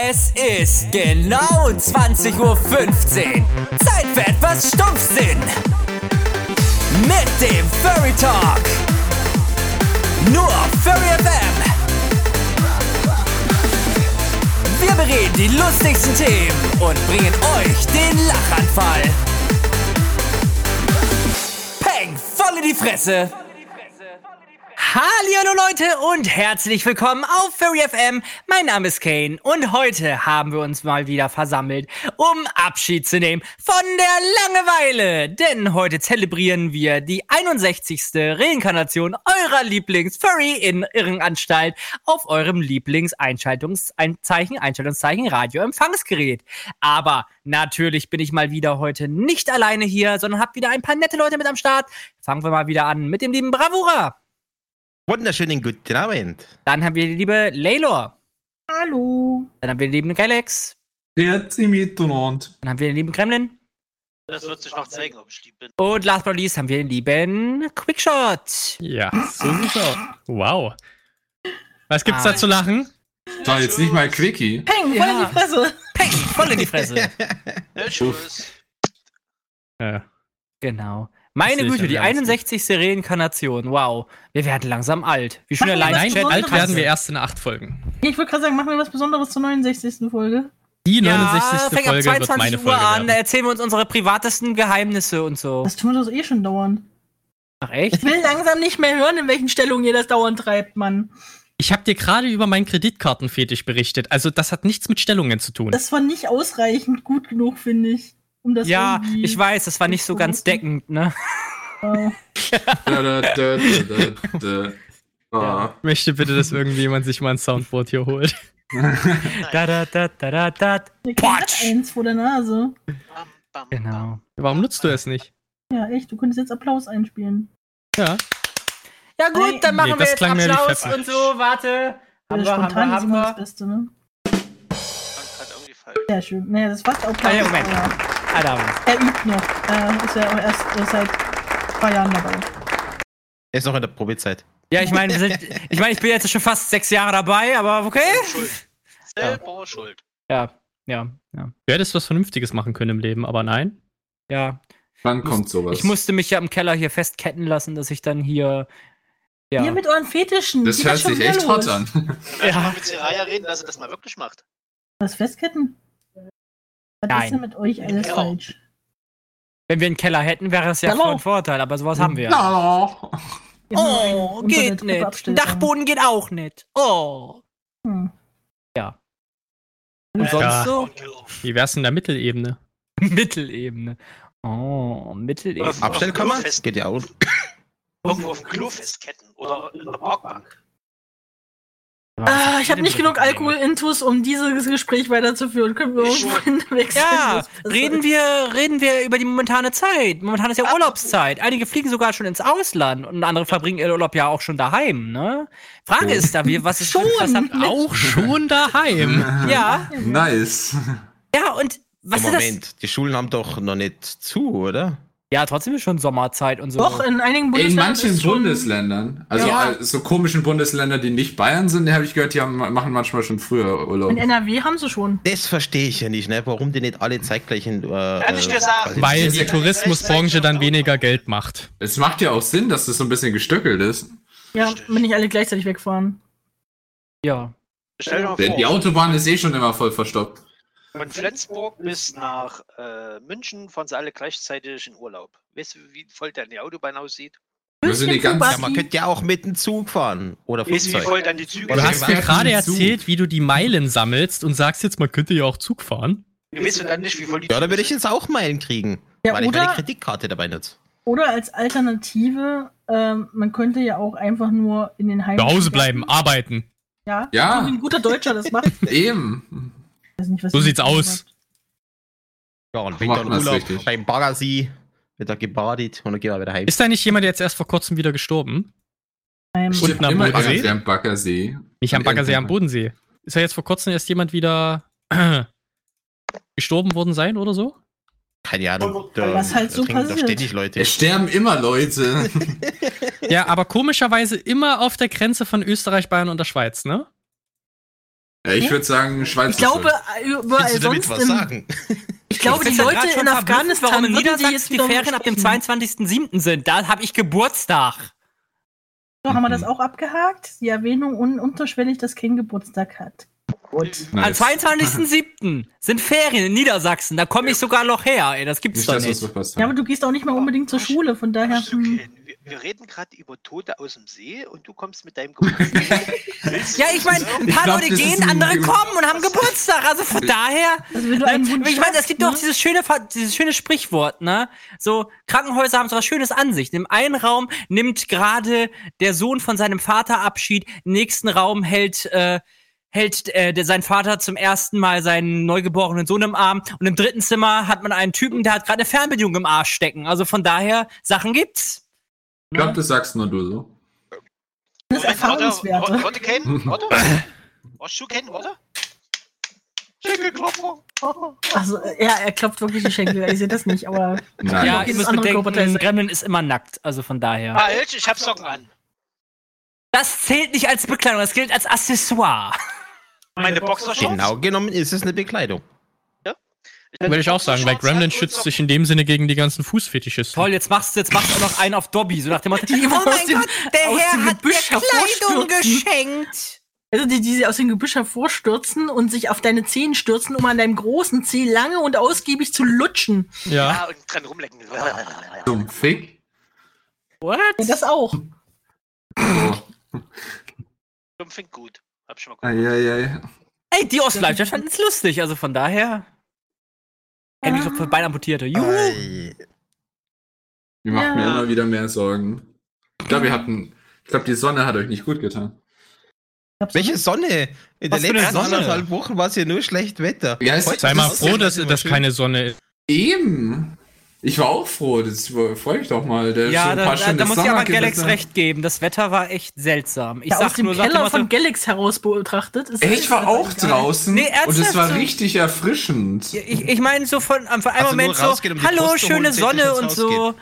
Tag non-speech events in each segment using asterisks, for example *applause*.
Es ist genau 20.15 Uhr. Zeit für etwas Stumpfsinn. Mit dem Furry Talk. Nur auf Furry FM. Wir bereden die lustigsten Themen und bringen euch den Lachanfall. Peng, voll in die Fresse. Hallo Leute und herzlich willkommen auf Furry FM. Mein Name ist Kane und heute haben wir uns mal wieder versammelt, um Abschied zu nehmen von der Langeweile. Denn heute zelebrieren wir die 61. Reinkarnation eurer Lieblings-Furry-Irrenanstalt auf eurem Lieblings-Einschaltungszeichen, Einschaltungszeichen Radio-Empfangsgerät. Aber natürlich bin ich mal wieder heute nicht alleine hier, sondern habe wieder ein paar nette Leute mit am Start. Fangen wir mal wieder an mit dem lieben Bravura. Wunderschönen guten Abend. Dann haben wir die liebe Laylor. Hallo. Dann haben wir den lieben Galax. Grüezi miteinander. Dann haben wir den lieben Kremlin. Das wird sich noch zeigen, ob ich lieb bin. Und last but not least haben wir den lieben Quickshot. Ja, so sieht's aus. Wow. Was gibt's Ah. da zu lachen? War jetzt nicht mal Quickie. Peng, voll Ja. in die Fresse. Peng, voll in die Fresse. *laughs* Ja. genau. Meine Güte, die Ernst. 61. Reinkarnation. Wow. Wir werden langsam alt. Wie schön allein Nein, Chat Besonderes? alt werden wir erst in acht Folgen. Ich wollte gerade sagen, machen wir was Besonderes zur 69. Folge. Die Ja, 69. fängt ab Folge wird 22 meine Uhr Folge an. Da erzählen wir uns unsere privatesten Geheimnisse und so. Das tun wir doch eh schon dauernd. Ach echt? Ich will langsam nicht mehr hören, in welchen Stellungen ihr das dauernd treibt, Mann. Ich habe dir gerade über meinen Kreditkartenfetisch berichtet. Also das hat nichts mit Stellungen zu tun. Das war nicht ausreichend gut genug, finde ich. Um das Ja, ich weiß, das war nicht so ganz deckend, ne? *laughs* äh, *laughs* *laughs* Da, da, da, da, da, da. Ah. Ich möchte bitte, dass irgendjemand sich mal ein Soundboard hier holt. Da, da, da, da, da, da. Kennt eins vor der Nase. Genau. Warum nutzt du es nicht? Ja, echt, du könntest jetzt Applaus einspielen. Ja. Ja gut, dann machen Nee, wir jetzt Applaus und so. Warte. Haben Ja, wir, haben wir, haben immer das wir. Beste, ne? Sehr schön. Naja, das fast auch Ah, ja, Moment. Ja. Ah, da haben wir. Er übt noch. Er ist ja auch erst äh, seit zwei Jahren dabei. Er ist noch in der Probezeit. Ja, ich meine, ich meine, ich bin jetzt schon fast sechs Jahre dabei, aber okay. Schuld. Selber schuld. Ja, ja, ja. Du hättest was Vernünftiges machen können im Leben, aber nein. Ja, Wann kommt sowas? ich musste mich ja im Keller hier festketten lassen, dass ich dann hier. Ja, Ihr mit euren Fetischen. das geht hört sich echt los. hot an. Ja. ja. mal mit Seraya reden, dass er das mal wirklich macht. Was Festketten? Was Nein. ist denn mit euch alles Ja. falsch? wenn wir einen Keller hätten, wäre es ja Hallo. von Vorteil, aber sowas haben wir nur Oh, geht nicht. Dachboden geht auch nicht. Oh. Hm. Ja. Und sonst Ja. so? Wie wär's in der Mittelebene? *laughs* Mittelebene. Oh, Mittelebene. Auf- Abstellkammer? Fest- Geht ja auch. Irgendwo auf dem Klo festketten oder in der Parkbank. Ah, ich habe nicht genug Alkohol-Intus, um dieses Gespräch weiterzuführen. Können wir wechseln? *laughs* Ja, reden wir, reden wir über die momentane Zeit. Momentan ist ja Urlaubszeit. Einige fliegen sogar schon ins Ausland und andere verbringen ihren Urlaub ja auch schon daheim, ne? Frage Oh. ist da, wie, was ist Schon? was habt, Auch schon daheim. *laughs* Ja, Nice. ja, und was ist das? Moment, die Schulen haben doch noch nicht zu, oder? Ja, trotzdem ist schon Sommerzeit und so. Doch, in einigen In Bundesländern manchen ist schon, Bundesländern, also Ja. äh, so komischen Bundesländern, die nicht Bayern sind, habe ich gehört, die haben, machen manchmal schon früher Urlaub. In NRW haben sie schon. Das verstehe ich ja nicht, ne? Warum die nicht alle zeitgleich in. Äh, Kann ich dir sagen. Weil Das die Tourismusbranche dann weniger Geld macht. Es macht ja auch Sinn, dass das so ein bisschen gestöckelt ist. Ja, wenn nicht alle gleichzeitig wegfahren. Ja. Stell dir mal Denn die Autobahn ist eh schon immer voll verstopft. Von Flensburg bis nach äh, München fahren sie alle gleichzeitig in Urlaub. Weißt du, wie voll dann die Autobahn aussieht? Wir sind die München, ganz- ja, man könnte ja auch mit dem Zug fahren. Oder Weißt du, wie voll dann die Züge Du hast mir gerade erzählt, wie du die Meilen sammelst und sagst jetzt, man könnte ja auch Zug fahren. Weißt du dann nicht, wie voll die Ja, da würde ich jetzt auch Meilen kriegen. Ja, weil ich meine Kreditkarte dabei nutze. Oder als Alternative, ähm, man könnte ja auch einfach nur in den Heim. Zu Hause bleiben, arbeiten. Ja, Ja. wie ein guter Deutscher das macht. *laughs* Eben. Weiß nicht, was So sieht's aus. Ja, und Winter und Urlaub beim Baggersee wird da gebadet und dann gehen wir wieder heim. Ist da nicht jemand jetzt erst vor kurzem wieder gestorben? Ähm, Stimmt, am Bodensee? am Baggersee. Nicht am Baggersee, am Bodensee. Ist ja jetzt vor kurzem erst jemand wieder *clears throat* gestorben worden sein oder so? Keine Ahnung. Da, Was halt so da passiert. doch ständig Leute. Es sterben immer Leute. *laughs* Ja, aber komischerweise immer auf der Grenze von Österreich, Bayern und der Schweiz, ne? Ja, ich würde sagen, Schweiz. Ich glaube, überall du damit sonst was im, sagen? *laughs* Ich glaube, die find's ja Leute in Afghanistan warum in die Niedersachsen jetzt die Ferien ab dem sprechen. 22.07. sind. Da habe ich Geburtstag. So, haben wir das Mhm. auch abgehakt? Die Erwähnung un unterschwellig, dass Ken Geburtstag hat. Gut. Am Nice. 22.07. *laughs* sind Ferien in Niedersachsen. Da komme ich sogar noch her. Ey, das gibt's Nicht doch nicht. Ja, aber du gehst auch nicht mal unbedingt zur Schule, von daher. Hm. okay. Wir, reden gerade über Tote aus dem See und du kommst mit deinem *laughs* Geburtstag. Ja, ich meine, ein paar glaub, Leute gehen, andere kommen und haben Geburtstag. Also von daher. Also wenn du einen Wunsch Ich meine, es gibt ne? doch dieses schöne, dieses schöne Sprichwort, ne? So, Krankenhäuser haben so was Schönes an sich. Im einen Raum nimmt gerade der Sohn von seinem Vater Abschied, im nächsten Raum hält, äh, hält äh, der, sein Vater zum ersten Mal seinen neugeborenen Sohn im Arm und im dritten Zimmer hat man einen Typen, der hat gerade eine Fernbedienung im Arsch stecken. Also von daher, Sachen gibt's. Ich glaube, das sagst nur du so. Das ist Erfahrungswerte. Warte, warte, Ken, *laughs* warte. Hast du Ken, warte? Schenkelklopfer. *laughs* Also, ja, er klopft wirklich die Schenkel. Ich sehe das nicht, aber Nein. ja, müsst andere bedenken, Gremlin ist immer nackt. Also von daher. Halt, ich hab Socken an. Das zählt nicht als Bekleidung, das gilt als Accessoire. Meine Boxershorts. Genau genommen ist es eine Bekleidung. Würde ich auch sagen, weil Gremlin schützt sich in dem Sinne gegen die ganzen Fußfetischisten. Toll, jetzt machst du jetzt machst du noch einen auf Dobby, so nach dem Motto, Die *laughs* oh mein dem- Gott, der Herr hat mir Kleidung geschenkt. Also die, die sie aus dem Gebüsch hervorstürzen und sich auf deine Zehen stürzen, um an deinem großen Zeh lange und ausgiebig zu lutschen. Ja. Ja, und dran rumlecken. Fick. What? Ja, das auch. Dumm gut. Hab schon mal gehört. Eieiei. Ey, die aus Leipzig fanden es lustig, also von daher. Endlich doch für Bein amputierte. Juhu. Ei. Ihr macht Ja. mir immer wieder mehr Sorgen. Ich glaube, ihr hatten. Ich glaube, die Sonne hat euch nicht gut getan. Welche? Sonne? In Was den für eine letzten Sonne? anderthalb Wochen war es ja nur schlecht Wetter. Ja, Sei mal froh, dass, schön. keine Sonne ist. Eben. Ich war auch froh. Das freue ich doch mal. Der Ja, da, paar da, da muss ich aber. Galax recht geben. Das Wetter war echt seltsam. Ich Ja, aus sag dem nur, Keller mal von so, Galax heraus betrachtet. Ist ich war auch egal. draußen Nee, und es war so? richtig erfrischend. ich, ich meine so von, von einem Also Moment so, um hallo, schöne Sonne und so.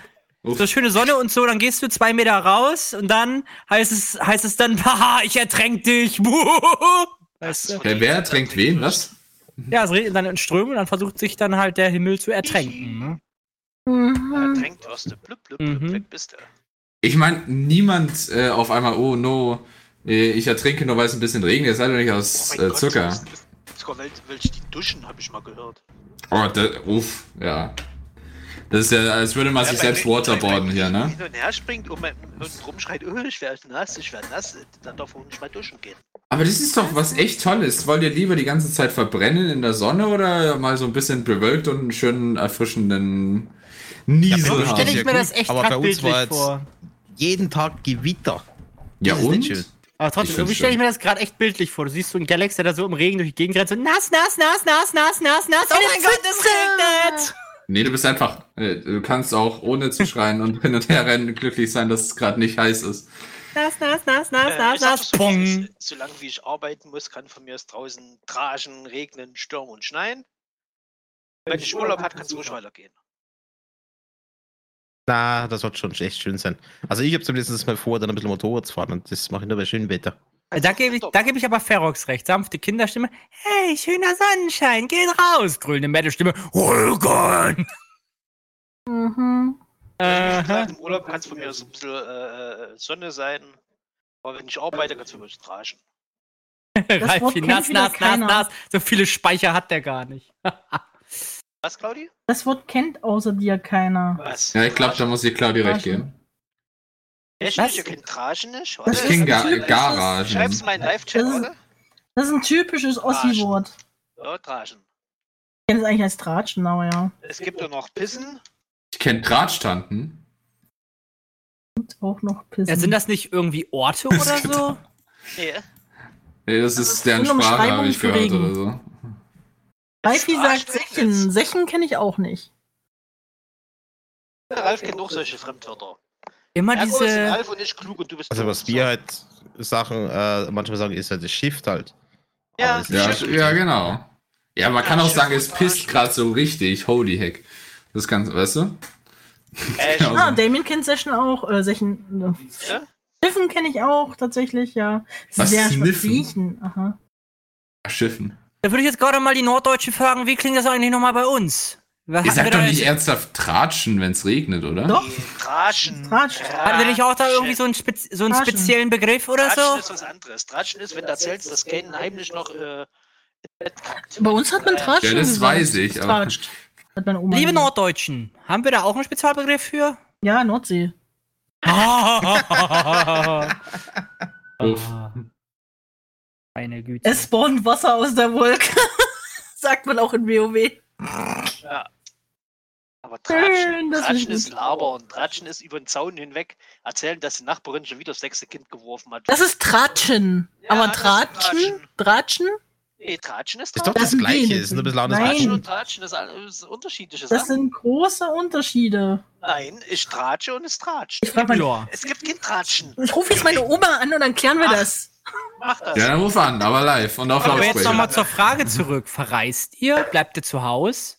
Uff. So schöne Sonne und so, dann gehst du zwei Meter raus und dann heißt es, heißt es dann, *laughs* haha, ich ertränk dich. *laughs* Weißt du? Wer, wer trinkt wen? Was? Ja, es regnet dann in Strömen und dann versucht sich dann halt der Himmel zu ertränken. Ne? Mhm. Tränkt wirst du. Blub, blub, blub, Mhm. weg bist du. Ich meine, niemand äh, auf einmal, oh no, äh, ich ertrinke nur, weil es ein bisschen regnet. Ihr seid doch nicht aus Oh mein äh, Gott, Zucker. das- Sogar wel- welche die duschen, habe ich mal gehört. Oh, da, uff, ja. Das ist ja, als würde man sich Ja, selbst bei- waterboarden bei- hier, ne? Hin und her springt und, man- und rumschreit, oh, ich werde nass, ich werde nass. Dann darf man nicht mal duschen gehen. Aber das ist doch was echt Tolles. Wollt ihr lieber die ganze Zeit verbrennen in der Sonne oder mal so ein bisschen bewölkt und einen schönen, erfrischenden Niesel Ja, So stelle ich mir das echt aber bei uns bildlich war jetzt- vor. Jeden Tag Gewitter. Ja Das und? Aber trotzdem, irgendwie stelle ich mir das gerade echt bildlich vor. Du siehst so einen Galax, der da so im Regen durch die Gegend rennt, so nass, nass, nass, nass, nass, nass, nass. Oh mein Gott, es regnet! Nee, du bist einfach, äh, du kannst auch ohne zu schreien und hin und her rennen glücklich sein, dass es gerade nicht heiß ist. Nass, nass, nass, nass, Äh, nass, nass. so, Pong. so- Solange wie ich arbeiten muss, kann von mir aus draußen tragen, regnen, stürmen und schneien. Wenn ich Urlaub habe, kann es ruhig weitergehen. Na, das wird schon echt schön sein. Also ich habe zumindest mal vor, dann ein bisschen Motorrad zu fahren und das mache ich nur bei schönem Wetter. Da gebe ich, da geb ich aber Ferox recht. Sanfte Kinderstimme. Hey, schöner Sonnenschein, geht raus. Grüne Metal-Stimme. Mhm. Gesagt, Im Urlaub kann es von mir aus ein bisschen äh, Sonne sein. Aber wenn ich arbeite, kann es für mich Ralfi, kennt nass, nass, nass, nass. So viele Speicher hat der gar nicht. *laughs* Was, Claudi? Das Wort kennt außer dir keiner. Was? Ja, ich glaube, da muss ich Claudi recht geben. Nicht? Ihr kennt Tragen nicht? Das Ich ist Warte. kenne ein Ga typisches- Garagen. Schreib's mal in Live-Chat, Das ist- oder? Das ist ein typisches Ossi-Wort. Ja, Tragen. Ich kenne es eigentlich als Tratschen, aber ja. Es gibt nur noch Pissen. Ich kenne Drahtstanden. Und auch noch Pissen. Ja, sind das nicht irgendwie Orte *laughs* oder so? Nee. Nee, das ist deren eine Sprache, habe ich für gehört Regen. oder so. Ralfi sagt Arsch, Sechen. Sechen kenne ich auch nicht. Ralf kennt auch solche Fremdwörter. Immer Ja, sind diese. Ralf und ich klug und du bist Also was wir halt Sachen äh, manchmal sagen, ist halt das Shift halt. Ja, Aber es ist Ja, Shift. ja, genau. Ja, man kann auch sagen, es pisst gerade so richtig. Holy heck. Das kannst weißt du? Äh, *laughs* Genau. Ah, Damien kennt Sechen auch. Äh, Sechen. Ja? Sniffen kenne ich auch tatsächlich, ja. Was, Sehr Sniffen? Riechen. Aha. Schiffen. Da würde ich jetzt gerade mal die Norddeutschen fragen, wie klingt das eigentlich nochmal bei uns? Was Ihr sagt da doch nicht ernsthaft tratschen, wenn es regnet, oder? Doch. Tratschen. Tratschen. Hatten wir nicht auch da irgendwie so einen, spez so einen Tratschen. speziellen Begriff oder Tratschen so? ist was anderes. Tratschen ist, wenn du erzählst, dass Kane heimlich noch äh. Bei uns hat man Tratschen Ja, das gesagt. weiß ich, aber- Tratscht. Hat meine Oma Liebe. Norddeutschen, haben wir da auch einen Spezialbegriff für? Ja, Nordsee. *laughs* Meine Güte. Es spawnt Wasser aus der Wolke. *laughs* Sagt man auch in WoW. Aber Schön, Tratschen, das Tratschen ist ist Labern. Tratschen ist über den Zaun hinweg erzählen, dass die Nachbarin schon wieder das sechste Kind geworfen hat. Das ist Tratschen. Ja, Aber das ist Tratschen? Tratschen. Tratschen? Nee, Tratschen ist Ist doch Tratschen. das sind Gleiche, ist ein bisschen anders. Nein. Tratschen Tratschen. und Tratschen ist alles unterschiedliche Das sind große Unterschiede. Nein, ich tratsche und es tratscht. Ich mal, Ja. Es gibt kein Tratschen. ich rufe jetzt meine Oma an und dann klären wir Ach. das. Mach das. Ja, dann ruf an, aber live und auf Aber jetzt nochmal zur Frage zurück. Verreist ihr? Bleibt ihr zu Hause?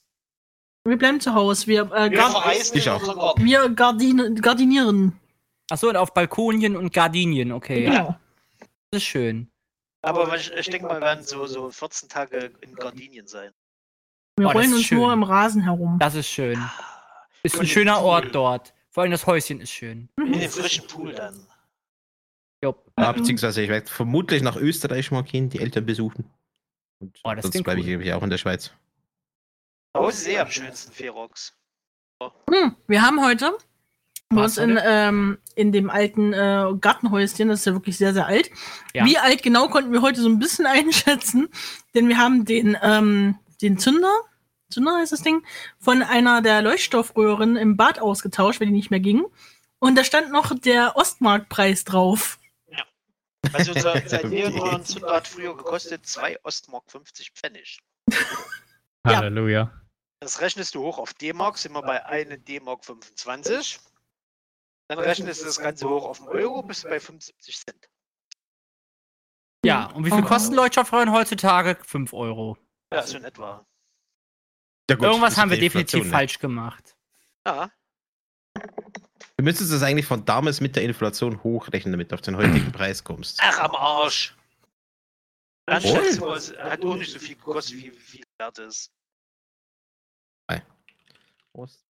Wir bleiben zu Hause. Wir, äh, Wir gar, verreisen Ich in auch. wir gardin gardinieren. Achso, und auf Balkonien und Gardinien, okay. Genau. Das ist schön. Aber ich, ich denke mal, wir werden so, so 14 Tage in Gardinien sein. Wir Oh, das rollen ist uns schön. nur im Rasen herum. Das ist schön. Ist ein schöner. Ort dort. Vor allem das Häuschen ist schön. In dem frischen Pool dann. Ja, beziehungsweise ich werde vermutlich nach Österreich mal gehen, die Eltern besuchen. Und Oh, das sonst bleibe ich, cool. auch in der Schweiz. Haus ist eh am schönsten, Ferox. Hm, wir haben heute bei uns in, ähm, in dem alten äh, Gartenhäuschen, das ist ja wirklich sehr, sehr alt. Ja. Wie alt genau konnten wir heute so ein bisschen *laughs* einschätzen, denn wir haben den, ähm, den Zünder, Zünder heißt das Ding, von einer der Leuchtstoffröhren im Bad ausgetauscht, weil die nicht mehr ging. Und da stand noch der Ostmarkpreis drauf. Also unser, *laughs* unser Neonröhrenzünder hat früher gekostet 2 Ostmark 50 Pfennig. Ja. Halleluja. Das rechnest du hoch auf D-Mark, sind wir bei 1 D-Mark 25. Dann rechnest du das Ganze hoch auf den Euro, bist du bei 75 Cent. Ja, und wie viel Oh. kosten Leuchtstoffröhren heutzutage? 5 Euro. Ja, so in etwa. Ja, gut, Irgendwas haben wir definitiv ne? falsch gemacht. Ja, Du müsstest das eigentlich von damals mit der Inflation hochrechnen, damit du auf den heutigen Preis kommst. ach am Arsch. Dann du, es hat auch nicht so viel gekostet, wie wie viel wert ist. Prost.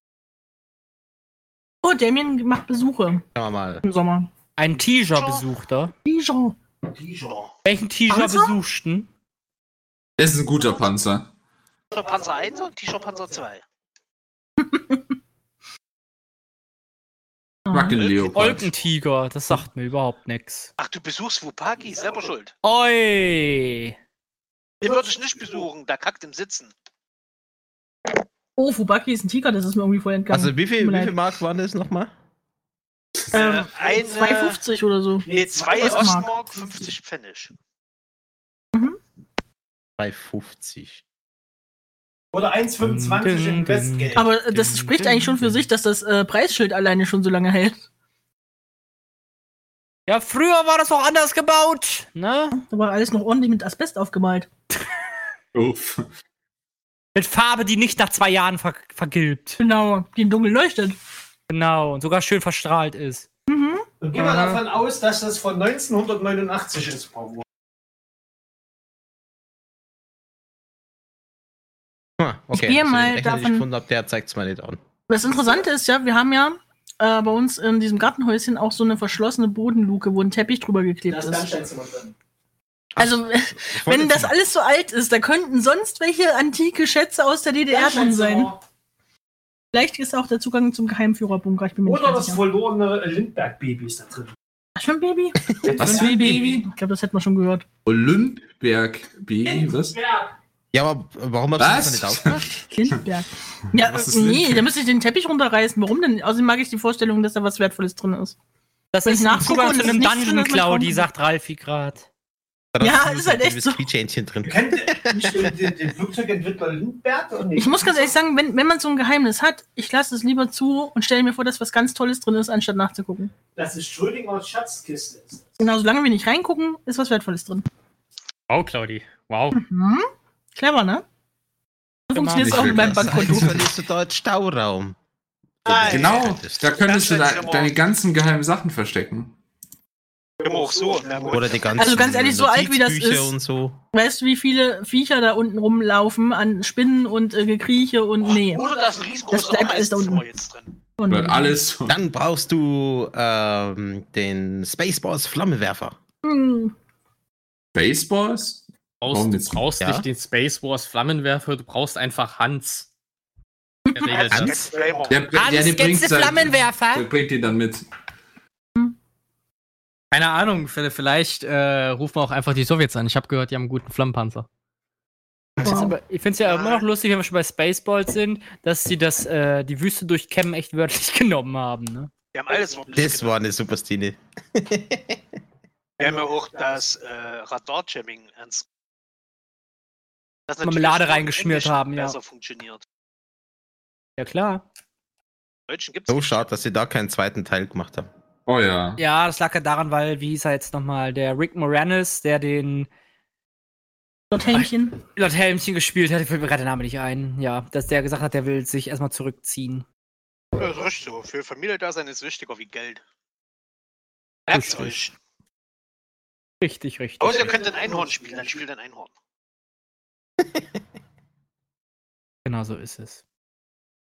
Oh, Damien macht Besuche Schauen wir mal. im Sommer. Ein besuchter. Dijon. Dijon. Welchen Teaser Panzer? besuchten? Das ist ein guter Panzer. T-Shirt Panzer 1 und T-Shirt Panzer 2. *laughs* Wolkentiger, das sagt mir überhaupt nichts. Ach, du besuchst Wupaki, selber schuld. Oi! Den würde ich nicht besuchen, der kackt im Sitzen. Oh, Fubaki ist ein Tiger, das ist mir irgendwie voll entgangen. Also wie viel, wie viel Mark waren das nochmal? Ähm, Äh, eine- 2,50 oder so. Nee, 2 Ostmark. Ostmark, 50 Pfennig. 3,50. Oder 1,25 im Westgate. Aber äh, das spricht eigentlich schon für sich, dass das äh, Preisschild alleine schon so lange hält. Ja, früher war das auch anders gebaut, ne? Da war alles noch ordentlich mit Asbest aufgemalt. Uff. Mit Farbe, die nicht nach zwei Jahren ver vergilbt. Genau, die im Dunkeln leuchtet. Genau, und sogar schön verstrahlt ist. Mhm. Und gehen wir davon aus, dass das von 1989 ist, Frau Wurm. Ah, okay. gehe Also den mal Rechner, den ich davon- gefunden habe, der zeigt es mal nicht an. Das Interessante ist ja, wir haben ja äh, bei uns in diesem Gartenhäuschen auch so eine verschlossene Bodenluke, wo ein Teppich drüber geklebt Da ist ist. Also, *laughs* wenn das alles so alt ist, da könnten sonst welche antike Schätze aus der DDR drin sein. Vielleicht ist auch der Zugang zum Geheimführerbunker. Ich bin mir Oder das sicher. verlorene Lindbergh-Baby ist da drin. Ach, schon Baby? Was für ein Baby? Ich glaube, das hätten wir schon gehört. Olympiak-Baby, was? Ja, aber warum hast du das nicht aufgemacht? *laughs* Lindberg. Ja, Was ist nee, da müsste ich den Teppich runterreißen. Warum denn? Außerdem mag ich die Vorstellung, dass da was Wertvolles drin ist. Das Wenn ist ich ein nachgucke Zugang und zu einem Dungeon Claudi, sagt Ralfi grad. Da Ja, ist halt echt so. Quietschhähnchen drin. Kennt den, den, Flugzeugentwickler Lindbergh? Oder nicht? Ich muss ganz ehrlich sagen, wenn, wenn man so ein Geheimnis hat, ich lasse es lieber zu und stelle mir vor, dass was ganz Tolles drin ist, anstatt nachzugucken. Das ist Schrödingers Schatzkiste. Genau, solange wir nicht reingucken, ist was Wertvolles drin. Wow, Claudi. Wow. Mhm. Clever, ne? Funktioniert es auch Nicht mit meinem wirklich. Bankkonto. Eigentlich verlierst du dort Stauraum. Nein. Genau, da könntest du da, deine ganzen geheimen Sachen verstecken. Immer auch so. Oder die ganzen Also ganz ehrlich, so alt wie das ist- Und so. Weißt du, wie viele Viecher da unten rumlaufen an Spinnen und äh, Gekrieche und nee. Oder Das riesengroßes bleibt alles da unten. jetzt drin. Und alles. Dann brauchst du ähm, den Spaceballs Flammenwerfer. Hm. Baseballs? Brauchst, du brauchst Ja? nicht den Space Wars Flammenwerfer, du brauchst einfach Hans. *laughs* Der regelt Als das. Disclaimer. Der, Hans, der bringt Flammenwerfer. Der bringt ihn dann mit. Keine Ahnung, vielleicht äh, rufen wir auch einfach die Sowjets an. Ich habe gehört, die haben einen guten Flammenpanzer. Wow. ich finde es ja immer noch lustig, wenn wir schon bei Spaceballs sind, dass sie das, äh, die Wüste durchkämmen echt wörtlich *laughs* genommen haben. Ne? Wir haben alles wirklich Das war eine super Szene. Wir haben ja auch das äh, Radar-Jamming ernst. Das Marmelade reingeschmiert haben, ja. besser funktioniert. Ja, klar. Im Deutschen gibt es So schade, dass sie da keinen zweiten Teil gemacht haben. Oh ja. Ja, das lag ja daran, weil, wie hieß er jetzt nochmal, der Rick Moranis, der den Dort Hähnchen. Lord Helmchen gespielt hat, fällt mir gerade der Name nicht ein. Ja, dass der gesagt hat, der will sich erstmal zurückziehen. Ja, das ist richtig so. Für Familie-Dasein ist wichtiger wie Geld. Euch. Richtig, richtig. Außer ihr könnt ein Einhorn spielen, dann spielt ein Einhorn. Genau so ist es.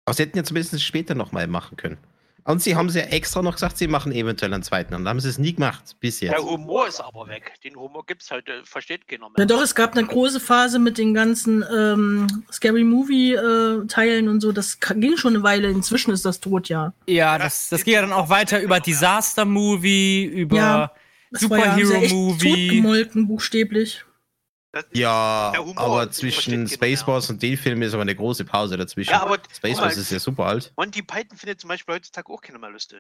Aber sie hätten ja zumindest später nochmal machen können. Und sie haben sie ja extra noch gesagt, sie machen eventuell einen zweiten. Und dann haben sie es nie gemacht, bis Der jetzt. Humor ist aber weg. Den Humor gibt's heute, versteht keiner Na doch, es gab eine große Phase mit den ganzen ähm, Scary Movie-Teilen und so. Das ging schon eine Weile. Inzwischen ist das tot, ja. Ja, das, das geht ja dann auch weiter über Disaster Movie, über Ja, Superhero-Movie. totgemolken, buchstäblich. Ja, aber zwischen keiner Spaceballs und den Film ist aber eine große Pause dazwischen. Ja, aber Spaceballs ist ja super alt. Monty Python findet zum Beispiel heutzutage auch keiner mehr lustig.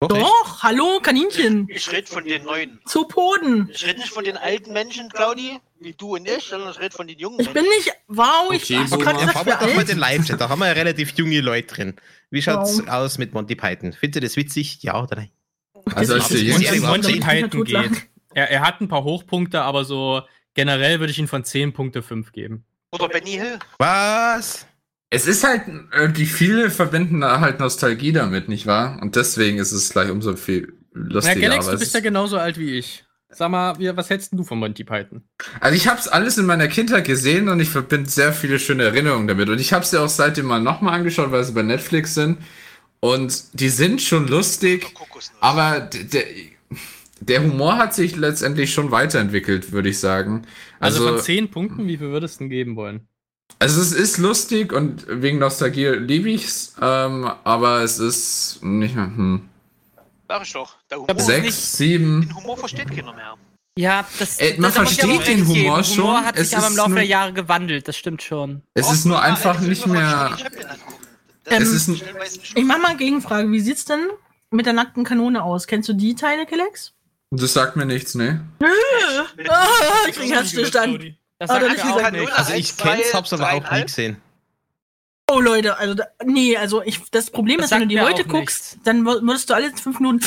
Doch? Doch, hallo, Kaninchen. Ich rede von den neuen. Zu Poden. Ich rede nicht von den alten Menschen, Claudi, wie du und ich, sondern ich rede von den jungen Ich bin nicht. Wow, ich Okay, Boomer. gerade gesagt, wir doch mal den Live-Chat. Da haben wir ja relativ junge Leute drin. Wie schaut's Wow. aus mit Monty Python? Findet ihr das witzig? Ja oder nein? Also als ist- jüngste- das ist- Monty Python geht. Er, er hat ein paar Hochpunkte, aber so generell würde ich ihm von 10 Punkte 5 geben. Oder Benny Hill. Was? Es ist halt, äh, die viele verbinden da halt Nostalgie damit, nicht wahr? Und deswegen ist es gleich umso viel Na, lustiger. Galax, aber du es bist ja genauso alt wie ich. Sag mal, was hältst denn du von Monty Python? Also ich habe es alles in meiner Kindheit gesehen und ich verbinde sehr viele schöne Erinnerungen damit. Und ich habe sie auch seitdem mal nochmal angeschaut, weil sie bei Netflix sind. Und die sind schon lustig, aber der, der Humor hat sich letztendlich schon weiterentwickelt, würde ich sagen. Also, Also, von 10 Punkten, wie viel würdest du denn geben wollen? also es ist lustig und wegen Nostalgie liebe ich's, ähm, aber es ist nicht mehr, hm. Sag ich doch. Der Humor, Das ist Sechs, nicht- sieben. den Humor versteht keiner mehr. Ja, das, Ey, man das versteht den recht geben. Humor schon, Humor hat es sich aber im ist Laufe nur- der Jahre gewandelt, das stimmt schon. Es ist nur einfach nicht mehr. Ähm, Es ist ein, Ich mach mal eine Gegenfrage. Wie sieht's denn mit der nackten Kanone aus? Kennst du die Teile, Kelex? Das sagt mir nichts, ne? *laughs* Ah, ich krieg Herzstillstand. Das Ah, sagt dann mir auch gesagt, nicht. Also ich kenn's, hab's aber auch nie gesehen. Oh Leute, also da, nee, also ich, das Problem Das ist, wenn du die heute guckst, dann wür- würdest du alle fünf Minuten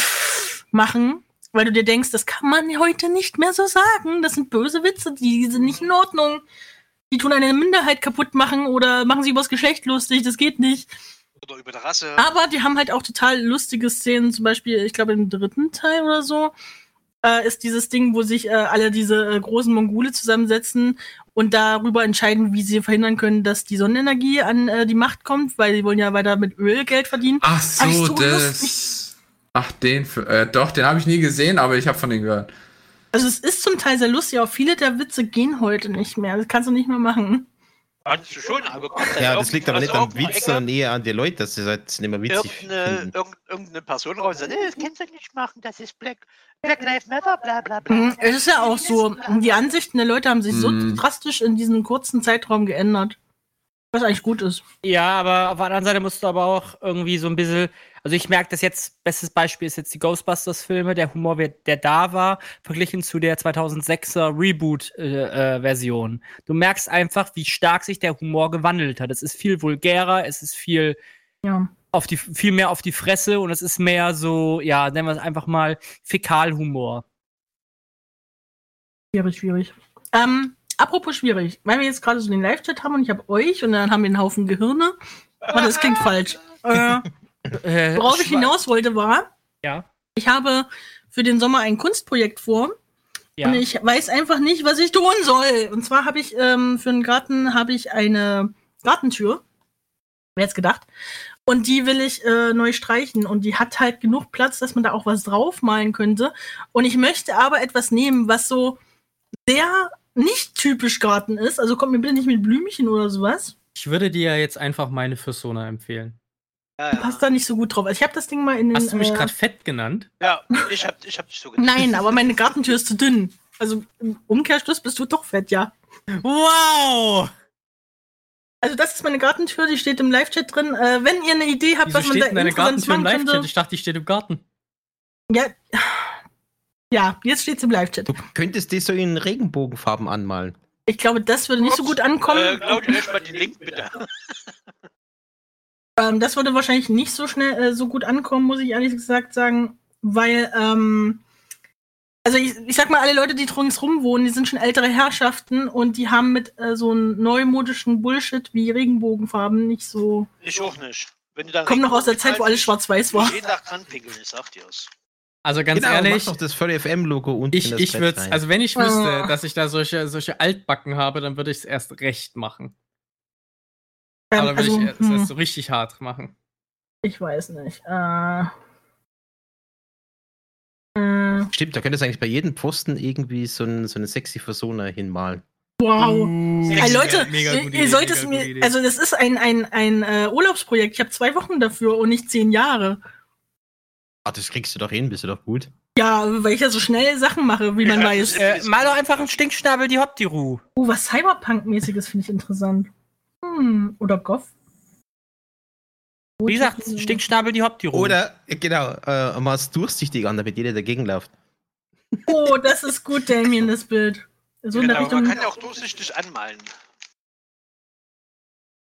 machen, weil du dir denkst, das kann man heute nicht mehr so sagen. Das sind böse Witze, die sind nicht in Ordnung. Die tun eine Minderheit kaputt machen oder machen sie übers Geschlecht lustig, das geht nicht. Oder über der Rasse. Aber die haben halt auch total lustige Szenen, zum Beispiel, ich glaube im dritten Teil oder so, äh, ist dieses Ding, wo sich äh, alle diese äh, großen Mongole zusammensetzen und darüber entscheiden, wie sie verhindern können, dass die Sonnenenergie an äh, die Macht kommt, weil sie wollen ja weiter mit Öl Geld verdienen. Ach so, so das. Ach, den. Für, äh, doch, den habe ich nie gesehen, aber ich habe von denen gehört. Also es ist zum Teil sehr lustig, aber viele der Witze gehen heute nicht mehr. Das kannst du nicht mehr machen. Kannst du schon, dann Ja, irgend- das liegt aber aus nicht am Witz, sondern eher an die Leute, dass sie es halt nicht mehr witzig Irgendeine, finden. irgend- irgendeine Person raus und sagt, "Nee, das kannst du nicht machen, das ist Black, Black Lives Matter, bla bla bla. Mhm, Es ist ja auch so, die Ansichten der Leute haben sich so Mhm. drastisch in diesem kurzen Zeitraum geändert. Was eigentlich gut ist. Ja, aber auf der anderen Seite musst du aber auch irgendwie so ein bisschen, also ich merke das jetzt, bestes Beispiel ist jetzt die Ghostbusters-Filme, der Humor, der da war, verglichen zu der 2006er Reboot-Version. du merkst einfach, wie stark sich der Humor gewandelt hat. Es ist viel vulgärer, es ist viel Ja. auf die, viel mehr auf die Fresse und es ist mehr so, ja, nennen wir es einfach mal Fäkalhumor. Schwierig, schwierig. Ähm, apropos schwierig, weil wir jetzt gerade so den Live-Chat haben und ich habe euch und dann haben wir einen Haufen Gehirne. Aber das klingt falsch. *laughs* Äh, Äh, worauf ich hinaus wollte war, Ja. ich habe für den Sommer ein Kunstprojekt vor. Ja. Und ich weiß einfach nicht, was ich tun soll. Und zwar habe ich ähm, für den Garten habe ich eine Gartentür. Wer jetzt gedacht? Und die will ich äh, neu streichen. Und die hat halt genug Platz, dass man da auch was draufmalen könnte. Und ich möchte aber etwas nehmen, was so sehr nicht typisch Garten ist. Also kommt mir bitte nicht mit Blümchen oder sowas. Ich würde dir ja jetzt einfach meine Persona empfehlen. Ja, ja. Passt da nicht so gut drauf. Also ich habe das Ding mal in den. Hast du mich äh, gerade fett genannt? ja ich hab, ich hab dich so gedacht. Nein, aber meine *laughs* Gartentür ist zu dünn. Also im Umkehrschluss bist du doch fett, ja. Wow! Also das ist meine Gartentür, die steht im Live-Chat drin. Äh, wenn ihr eine Idee habt, Wieso was man steht da denn deine Gartentür im machen Live-Chat? könnte. Ich dachte, die steht im Garten. Ja, ja, jetzt steht's im Live-Chat. Du könntest die so in Regenbogenfarben anmalen. Ich glaube, das würde nicht so gut Äh, ankommen. Claudia, lösch mal den Link bitte. *laughs* Ähm, das würde wahrscheinlich nicht so schnell äh, so gut ankommen, muss ich ehrlich gesagt sagen, weil, ähm, also ich, ich sag mal, alle Leute, die ringsrum wohnen, die sind schon ältere Herrschaften und die haben mit äh, so einem neumodischen Bullshit wie Regenbogenfarben nicht so. Ich auch nicht. Wenn du dann Kommen noch aus der Zeit, wo alles schwarz-weiß war. Jeden Tag dran pinkeln, ich sag dir's. Also ganz genau, ehrlich, mach doch das Furry FM Logo unten ich, in das ich Brett würde rein. also wenn ich wüsste, Ah. dass ich da solche, solche Altbacken habe, dann würde ich es erst recht machen. Ähm, Aber dann würde also, ich es hm, erst so richtig hart machen. ich weiß nicht. Äh, äh, Stimmt, da könntest du eigentlich bei jedem Pfosten irgendwie so, ein, so eine sexy Persona hinmalen. wow. Uh, Ey, Leute, ihr, ihr Idee, sollt es mir, Idee. also das ist ein, ein, ein äh, Urlaubsprojekt. Ich habe zwei Wochen dafür und nicht zehn Jahre. Ah, das kriegst du doch hin, bist du doch gut. Ja, weil ich ja so schnell Sachen mache, wie man Ja, weiß. Äh, mal doch einfach einen Stinkschnabel die Hoptiru. Oh, was Cyberpunk-mäßiges finde ich interessant. Hm, oder Goff. Wie gesagt, Stinkschnabel die Hoptiru. Oder, äh, genau, äh, mal durchsichtig an, damit jeder dagegen läuft. Oh, das ist gut, Damien, das Bild. So in der Genau, man Richtung. kann ja auch durchsichtig anmalen.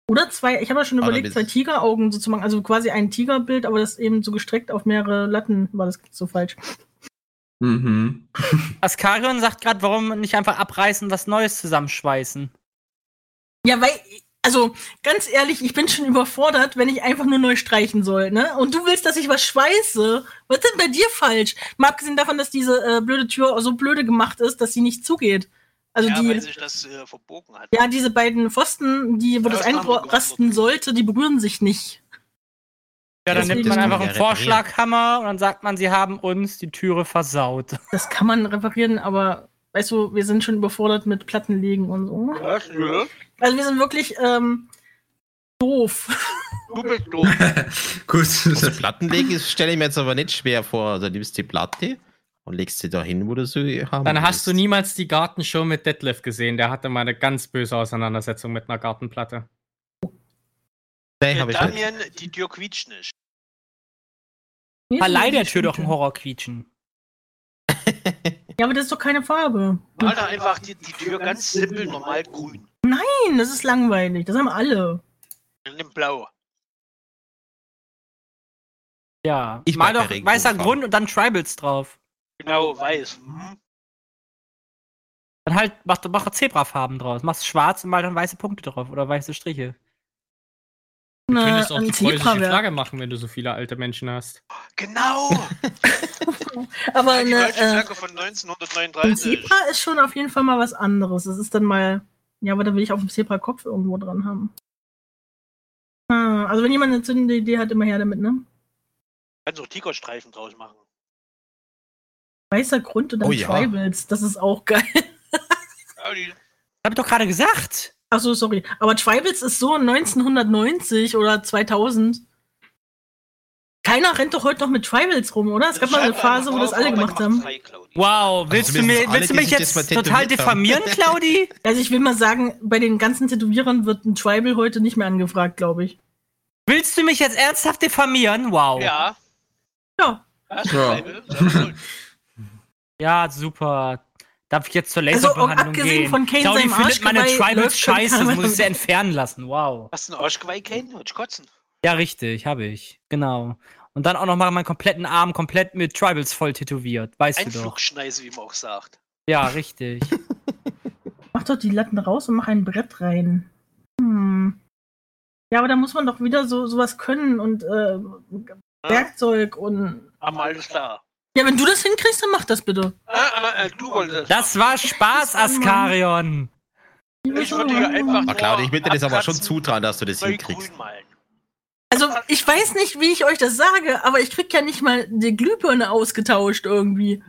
Oder zwei, ich habe ja schon Aber überlegt, zwei Tigeraugen so zu machen. Also quasi ein Tigerbild, aber das eben so gestreckt auf mehrere Latten. War das so falsch? Mhm. *laughs* Askarion sagt gerade, warum nicht einfach abreißen, was Neues zusammenschweißen. Ja, weil, also ganz ehrlich, ich bin schon überfordert, wenn ich einfach nur neu streichen soll, ne? Und du willst, dass ich was schweiße? Was ist denn bei dir falsch? Mal abgesehen davon, dass diese äh, blöde Tür so blöde gemacht ist, dass sie nicht zugeht. Also ja, die, weil sich das äh, verbogen hat. ja, diese beiden Pfosten, die, wo Ja, das einrasten sollte, die berühren sich nicht. Ja, dann Das nimmt man einfach ja einen. Vorschlaghammer und dann sagt man, sie haben uns die Türe versaut. *laughs* Das kann man reparieren, aber weißt du, wir sind schon überfordert mit Plattenlegen und so. Was? Nö. Also wir sind wirklich ähm, doof. Du bist doof. *laughs* Gut. Also Plattenlegen stelle ich mir jetzt aber nicht schwer vor. Also nimmst die Platte und legst sie da hin, wo du sie haben Dann hast willst. du niemals die Gartenshow mit Detlef gesehen. Der hatte mal eine ganz böse Auseinandersetzung mit einer Gartenplatte. Nee, hab ich nicht. Damian, die Tür quietscht nicht. Verleih der Tür doch ein Horrorquietschen. Ja, aber das ist doch keine Farbe. Mal da einfach die, die Tür ganz simpel normal grün. Nein, das ist langweilig. Das haben alle. Und nimm blau. Ja. Ich Mal doch weißer. Grund und dann Tribals drauf. Genau, weiß. Mhm. Dann halt, mach, mach Zebrafarben draus. Machst schwarz und mal dann weiße Punkte drauf oder weiße Striche. Du Eine, könntest auch ein die preußische. Flagge machen, wenn du so viele alte Menschen hast. Genau! *laughs* Aber die eine, deutsche äh, Flagge von ein 1939. Zebra ist schon auf jeden Fall mal was anderes. Das ist dann mal. Ja, aber da will ich auf dem Zebra-Kopf irgendwo dran haben. Ah, also wenn jemand eine zündende Idee hat, immer her damit, ne? Kannst auch Tigerstreifen draus machen. Weißer Grund und dann Oh ja. Tribals. Das ist auch geil. Hab ich doch gerade gesagt. Ach so, sorry. Aber Tribals ist so 1990 oder 2000. Keiner rennt doch heute noch mit Tribals rum, oder? Es gab mal eine Phase, wo das alle gemacht haben. Wow, willst du, zumindest mir, alle, willst du mich jetzt total diffamieren, Claudi? *laughs* Also ich will mal sagen, bei den ganzen Tätowierern wird ein Tribal heute nicht mehr angefragt, glaube ich. willst du mich jetzt ernsthaft diffamieren? Wow. Ja. Ja. Ja. Ja, *laughs* super. Darf ich jetzt zur Also, auch Laserbehandlung abgesehen gehen? von Kane Claudi findet meine Tribals scheiße, das muss ich sie entfernen lassen. Wow. Hast du einen Arschgeweih, Kane? Wollte ich kotzen. Ja, richtig, habe ich. Genau. Und dann auch noch mal meinen kompletten Arm komplett mit Tribals voll tätowiert. Weißt du doch. Einflugschneise, wie man auch sagt. Ja, richtig. *laughs* Mach doch die Latten raus und mach ein Brett rein. Hm. Ja, aber da muss man doch wieder so sowas können und äh, Werkzeug und Aber alles klar. Ja, wenn du das hinkriegst, dann mach das bitte. Ah, ah, äh, du wolltest. Das war Spaß, Askarion. Ich würde hier einfach. Na Claudia, ich würde dir das aber schon zutrauen, dass du das hinkriegst. grün malen. Ich weiß nicht, wie ich euch das sage, aber ich krieg ja nicht mal die Glühbirne ausgetauscht irgendwie.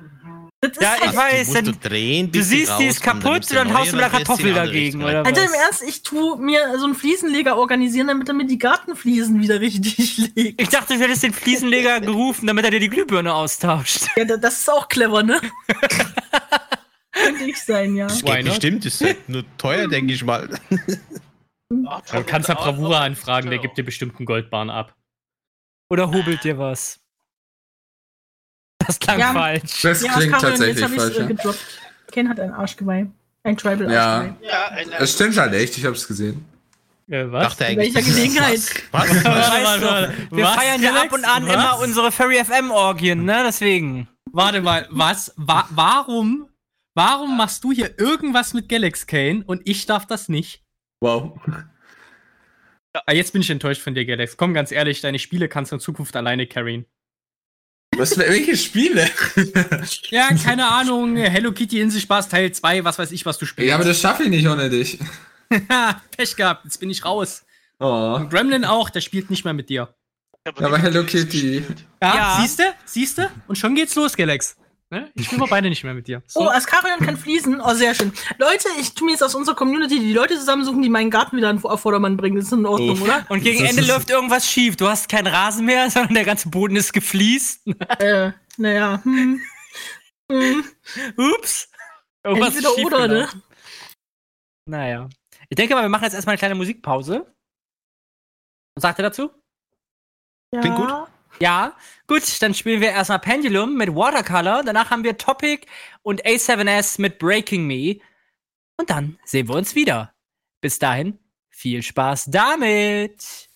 Das ist Ja, halt, ich weiß, du dann, drehen, du siehst, die ist kaputt und dann neue haust du mit der drehst Kartoffel dagegen, oder Alter, im Ernst, ich tu mir so einen Fliesenleger organisieren, damit er mir die Gartenfliesen wieder richtig *laughs* legt. Ich dachte, du hättest den Fliesenleger *laughs* gerufen, damit er dir die Glühbirne austauscht. Ja, da- das ist auch clever, ne? *laughs* Könnte ich sein, ja. Das geht bestimmt, das ist halt nur teuer, denke ich mal. Ach, Du kannst ja Bravura anfragen, der gibt dir bestimmt einen Goldbahn ab. Oder hobelt dir was? Das klang Ja. falsch. Das Ja, klingt tatsächlich falsch. äh, Ja. gedroppt. Ken hat ein Arschgeweih. Ein Tribal Ja. Arschgeweih. Ja, Es stimmt halt echt, ich hab's gesehen. Äh, was? Dachte In eigentlich. welcher Gelegenheit? Was? Du, *laughs* warte. wir Was, feiern ja ab und an Was? immer unsere Furry FM Orgien, ne? Deswegen. Warte mal, was? Wa warum? Warum machst du hier irgendwas mit Galax Kane und ich darf das nicht? Wow. Ah, jetzt bin ich enttäuscht von dir, Galax. Komm, ganz ehrlich, deine Spiele kannst du in Zukunft alleine carryen. Was, welche Spiele? Ja, keine Ahnung. Hello Kitty Inselspaß Teil 2, was weiß ich, was du spielst. ja, aber das schaffe ich nicht ohne dich. *laughs* Pech gehabt, jetzt bin ich raus. Oh. Und Gremlin auch, der spielt nicht mehr mit dir. Aber nie Hello Kitty. Ja, Ja. siehste? Siehste? Und schon geht's los, Galax. Ne? Ich spiele beide nicht mehr mit dir. So. Oh, Askarion kann fließen. Oh, sehr schön. Leute, ich tu mir jetzt aus unserer Community die Leute zusammensuchen, die meinen Garten wieder auf Vordermann bringen. Das ist in Ordnung, Oh. oder? Und gegen Das Ende läuft irgendwas schief. Du hast keinen Rasen mehr, *laughs* sondern der ganze Boden ist gefliest. äh, naja. Hm. Hm. Ups. Irgendwas ist Entweder oder, ne? Naja. Ich denke mal, wir machen jetzt erstmal eine kleine Musikpause. Was sagt ihr dazu? Ja. Klingt gut. Ja, gut, dann spielen wir erstmal Pendulum mit Watercolor. Danach haben wir Topic und A7S mit Breaking Me. Und dann sehen wir uns wieder. Bis dahin, viel Spaß damit.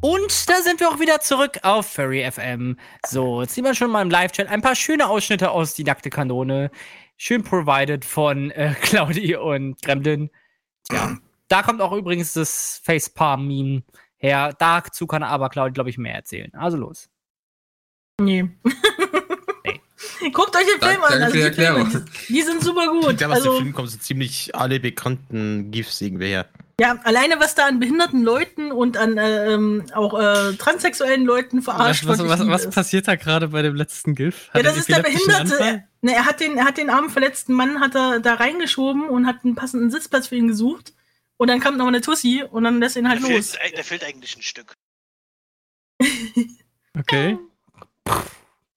Und da sind wir auch wieder zurück auf Furry FM. So, jetzt sieht man schon mal im Live-Chat ein paar schöne Ausschnitte aus Die nackte Kanone. Schön provided von äh, *laughs* Claudi und Gremlin. Tja, da kommt auch übrigens das Facepalm-Meme her. Dazu kann aber Claudi, glaube ich, mehr erzählen. Also los. Nee. *laughs* Guckt euch den Film an. Danke Also für die die, Filme, Erklärung. die, die sind super gut. Ja, aus dem Also, Film kommen so ziemlich alle bekannten GIFs irgendwie her. Ja, alleine was da an behinderten Leuten und an äh, ähm, auch äh, transsexuellen Leuten verarscht was, wird. was, was es. passiert da gerade bei dem letzten GIF? Ja, Hat er das ist der Behinderte. Er, ne, er, hat den, er hat den armen verletzten Mann hat er da reingeschoben und hat einen passenden Sitzplatz für ihn gesucht. Und dann kam noch eine Tussi und dann lässt ihn halt Da los. fehlt, da fehlt eigentlich ein Stück. *laughs* Okay.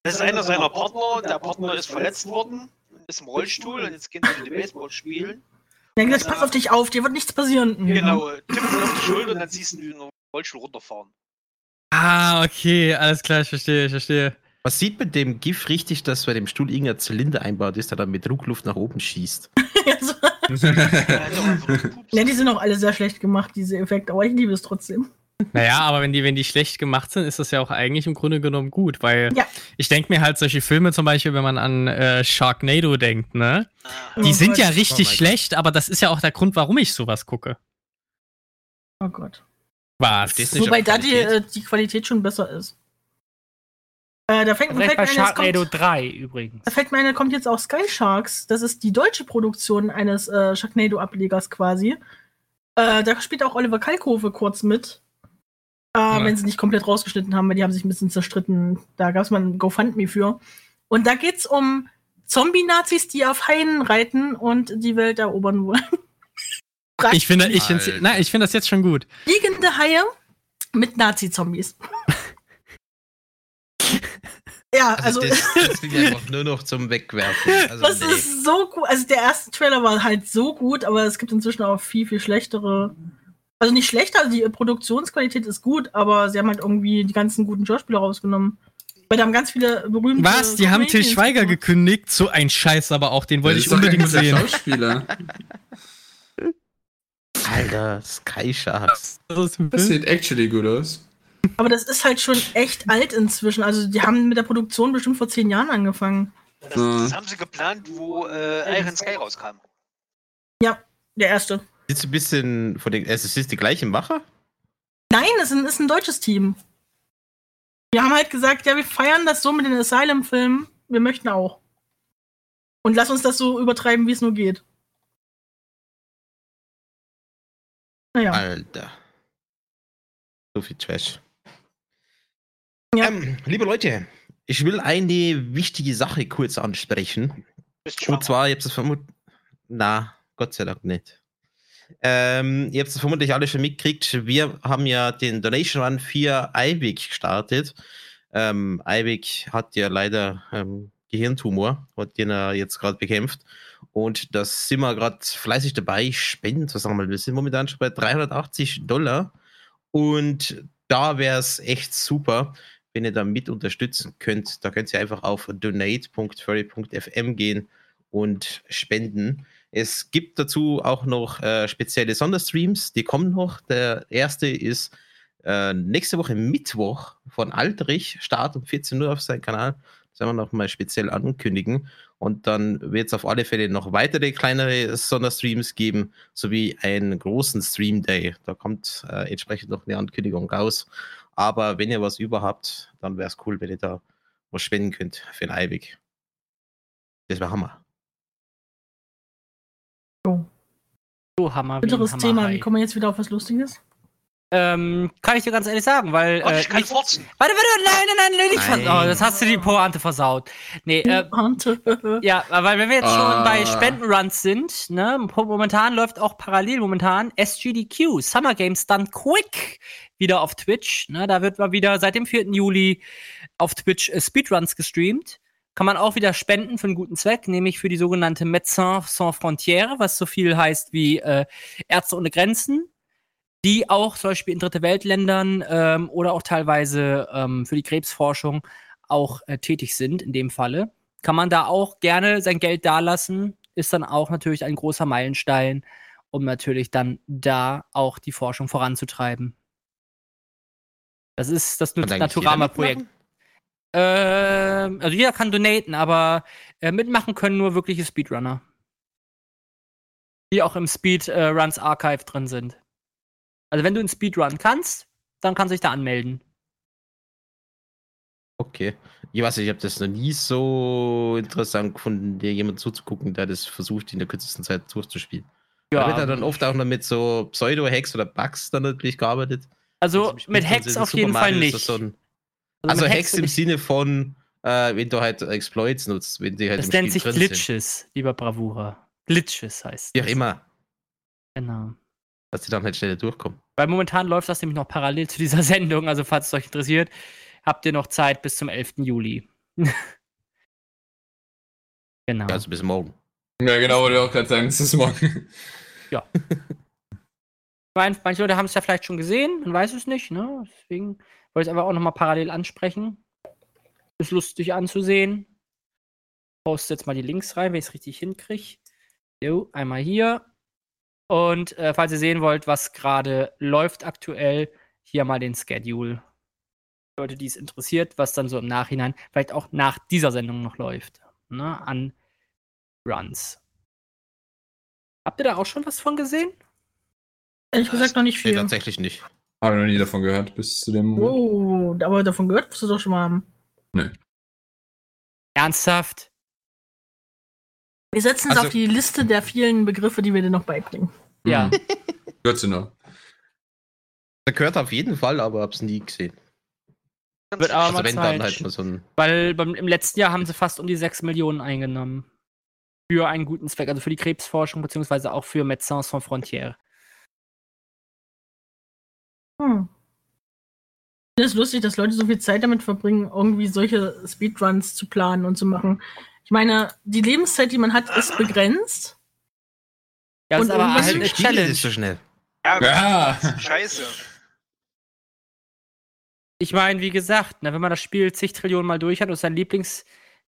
Das ist einer seiner Partner. Der Partner ist verletzt worden, ist im Rollstuhl und jetzt gehen sie mit dem Baseball spielen. Ja, jetzt pass auf dich auf, dir wird nichts passieren. Genau, tippen auf die Schulter und dann siehst du den Rollstuhl runterfahren. Ah, okay, alles klar, ich verstehe, ich verstehe. Man sieht mit dem GIF richtig, dass bei dem Stuhl irgendein Zylinder einbaut ist, der dann mit Druckluft nach oben schießt. *laughs* Also, ja, die sind auch alle sehr schlecht gemacht, diese Effekte, aber ich liebe es trotzdem. Naja, aber wenn die, wenn die schlecht gemacht sind, ist das ja auch eigentlich im Grunde genommen gut, weil Ja. ich denke mir halt solche Filme zum Beispiel, wenn man an äh, Sharknado denkt, ne? Ah, Die Oh sind Gott. ja richtig Oh schlecht, aber das ist ja auch der Grund, warum ich sowas gucke. Oh Gott. Was? Wobei da die, Qualität. äh, die Qualität schon besser ist. Äh, da fängt, Vielleicht fällt, bei Sharknado kommt, 3 übrigens. da fällt mir ein, da kommt jetzt auch Sky Sharks. Das ist die deutsche Produktion eines äh, Sharknado-Ablegers quasi. Äh, da spielt auch Oliver Kalkofe kurz mit. Äh, Ja. Wenn sie nicht komplett rausgeschnitten haben, weil die haben sich ein bisschen zerstritten. Da gab es mal ein GoFundMe für. Und da geht's um Zombie-Nazis, die auf Haien reiten und die Welt erobern wollen. *laughs* Ich finde, ich ich finde das jetzt schon gut. Fliegende Haie mit Nazi-Zombies. *laughs* ja, Also, also, das, das klingt einfach nur noch zum Wegwerfen. *laughs* Also, das nee. ist so gut. Also der erste Trailer war halt so gut, aber es gibt inzwischen auch viel, viel schlechtere. Also nicht schlechter, also die Produktionsqualität ist gut, aber sie haben halt irgendwie die ganzen guten Schauspieler rausgenommen. Weil da haben ganz viele berühmte. Was? Die haben Till Schweiger gemacht. gekündigt? So ein Scheiß aber auch, den wollte ich unbedingt sehen. Schauspieler. *laughs* Alter, Sky Sharks. Das Das sieht actually gut aus. Aber das ist halt schon echt alt inzwischen. Also die haben mit der Produktion bestimmt vor zehn Jahren angefangen. Das, das haben sie geplant, wo äh, Iron Sky rauskam. Der erste. Ist ein bisschen von den. Es ist die gleiche Macher? Nein, es ist ein, ist ein deutsches Team. Wir haben halt gesagt, ja, wir feiern das so mit den Asylum-Filmen. Wir möchten auch. Und lass uns das so übertreiben, wie es nur geht. Naja. Alter. So viel Trash. Ja. Ähm, liebe Leute, ich will eine wichtige Sache kurz ansprechen. Und zwar, ihr habt es vermutlich. Na, Gott sei Dank nicht. Ähm, ihr habt es vermutlich alle schon mitgekriegt. Wir haben ja den Donation Run für Eivik gestartet. Ähm, Eivik hat ja leider ähm, Gehirntumor, hat den er jetzt gerade bekämpft. Und da sind wir gerade fleißig dabei, Spenden zu sammeln. Wir sind momentan schon bei 380 Dollar. Und da wäre es echt super, wenn ihr da mit unterstützen könnt. Da könnt ihr einfach auf donate.furry.fm gehen und spenden. Es gibt dazu auch noch äh, spezielle Sonderstreams, die kommen noch. Der erste ist äh, nächste Woche Mittwoch von Aldrich, Start um 14 Uhr auf seinem Kanal. Das werden wir noch mal speziell ankündigen. Und dann wird es auf alle Fälle noch weitere kleinere Sonderstreams geben, sowie einen großen Stream Day. Da kommt äh, entsprechend noch eine Ankündigung raus. Aber wenn ihr was über habt, dann wäre es cool, wenn ihr da was spenden könnt für den Eivik. Das wäre Hammer. So Hammer. Bitteres Thema. Wie kommen wir jetzt wieder auf was Lustiges? Ähm, kann ich dir ganz ehrlich sagen, weil. Äh, ich kann nicht- furzen. Warte, warte, nein, nein, nein, nicht Nein. vers- Oh, das hast du die Pointe versaut. Nee, äh, *laughs* Ernte. *laughs* ja, weil wenn wir jetzt schon Ah. bei Spendenruns sind, ne, momentan läuft auch parallel momentan SGDQ, Summer Games Done Quick, wieder auf Twitch. Ne, da wird mal wieder seit dem 4. Juli auf Twitch äh, Speedruns gestreamt. Kann man auch wieder spenden für einen guten Zweck, nämlich für die sogenannte Médecins Sans Frontières, was so viel heißt wie äh, Ärzte ohne Grenzen, die auch zum Beispiel in Dritte Weltländern ähm, oder auch teilweise ähm, für die Krebsforschung auch äh, tätig sind, in dem Falle. Kann man da auch gerne sein Geld dalassen, ist dann auch natürlich ein großer Meilenstein, um natürlich dann da auch die Forschung voranzutreiben. Das ist das Naturama-Projekt. Ähm, also jeder kann donaten, aber äh, mitmachen können nur wirkliche Speedrunner. Die auch im Speedruns Archive drin sind. Also wenn du einen Speedrun kannst, dann kannst du dich da anmelden. Okay. Ich weiß nicht, ich habe das noch nie so interessant gefunden, dir jemand zuzugucken, der das versucht, in der kürzesten Zeit durchzuspielen. Da wird ja dann oft auch noch mit so Pseudo-Hacks oder Bugs dann natürlich gearbeitet. also Also mit Hacks auf Super jeden Fall Mario nicht. So ein, Also also Hacks im Sinne von, äh, wenn du halt Exploits nutzt, wenn die halt Das im nennt Spiel sich drin sind. Glitches, lieber Bravura. Glitches heißt Wie auch das. immer, Genau. dass die dann halt schneller durchkommen. Weil momentan läuft das nämlich noch parallel zu dieser *laughs* Sendung. Also, falls es euch interessiert, habt ihr noch Zeit bis zum 11. Juli. *laughs* genau. Ja, also bis morgen. Ja, genau, wollte ich auch gerade sagen, das ist *laughs* morgen. Manch- Manche Leute haben es ja vielleicht schon gesehen, man weiß es nicht, ne? Deswegen wollte ich es einfach auch nochmal parallel ansprechen. Ist lustig anzusehen. Poste jetzt mal die Links rein, wenn ich es richtig hinkriege. Jo, einmal hier. Und äh, falls ihr sehen wollt, was gerade läuft aktuell, hier mal den Schedule. Leute, die es interessiert, was dann so im Nachhinein, vielleicht auch nach dieser Sendung noch läuft. Ne? An Runs. Habt ihr da auch schon was von gesehen? Ehrlich gesagt noch nicht Nee, viel. tatsächlich nicht. Habe noch nie davon gehört, bis zu dem Moment. Oh, aber davon gehört musst du doch schon mal haben. Ernsthaft? Wir setzen es Also- auf die Liste der vielen Begriffe, die wir dir noch beibringen. Ja. Mhm. Good to know. Da gehört auf jeden Fall, aber hab's nie gesehen. Wird aber Also mal wenn Zeit. dann halt mal so ein. Weil beim, im letzten Jahr haben sie fast um die 6 Millionen eingenommen. Für einen guten Zweck, also für die Krebsforschung, beziehungsweise auch für Médecins Sans Frontières. Hm. Ich finde es lustig, dass Leute so viel Zeit damit verbringen, irgendwie solche Speedruns zu planen und zu machen. Ich meine, die Lebenszeit, die man hat, ist begrenzt. Ja, das Und ist aber halt eine Challenge. das so schnell. Ja, Ja. scheiße. Ich meine, wie gesagt, ne, wenn man das Spiel zig Trillionen Mal durch hat und sein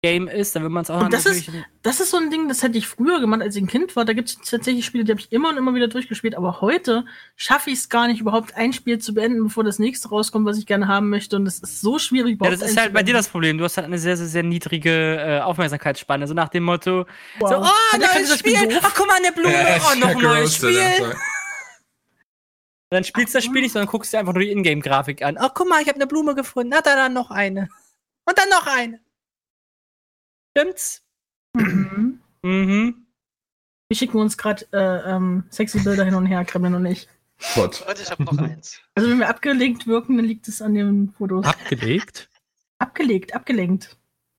Lieblingsgame ist, dann will man es auch Und das natürlich. Das ist so ein Ding, das hätte ich früher gemacht, als ich ein Kind war. Da gibt es tatsächlich Spiele, die habe ich immer und immer wieder durchgespielt. Aber heute schaffe ich es gar nicht, überhaupt ein Spiel zu beenden, bevor das nächste rauskommt, was ich gerne haben möchte. Und es ist so schwierig, ja, das ist halt bei dir das Problem. Du hast halt eine sehr, sehr, sehr niedrige äh, Aufmerksamkeitsspanne. So nach dem Motto: Wow. so, oh, neues Spiel. Ach, guck mal, eine Blume. oh, noch ein neues Spiel. *laughs* dann spielst du das Spiel nicht, sondern guckst dir einfach nur die Ingame-Grafik an. Oh, guck mal, ich habe eine Blume gefunden. Na, da dann noch eine. Und dann noch eine. Stimmt's? Mhm. Mhm. Wir schicken uns gerade äh, ähm, sexy Bilder hin und her, Kremlin und ich. Gott. Warte, ich habe noch eins. Also wenn wir abgelegt wirken, dann liegt es an den Fotos. Abgelegt? Abgelegt, abgelenkt.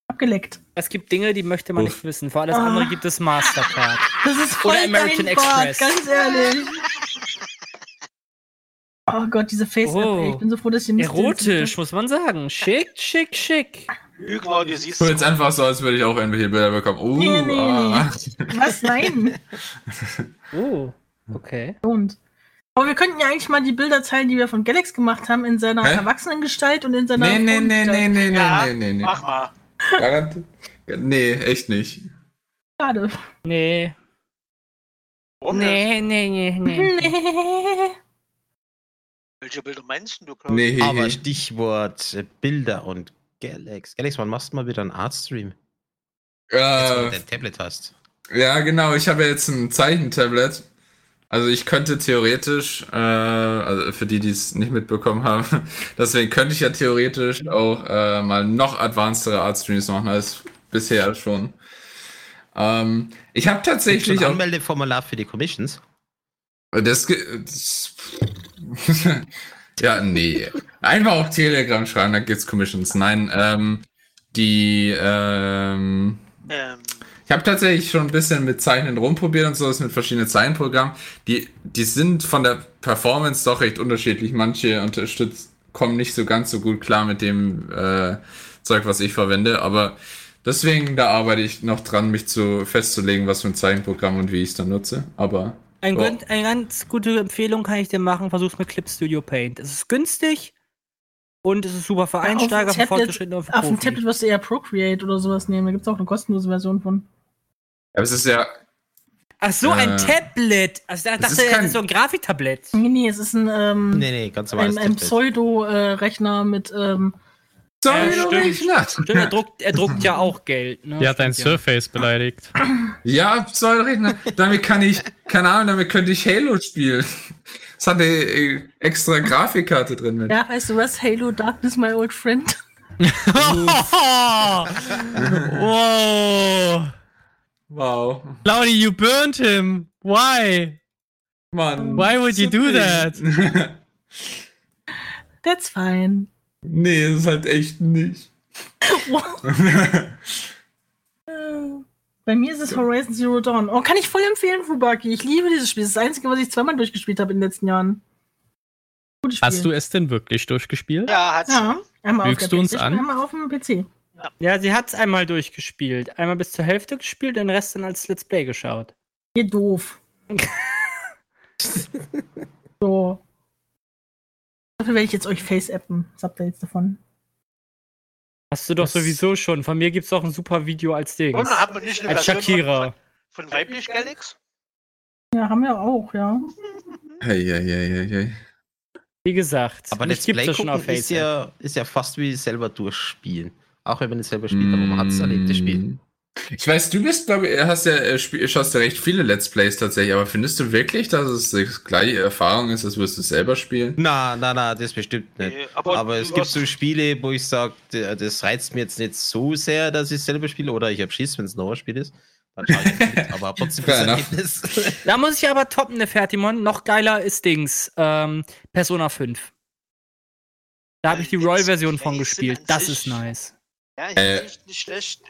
Abgeleckt. Es gibt Dinge, die möchte man Uff. nicht wissen. Für alles Ah. andere gibt es Mastercard. Das ist voll Oder American dein Bart, Express. ganz ehrlich. Oh Gott, diese face Oh. ey. Ich bin so froh, dass ihr nicht Erotisch, muss man sagen. Schick, schick, schick. Lügner, du siehst So jetzt einfach so, als würde ich auch irgendwelche Bilder bekommen. Uh, Nee, nee, ah. Was? Nein. *laughs* Oh, okay. Und. Aber wir könnten ja eigentlich mal die Bilder teilen, die wir von Galax gemacht haben, in seiner Hä? Erwachsenengestalt und in seiner. Nee, nee, nee, nee, nee, nee, Ja, nee, nee, nee. Mach mal. Garant- Nee, echt nicht. Schade. Nee. Warum? Nee, nee, nee, nee. Nee. Welche Bilder meinst du, Klaus? Nee, Aber Stichwort äh, Bilder und Galax. Galax, wann machst du mal wieder einen Artstream? Jetzt, äh, dein Tablet hast. ja, genau. Ich habe jetzt ein Zeichentablet. Also ich könnte theoretisch, äh, also für die, die es nicht mitbekommen haben, *laughs* deswegen könnte ich ja theoretisch auch äh, mal noch advancedere Artstreams machen als bisher schon. Ähm, ich habe tatsächlich ein auch Anmeldeformular für die Commissions? Das, das *laughs* Ja, nee. Einfach auf Telegram schreiben, da gibt's Commissions. Nein, ähm, die, ähm, Ähm, ich habe tatsächlich schon ein bisschen mit Zeichnen rumprobiert und so, das mit verschiedenen Zeichenprogrammen. Die, die sind von der Performance doch recht unterschiedlich. Manche unterstützt, kommen nicht so ganz so gut klar mit dem äh, Zeug, was ich verwende, aber deswegen, da arbeite ich noch dran, mich zu festzulegen, was für ein Zeichenprogramm und wie ich es dann nutze. Aber Ein Ja. ganz, eine ganz gute Empfehlung kann ich dir machen. Versuch's mit Clip Studio Paint. Es ist günstig und es ist super für Auf dem Einsteiger, für Fortgeschrittene für Auf dem. Tablet wirst du eher Procreate oder sowas nehmen. Da gibt es auch eine kostenlose Version von. aber es ist ja, Ach so, ein Äh, Tablet. Also ich das dachte, ist das ist so ein Grafiktablett. Nee, nee, es ist ein, ähm, Nee, nee, ganz normales ein, ein. Pseudo-Rechner mit, ähm, sorry, Ja, stimmt. Stimmt, er druckt, er druckt ja auch Geld. Ne? Die hat ein Stimmt, ja. Surface beleidigt. Ja, Pseudorechner. Damit kann ich, keine Ahnung, damit könnte ich Halo spielen. Es hat eine äh, extra Grafikkarte drin mit. ja, weißt du was? Halo Darkness, my old friend. *laughs* wow. Wow. Claudi, you burned him. Why? Mann. Why would you do that? *laughs* That's fine. Nee, das ist halt echt nicht. *laughs* Bei mir ist es Horizon Zero Dawn. Oh, kann ich voll empfehlen, Fubaki. Ich liebe dieses Spiel. Das ist das Einzige, was ich zweimal durchgespielt habe in den letzten Jahren. Gutes Spiel. Hast du es denn wirklich durchgespielt? ja, hat's. Ja, einmal Lügst auf der du uns PlayStation, an? Einmal auf dem PC. Ja, sie hat's einmal durchgespielt. Einmal bis zur Hälfte gespielt, den Rest dann als Let's Play geschaut. Ihr doof. *laughs* so. Dafür werde ich jetzt euch face-appen. Was habt ihr jetzt davon? Hast du doch Das- sowieso schon. Von mir gibt's auch ein super Video als Ding. Und hat man nicht eine Als Version Shakira. Von, von weiblich Galax? Ja, haben wir auch, ja. Hey, hey, hey, hey, hey. Wie gesagt, Aber gibt's Play ja schon auf gucken ist ja, ist ja fast wie selber durchspielen. Auch wenn man es selber spielt, aber man hat es erlebt, das Spiel. Ich weiß, du bist, glaube ich, hast ja, äh, schaust ja recht viele Let's Plays tatsächlich, aber findest du wirklich, dass es die gleiche Erfahrung ist, als würdest du selber spielen? Na, na, na, das bestimmt nicht. Nee, aber Aber es gibt so Spiele, wo ich sage, das reizt mir jetzt nicht so sehr, dass ich selber spiele, oder ich habe Schiss, wenn es ein neues Spiel ist. Mit, aber trotzdem das. Ergebnis. *laughs* Da muss ich aber toppen, ne Fertimon. Noch geiler ist Dings. Ähm, Persona 5. Da habe ich die Let's Royal-Version von gespielt. Das ist nice. Ja, ich Äh, nicht schlecht.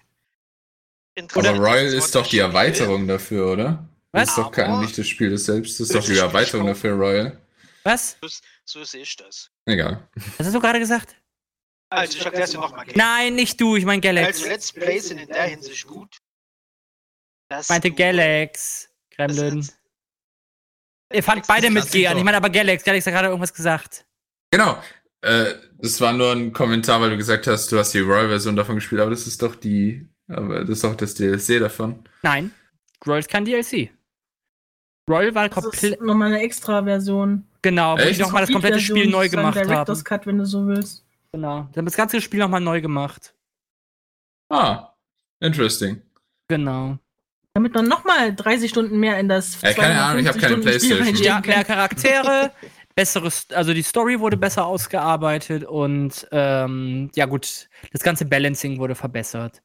Aber Royal ist doch die Erweiterung dafür, oder? Was? Das ist doch kein, Aber- nicht das Spiel das selbst, das ist doch die Erweiterung dafür, Royal. Was? So, sehe ich das. Egal. Was hast du gerade gesagt? Also, ich erkläre es dir nochmal. Nein, nicht du, ich mein Galax. Also, Let's Plays sind in der Hinsicht gut. Ich meinte Galax. hat- Ihr fangt beide mit G an. Ich meine aber Galax. Galax hat gerade irgendwas gesagt. Genau. Äh, das war nur ein Kommentar, weil du gesagt hast, du hast die Royal-Version davon gespielt, aber das ist doch die, aber das ist doch das DLC davon. Nein. Royal ist kein DLC. Royal war Das komplett. ist nochmal eine Extra-Version. Genau, wo ich nochmal das komplette Spiel neu gemacht habe. Director's Cut, wenn du so willst. Genau. Die haben das ganze Spiel nochmal neu gemacht. Ah, interesting. Genau. Damit man nochmal 30 Stunden mehr in das Ja, keine Ahnung, ich hab keine 250 Stunden Spiel Playstation. Ja, mehr Charaktere. *laughs* besseres, also die Story wurde besser ausgearbeitet und ähm, ja gut, das ganze Balancing wurde verbessert.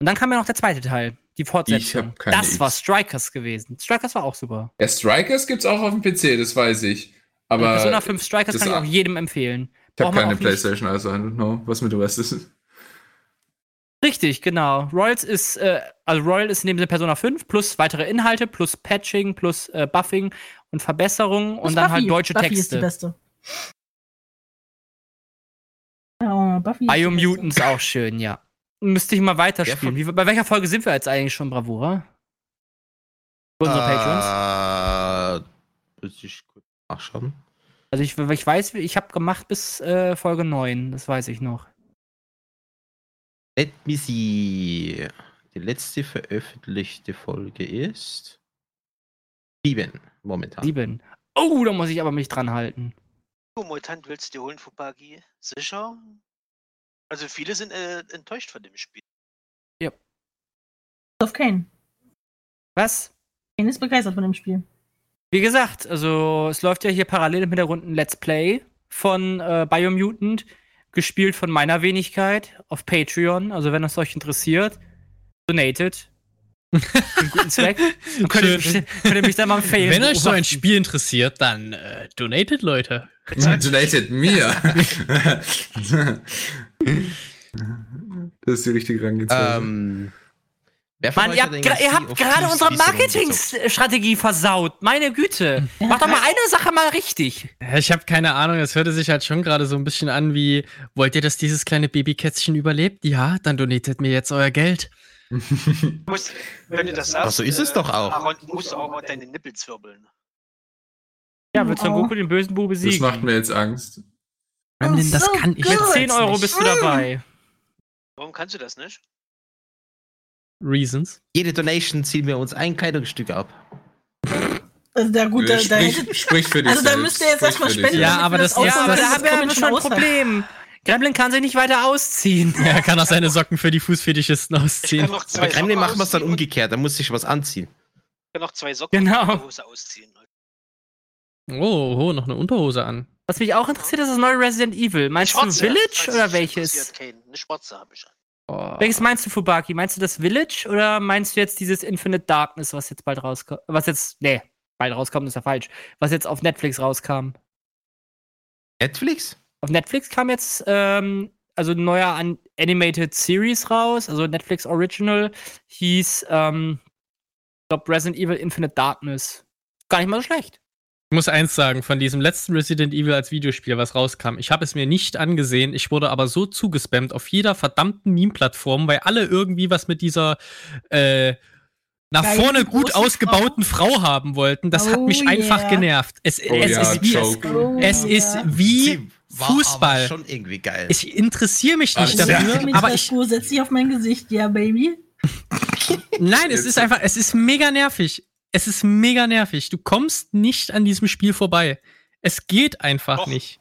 Und dann kam ja noch der zweite Teil, die Fortsetzung. hab keine Das war X. Strikers gewesen. Strikers war auch super. Ja, Strikers gibt's auch auf dem PC, das weiß ich. Aber Persona 5 Strikers kann ich auch jedem empfehlen. ich habe keine auch nicht- Playstation, also I don't know, was mit du weißt. Ist. Richtig, genau. Royals ist, äh, also Royal ist neben der Persona 5 plus weitere Inhalte, plus Patching, plus äh, Buffing und Verbesserungen und dann Buffy. halt deutsche Buffy ist die Texte. beste. Ja, Buffy ist die Biomutants auch schön, ja. Müsste ich mal weiterspielen. Wie, bei welcher Folge sind wir jetzt eigentlich schon, Bravura? Für Unsere Patrons? Äh, muss ich kurz nachschauen. Also ich, ich weiß, ich habe gemacht bis äh, Folge 9, das weiß ich noch. Let me see. Die letzte veröffentlichte Folge ist. Sieben momentan. 7. Oh, da muss ich aber mich dran halten. Du, Mutant, willst du dir holen, Fubagi? Sicher? Also viele sind äh, enttäuscht von dem Spiel. of Kane. Was? Kane ist begeistert von dem Spiel. Wie gesagt, also es läuft ja hier parallel mit der Runden Let's Play von äh, Biomutant, gespielt von meiner Wenigkeit auf Patreon. Also wenn es euch interessiert, donated. Für einen guten Zweck. *laughs* Dann könnt ihr, mich, könnt ihr mich da mal empfehlen. Wenn euch so ein. Spiel interessiert, dann äh, donatet, Leute. Donated mir. *laughs* *laughs* *laughs* das ist die richtige Rangehensweise. Ähm, Mann, ihr hat habt, ihr habt gerade unsere? Marketingstrategie versaut. Meine Güte. Macht doch mal eine Sache mal richtig. Ich habe keine Ahnung, das hörte sich halt schon gerade so ein bisschen an wie, wollt ihr, dass dieses kleine Babykätzchen überlebt? Ja, dann donatet mir jetzt euer Geld. *laughs* Du musst, wenn du das sagst, Aber so ist es doch auch. Aaron, musst du auch mal deine Nippel zwirbeln. Ja, wird Son. Goku den bösen Buben das besiegen. macht mir jetzt Angst. Brandon, das so kann ich. Mit jetzt 10 Euro nicht. bist du dabei. Warum kannst du das nicht? Reasons. Jede Donation ziehen wir uns ein Kleidungsstück ab. Also da gut, da, da sprich, hättet, sprich für dich also da müsst ihr jetzt erstmal für spenden. Ja, aber das- ausbauen Ja, aber da Das haben wir aber schon ein. Problem. Gremlin kann sich nicht weiter ausziehen. Er kann auch seine Socken für die Fußfetischisten ausziehen. zwei Gremlin Socken machen wir es dann umgekehrt, da muss sich was anziehen. Ich kann noch zwei Socken Genau. und eine Hose ausziehen. Oh, oh, noch eine Unterhose an. Was mich auch interessiert, ist das neue Resident Evil. Meinst du Schwarze, Village oder welches? Kane. Eine schwarze habe ich. Oh. Welches meinst du, Fubaki? Meinst du das Village oder meinst du jetzt dieses Infinite Darkness, was jetzt bald rauskommt? Was jetzt, nee, bald rauskommt, ist ja falsch. Was jetzt auf Netflix rauskam. Netflix? Auf Netflix kam jetzt, ähm, also ein neuer An Animated Series raus, also Netflix Original, hieß, ähm, ich glaube, Resident Evil Infinite Darkness. Gar nicht mal so schlecht. Ich muss eins sagen, von diesem letzten Resident Evil als Videospiel, was rauskam, ich habe es mir nicht angesehen, ich wurde aber so zugespammt auf jeder verdammten Meme-Plattform, weil alle irgendwie was mit dieser äh, nach Geile vorne gut ausgebauten Frau. haben wollten. Das hat Oh mich einfach yeah. genervt. Es, Oh es ja, ist wie, es. Oh, es ist ja. wie Fußball. schon irgendwie geil. Ich interessiere mich nicht Also, dafür, Mit aber ich, setz dich auf mein Gesicht, ja, Baby. *laughs* *laughs* Nein, es ist einfach, es ist mega nervig. Es ist mega nervig. Du kommst nicht an diesem Spiel vorbei. Es geht einfach Doch. nicht.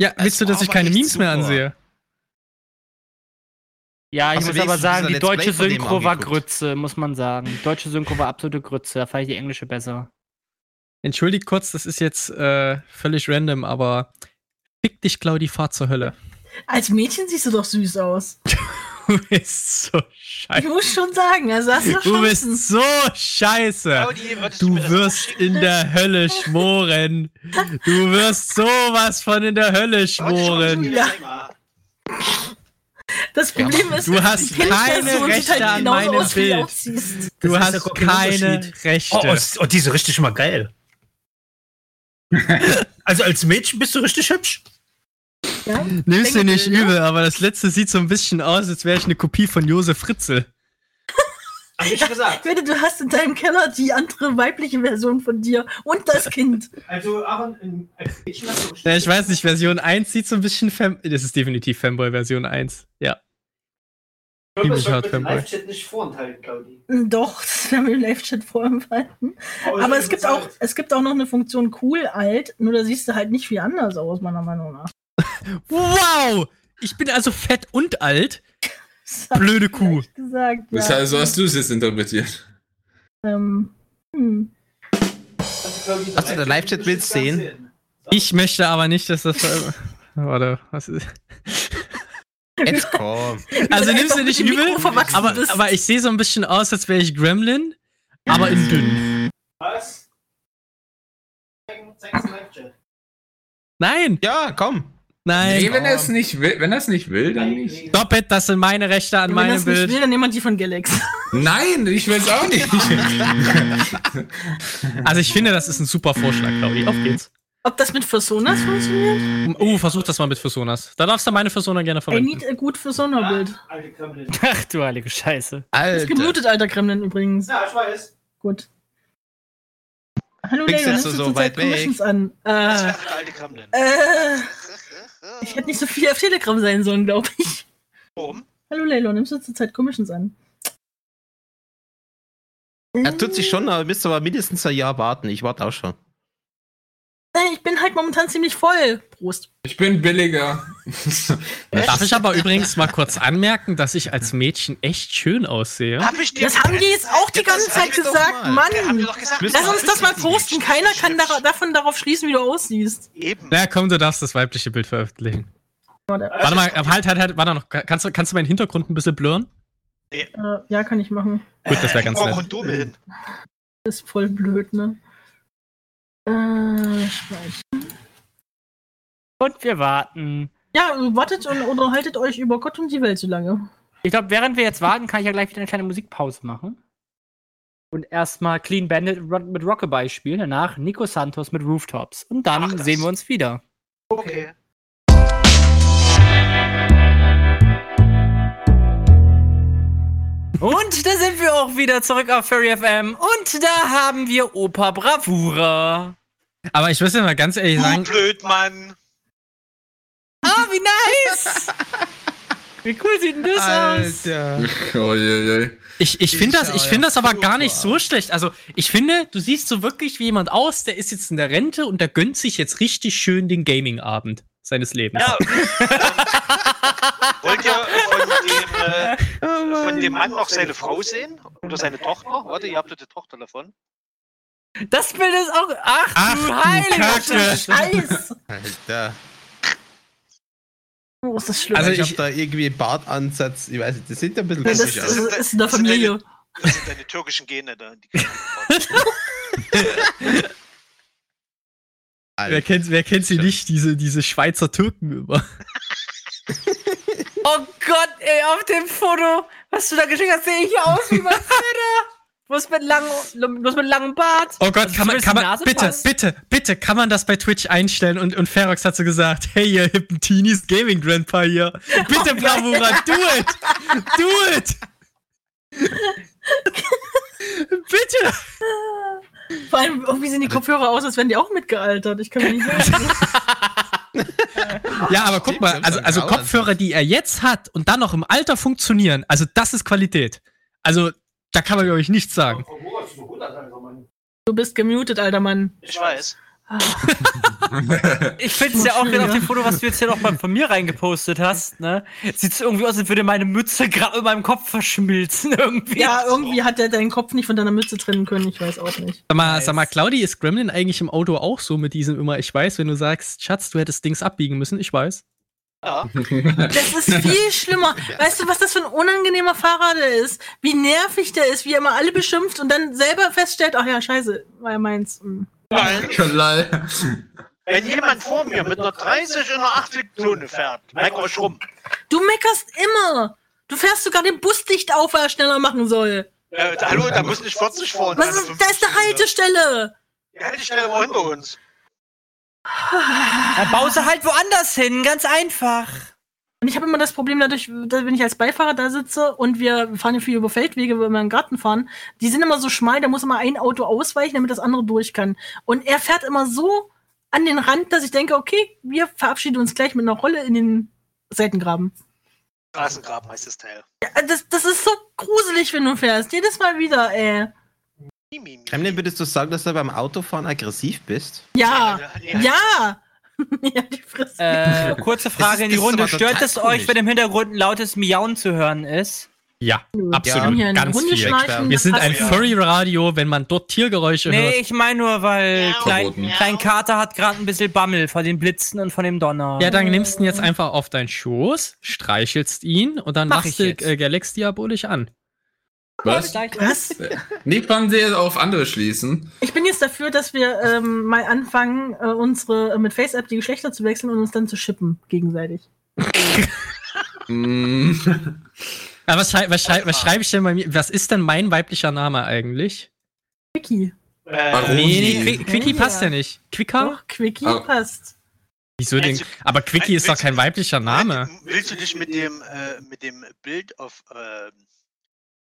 Ja, Es willst du, dass ich keine Memes mehr super. ansehe? Ja, ich du muss aber sagen, die deutsche Synchro war? Grütze, muss man sagen. Die deutsche Synchro war absolute Grütze. Da fand ich die englische besser. Entschuldigt kurz, das ist jetzt äh, völlig random, aber fick dich, Claudi, fahr zur Hölle. Als Mädchen siehst du doch süß aus. *laughs* Du bist so Ich scheiße. muss schon sagen, also hast du Du bist so scheiße. Du Du wirst in der Hölle schmoren. Du wirst sowas von in der Hölle schmoren. Ja. Das Problem ist, Du hast keine sieht halt Rechte an genauso meinem du Bild. Du Das ist hast ja keine. Rechte. Oh, oh, oh, die ist richtig mal geil. *laughs* also als Mädchen bist du richtig hübsch. Ja? Nimm's dir Denke, nicht übel, aber das letzte sieht so ein bisschen aus, als wäre ich eine Kopie von Josef Fritzl. *laughs* Hab ich gesagt. Ich wette, du hast in deinem Keller die andere weibliche Version von dir und das Kind. *laughs* Also, Aaron, als du bestimmt- Ja, ich weiß nicht, Version 1 sieht so ein bisschen Fem Das ist definitiv Fanboy Version 1. Ja. Ich glaube, das wird Fanboy. Live-Chat nicht vorenthalten, Claudi. Doch, das werden wir im Live-Chat vorenthalten. Aber es gibt, auch, es gibt auch noch eine Funktion cool alt, nur da siehst du halt nicht viel anders aus, meiner Meinung nach. *laughs* Wow! Ich bin also fett und alt. Das Blöde ich Kuh. Gesagt, Das ja. heißt, so hast du es jetzt interpretiert. ähm, hm. Hast du den Live-Chat willst sehen? Ich möchte aber nicht, dass das. Äh, warte, was ist. Jetzt komm. Also nimmst du nicht übel, aber, aber ich sehe so ein bisschen aus, als wäre ich Gremlin, aber in dünn. Was? Nein, Ja, komm. Nein. Nee, wenn er es nicht will, wenn er es nicht will, dann nicht. Doppelt, das sind meine Rechte an Wenn meinem das nicht Bild. will, dann jemand die von Galax. Nein, ich will es auch nicht. *laughs* Also ich finde, das ist ein super Vorschlag, Claudi. Auf geht's. Ob das mit Personas funktioniert? Uh, versuch das mal mit Personas. Da darfst du meine Persona gerne I verwenden. need a good Persona-Bild. Alte Kremlin. Ach du heilige Scheiße. Ist Alter. gemutet, alter Kremlin übrigens. Ja, ich weiß. Gut. Hallo, Leila, du so weit weg? Commissions an? Das Äh, wäre der alte Kremlin. äh, ich hätte nicht so viel auf Telegram sein sollen, glaube ich. Warum? Hallo, Leila, nimmst du zurzeit Commissions an? Er tut sich schon, aber müsst aber mindestens ein Jahr warten. Ich warte auch schon. Äh, Ich bin halt momentan ziemlich voll. Prost. Ich bin billiger. *laughs* Darf ich aber übrigens mal kurz anmerken, dass ich als Mädchen echt schön aussehe? Hab ich dir Das haben die jetzt auch die ganze Zeit gesagt, Mann. gesagt. Lass uns das mal posten. Keiner kann da davon darauf schließen, wie du aussiehst. Eben. Na komm, du darfst das weibliche Bild veröffentlichen. Warte. Mal, halt, halt, halt, warte noch. Kannst du, kannst du meinen Hintergrund ein bisschen blurren? Äh, ja, kann ich machen. Gut, das wäre ganz Oh, nett. Hin. Das ist voll blöd, ne? Äh, speichern. Und wir warten. Ja, wartet und, oder haltet euch über Gott und die Welt so lange. Ich glaube, während wir jetzt warten, kann ich ja gleich wieder eine kleine Musikpause machen. Und erstmal Clean Bandit mit Rockabye spielen, danach Nico Santos mit Rooftops. Und dann Ach, sehen wir uns wieder. Okay. Und da sind wir auch wieder zurück auf Furry FM. Und da haben wir Opa Bravura. Aber ich muss ja mal ganz ehrlich Du sagen, blöd, Mann. Ah, wie nice! *laughs* wie cool sieht denn das aus? Alter. Oh, je, je. ich, ich finde das, ich finde das aber gar nicht so schlecht. Also, ich finde, du siehst so wirklich wie jemand aus, der ist jetzt in der Rente und der gönnt sich jetzt richtig schön den Gaming-Abend seines Lebens. Ja. *laughs* Wollt ihr von dem, äh, Oh von dem Mann noch seine Frau sehen? Oder seine Tochter? Warte, ihr habt doch die Tochter davon. Das Bild ist auch. Ach, Ach, du du heilige Kacke. Scheiß! *laughs* Alter. Oh, ist das schlimm. Also Also ich, ich- habe da irgendwie Bartansatz. Ich weiß nicht, das sieht ein bisschen Ja, das komisch ist, aus. ist in der Familie. Das sind deine türkischen Gene da. *laughs* Wer kennt, wer kennt sie nicht, diese, diese Schweizer Türken immer? *laughs* Oh Gott, ey, auf dem Foto, was du da geschickt hast, sehe ich aus wie mein Vater. Bloß mit langem, bloß mit langem Bart. Oh Gott, Also kann man, kann man, bitte, passt. bitte, bitte, kann man das bei Twitch einstellen? Und, und Ferox hat so gesagt, hey, ihr hippen Teenies Gaming Grandpa hier. Bitte, Bravura, do it! Do it! *laughs* bitte! Vor allem, irgendwie sehen die Kopfhörer aus, als wären die auch mitgealtert. Ich kann mir nicht *laughs* helfen. Ja, aber guck mal, also, also Kopfhörer, die er jetzt hat und dann noch im Alter funktionieren, also das ist Qualität. Also, da kann man, glaube ich, nichts sagen. Du bist gemutet, alter Mann. Ich weiß. Ich finde es ja auch gerade auf dem Foto, was du jetzt hier noch mal von mir reingepostet hast, ne? Sieht irgendwie aus, als würde meine Mütze gerade in meinem Kopf verschmilzen irgendwie. Ja, irgendwie hat er deinen Kopf nicht von deiner Mütze trennen können. Ich weiß auch nicht. Sag mal, Nice. sag mal, Claudi, ist Gremlin eigentlich im Auto auch so mit diesem immer, ich weiß, wenn du sagst, Schatz, du hättest Dings abbiegen müssen, ich weiß. Ja. Das ist viel schlimmer. Weißt du, was das für ein unangenehmer Fahrer der ist? Wie nervig der ist, wie er immer alle beschimpft und dann selber feststellt, ach ja, scheiße, war ja meins. Hm. *laughs* Lol. wenn jemand vor mir mit einer 30 in einer 80 Zone fährt, mecker ich rum. Du meckerst immer. Du fährst sogar den Bus dicht auf, weil er schneller machen soll. Äh, hallo, da muss nicht 40 fahren. Was ist, da ist eine 50. Haltestelle. Die Haltestelle war hinter uns. Dann bau sie halt woanders hin, ganz einfach. Und ich habe immer das Problem dadurch, dass wenn ich als Beifahrer da sitze und wir fahren ja viel über Feldwege, wenn wir in den Garten fahren, die sind immer so schmal, da muss immer ein Auto ausweichen, damit das andere durch kann. Und er fährt immer so an den Rand, dass ich denke, okay, wir verabschieden uns gleich mit einer Rolle in den Seitengraben. Straßengraben heißt das Teil. Ja, das, das ist so gruselig, wenn du fährst. Jedes Mal wieder, ey. Kremlin, würdest du sagen, dass du beim Autofahren aggressiv bist? Ja, Ja, ja. *laughs* ja, die Fresse. Äh, *laughs* kurze Frage ist- in die Runde. Stört es euch, komisch. wenn im Hintergrund ein lautes Miauen zu hören ist? Ja, absolut. Ein ganz viel. Wir sind ein ja. Furry-Radio, wenn man dort Tiergeräusche Nee, hört. ich meine nur, weil Miau, Klein. Klein Kater hat gerade ein bisschen Bammel von den Blitzen und von dem Donner. Ja, dann nimmst du ihn jetzt einfach auf deinen Schoß, streichelst ihn und dann Mach machst ich du äh, Galax diabolisch an. Was? Was? Nicht von dir auf andere schließen. Ich bin jetzt dafür, dass wir ähm, mal anfangen, äh, unsere äh, mit FaceApp die Geschlechter zu wechseln und uns dann zu shippen gegenseitig. Mm. *laughs* Aber was, schrei was, schrei was schreibe ich denn bei mir? Was ist denn mein weiblicher Name eigentlich? Quickie. Äh, Warum? Nee, nee. Qui Quickie Ja. passt ja nicht. Quicker? Doch, Quickie Oh. passt. Wieso denn? Aber Quickie ist doch kein weiblicher Name. Willst du dich mit dem, äh, mit dem Bild auf äh,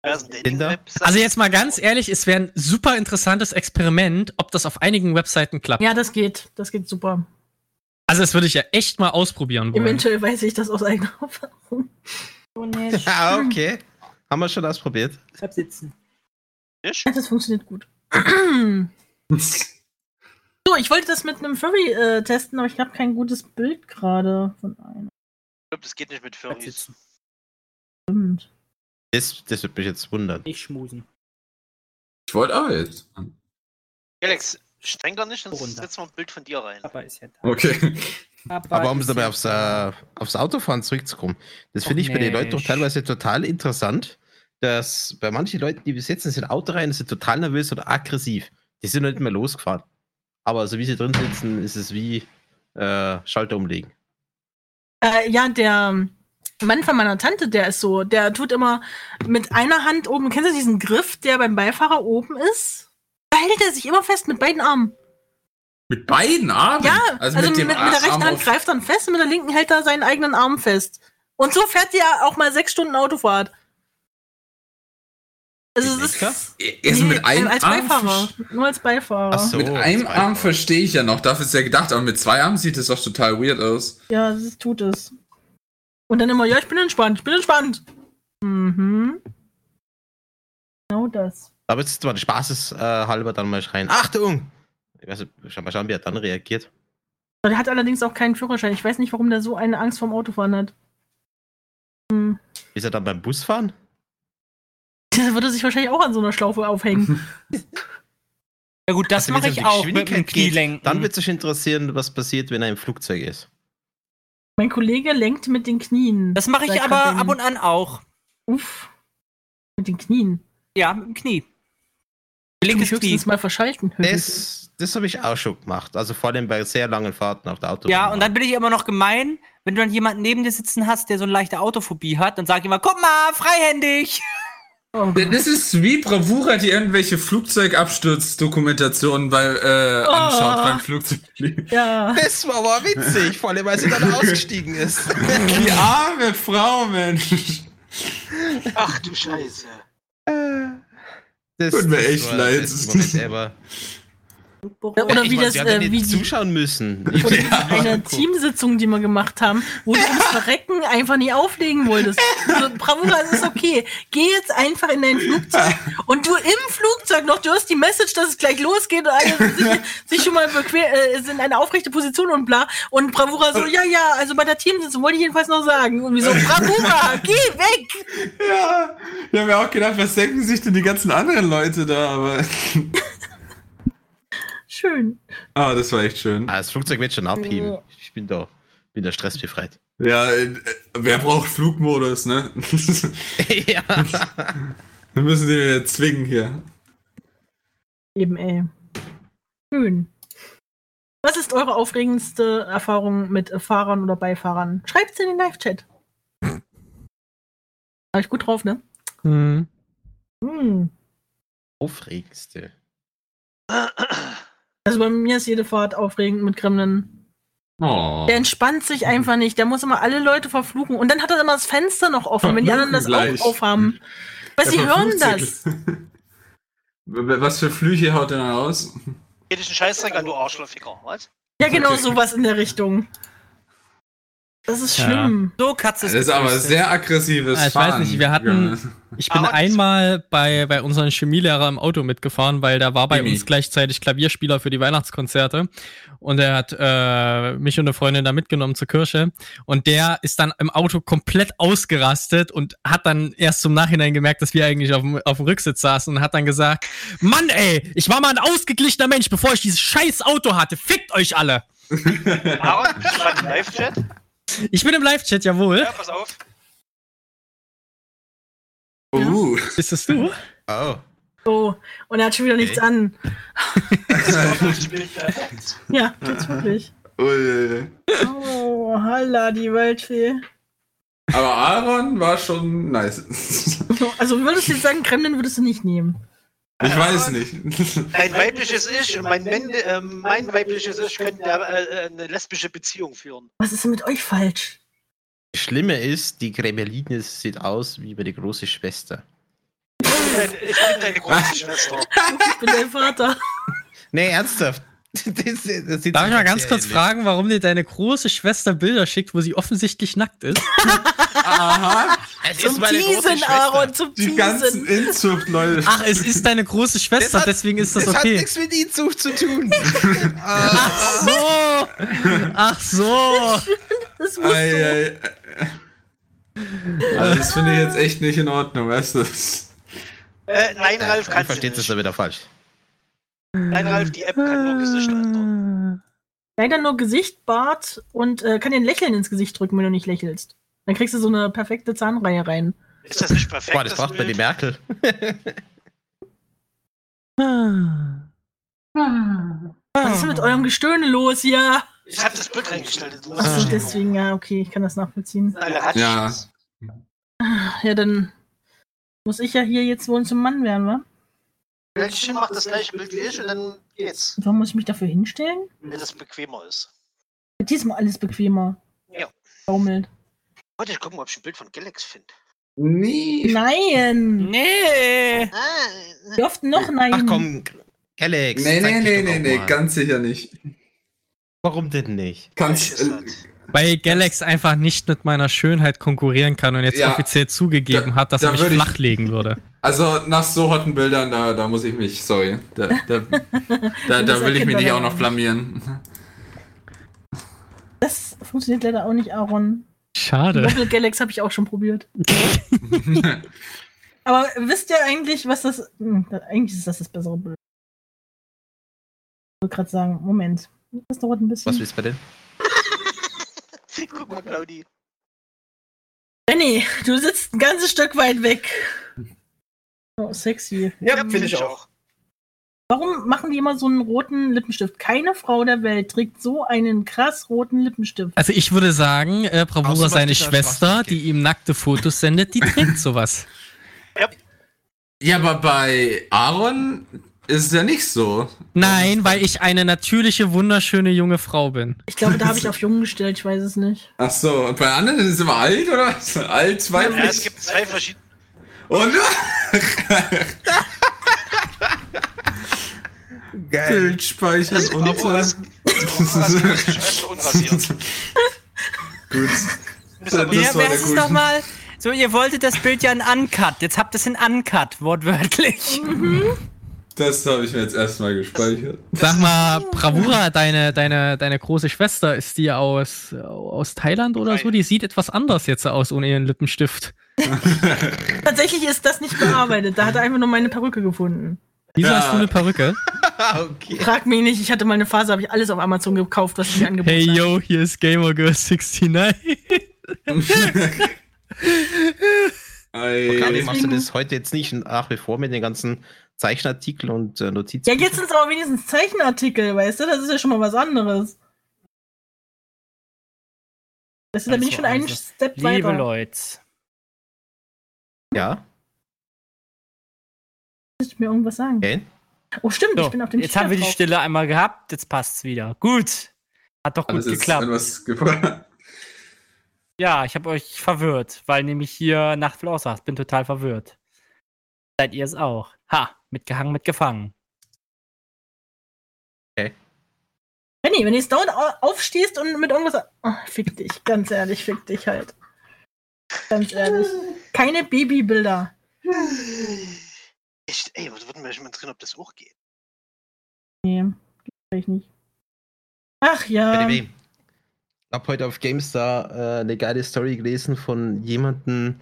Also jetzt mal ganz ehrlich, es wäre ein super interessantes Experiment, ob das auf einigen Webseiten klappt. Ja, das geht. Das geht super. Also das würde ich ja echt mal ausprobieren wollen. Eventuell weiß ich das aus eigener *laughs* Erfahrung. Oh, nee, *laughs* Ah, okay. Haben wir schon ausprobiert. bleib sitzen. Ja, das funktioniert gut. *clears throat* so, ich wollte das mit einem Furry äh, testen, aber ich habe kein gutes Bild gerade von einem. Ich glaube, das geht nicht mit Furries. Stimmt. Das, das wird mich jetzt wundern. Nicht schmusen. Ich wollte auch jetzt. Alex, strenger nicht, sonst Runter. setzen wir ein Bild von dir rein. Papa ist ja da. Okay. Papa Aber um ist dabei aufs, äh, aufs Autofahren zurückzukommen, das finde ich bei den Leuten doch teilweise total interessant, dass bei manchen Leuten, die besetzen sind Auto rein, sind total nervös oder aggressiv. Die sind noch nicht mehr losgefahren. Aber so wie sie drin sitzen, ist es wie äh, Schalter umlegen. Äh, ja, der Mann von meiner Tante, der ist so, der tut immer mit einer Hand oben, kennst du diesen Griff, der beim Beifahrer oben ist? Da hält er sich immer fest mit beiden Armen. Mit beiden Armen? Ja, also, mit, dem mit, der rechten Arm Hand greift er dann fest und mit der linken hält er seinen eigenen Arm fest. Und so fährt er auch mal sechs Stunden Autofahrt. Also das Sicher? ist ist Nee, mit einem als Arm. Beifahrer. Nur als Beifahrer. Ach so. Mit einem Arm verstehe ich ja noch, dafür ist ja gedacht, aber mit zwei Armen sieht es doch total weird aus. Ja, das tut es. Und dann immer, ja, ich bin entspannt, ich bin entspannt. Mhm. Genau das. Aber jetzt der Spaßes äh, halber dann mal schreien. Achtung! Ich weiß nicht, schau mal schauen, wie er dann reagiert. Aber Der hat allerdings auch keinen Führerschein. Ich weiß nicht, warum der so eine Angst vorm Autofahren hat. Hm. Ist er dann beim Busfahren? Der würde sich wahrscheinlich auch an so einer Schlaufe aufhängen. *laughs* Ja gut, das Also, mache ich auch mit dem Geschwindigkeit geht, Knielenken. Dann wird sich interessieren, was passiert, wenn er im Flugzeug ist. Mein Kollege lenkt mit den Knien. das mache ich aber ab und an auch. Uff. Mit den Knien. Ja, mit dem Knie. Ich Linkes Knie. höchstens mal verschalten. *laughs* Das, das habe ich auch schon gemacht. Also vor allem bei sehr langen Fahrten auf der Autobahn. Ja, und dann bin ich immer noch gemein, wenn du dann jemanden neben dir sitzen hast, der so eine leichte Autophobie hat, dann sag ich immer, guck mal, freihändig. *laughs* Oh, Das ist wie Bravura, die irgendwelche Flugzeugabsturzdokumentationen bei, äh, anschaut Oh. beim Flugzeugfliegen. ja. Das war aber witzig, vor allem, weil sie dann ausgestiegen ist. Die arme Frau, Mensch. Ach du Scheiße. Das, Tut mir das echt leid. das ist Moment selber. Oder ich wie meine, das, ja äh, nicht wie die, zuschauen müssen. oder diese eine Teamsitzung, die wir gemacht haben, wo du ums *laughs* Verrecken einfach nie auflegen wolltest. So, Bravura, es ist okay. Geh jetzt einfach in dein Flugzeug und du im Flugzeug noch, du hast die Message, dass es gleich losgeht und alle sich, sich schon mal bequem, äh, sind in eine aufrechte Position und bla. Und Bravura so, ja, ja, also bei der Teamsitzung wollte ich jedenfalls noch sagen. Und wie so, Bravura, geh weg! Ja, ich habe mir auch gedacht, was denken sich denn die ganzen anderen Leute da, aber. *laughs* Schön. Ah, das war echt schön. Ah, das Flugzeug wird schon abheben. Ja. Ich bin da, bin da stressbefreit. *laughs* Ja, äh, wer braucht Flugmodus, ne? *laughs* ja. Wir müssen den zwingen hier. Eben, ey. Schön. Was ist eure aufregendste Erfahrung mit Fahrern oder Beifahrern? Schreibt's in den Live-Chat. War ich gut drauf, ne? Hm. Hm. Aufregendste. *clears throat* Also bei mir ist jede Fahrt aufregend mit Gremlin. Oh. Der entspannt sich einfach nicht. Der muss immer alle Leute verfluchen. Und dann hat er immer das Fenster noch offen, wenn die anderen das Gleich. auch aufhaben. Was, sie hören das. *laughs* Was für Flüche haut er dann aus? Geh dich einen Scheißdreck an, du Arschlochficker. Was? Ja, genau Okay. sowas in der Richtung. Das ist Ja. schlimm. So, Katze Das ist aber sehr aggressives Ah, ich weiß nicht, wir hatten- Ich bin einmal bei, bei unserem Chemielehrer im Auto mitgefahren, weil da war bei Chemie. uns gleichzeitig Klavierspieler für die Weihnachtskonzerte. Und er hat äh, mich und eine Freundin da mitgenommen zur Kirche. Und der ist dann im Auto komplett ausgerastet und hat dann erst zum Nachhinein gemerkt, dass wir eigentlich auf dem, auf dem Rücksitz saßen und hat dann gesagt, Mann ey, ich war mal ein ausgeglichener Mensch, bevor ich dieses scheiß Auto hatte. Fickt euch alle. Aaron, im Live-Chat? Ich bin im Live-Chat, jawohl. Ja, pass auf. Uh. Ist das du? Oh. Oh, und er hat schon wieder nichts an. Nicht *laughs* perfekt. Ja, tut's wirklich. Ui. Oh, halla, die Waldfee. Aber Aaron war schon nice. Also würdest du jetzt sagen, Kremlin würdest du nicht nehmen? Ich weiß nicht. Ein weibliches Ich und mein, ähm, mein weibliches Ich könnten ja, äh, äh, eine lesbische Beziehung führen. Was ist denn mit euch falsch? Das Schlimme ist, die Gremeline sieht aus wie meine große Schwester. Ich bin deine, ich bin deine große Schwester. Ich bin dein Vater. Nee, ernsthaft. Das, das sieht Darf ich mal ganz kurz ähnlich. fragen, warum dir deine große Schwester Bilder schickt, wo sie offensichtlich nackt ist? *laughs* Aha. Es Zum ist meine Teasen. Aaron, zum Die ganzen Teasen. Inzucht-Leute. Ach, es ist deine große Schwester, hat- deswegen ist das Das hat okay. nichts mit Inzucht zu tun. *laughs* Ach so! Ach so! Das muss Ei, so. ei. Also das finde ich jetzt echt nicht in Ordnung, weißt du? Äh, nein, Ralf, Du kannst du verstehst es nicht. ja wieder falsch. Nein, Ralf, die App kann nur Gesichter ändern. Leider nur Gesicht, Bart und äh, kann dir ein Lächeln ins Gesicht drücken, wenn du nicht lächelst. Dann kriegst du so eine perfekte Zahnreihe rein. Ist das nicht perfekt? Boah, das braucht man die Bild? Merkel. Was ist denn mit eurem Gestöhne los hier? Ich habe das Bild musst Achso, deswegen, ja, okay, ich kann das nachvollziehen. Ja. Ja, dann muss ich ja hier jetzt wohl zum Mann werden, wa? Welchen macht das gleiche Bild wie ich und dann geht's. Warum muss ich mich dafür hinstellen? Wenn das bequemer ist. Diesmal alles bequemer. Ja. Baumelt. Warte, ich gucken, ob ich ein Bild von Galax finde. Nie. Nein! Nee. Wie oft noch nein? Ach komm, Alex. Nee, nee, nee, nee, nee, mal. ganz sicher nicht. Warum denn nicht? Kannst, äh, hat? Weil Galax einfach nicht mit meiner Schönheit konkurrieren kann und jetzt Ja. offiziell zugegeben Da- hat, dass da er mich flachlegen würde. also nach so hotten Bildern, da, da muss ich mich, sorry. Da, da, *laughs* da, da will ich mich nicht auch noch blamieren. Das funktioniert leider auch nicht, Aaron. Schade. Doppel Galax habe ich auch schon probiert. *laughs* Aber wisst ihr eigentlich, was das. Hm, eigentlich ist das das bessere Bild. Ich wollte gerade sagen, Moment. Das dauert ein bisschen. Was willst du denn? *laughs* Guck mal, Claudi. Benny, du sitzt ein ganzes Stück weit weg. Oh, sexy. Ja, finde ich auch. Warum machen die immer so einen roten Lippenstift? Keine Frau der Welt trägt so einen krass roten Lippenstift. Also ich würde sagen, äh, Bravura, Außer seine Schwester, die ihm nackte Fotos sendet, die trägt sowas. *laughs* Ja, aber bei Aaron ist es ja nicht so. Nein, weil ich eine natürliche, wunderschöne junge Frau bin. Ich glaube, da habe ich auf jung gestellt, ich weiß es nicht. Ach so, und bei anderen ist es immer alt, oder? Alt, Ja, es gibt zwei verschiedene. Und *laughs* Geil. Bild speichern und Bravuras Schwester unrasiert. Gut. Ist aber Das Wer, war wer der ist es nochmal? So, ihr wolltet das Bild ja in Uncut. Jetzt habt ihr es in Uncut, wortwörtlich. Das habe ich mir jetzt erstmal gespeichert. Sag mal, Bravura, deine, deine, deine große Schwester, ist die aus, aus Thailand oder so? Nein. Die sieht etwas anders jetzt aus ohne ihren Lippenstift. *laughs* Tatsächlich ist das nicht bearbeitet. Da hat er einfach nur meine Perücke gefunden. Wieso Ja. hast du eine Perücke? *laughs* okay. Frag mich nicht, ich hatte mal eine Phase, habe ich alles auf Amazon gekauft, was ich mir angeboten Hey hat. yo, hier ist Gamergirl69. Claudia, *laughs* Ei. machst du das heute jetzt nicht nach wie vor mit den ganzen Zeichenartikeln und äh, Notizen? Ja, jetzt sind es aber wenigstens Zeichenartikel, weißt du? Das ist ja schon mal was anderes. Weißt du, da bin ich Also, schon einen also, Step Liebe weiter. Leute. Ja, Muss ich mir irgendwas sagen? okay. Oh, stimmt, So, ich bin auf dem jetzt haben wir die drauf. Stille einmal gehabt, jetzt passt's wieder. Gut. Hat doch gut Alles ist geklappt. Ja, ich habe euch verwirrt, weil nämlich hier Nacht will aussagt. Bin total verwirrt. Seid ihr es auch? Ha, mitgehangen, mitgefangen. Benny, Benny, wenn du jetzt dauernd au- aufstehst und mit irgendwas. Oh, fick dich, ganz ehrlich, fick dich halt. Ganz ehrlich. Keine Babybilder. Echt, ey, was würden wir schon mal drin, ob das auch geht? Nee, ich nicht. Ach ja. Ich habe heute auf GameStar äh, eine geile Story gelesen von jemandem,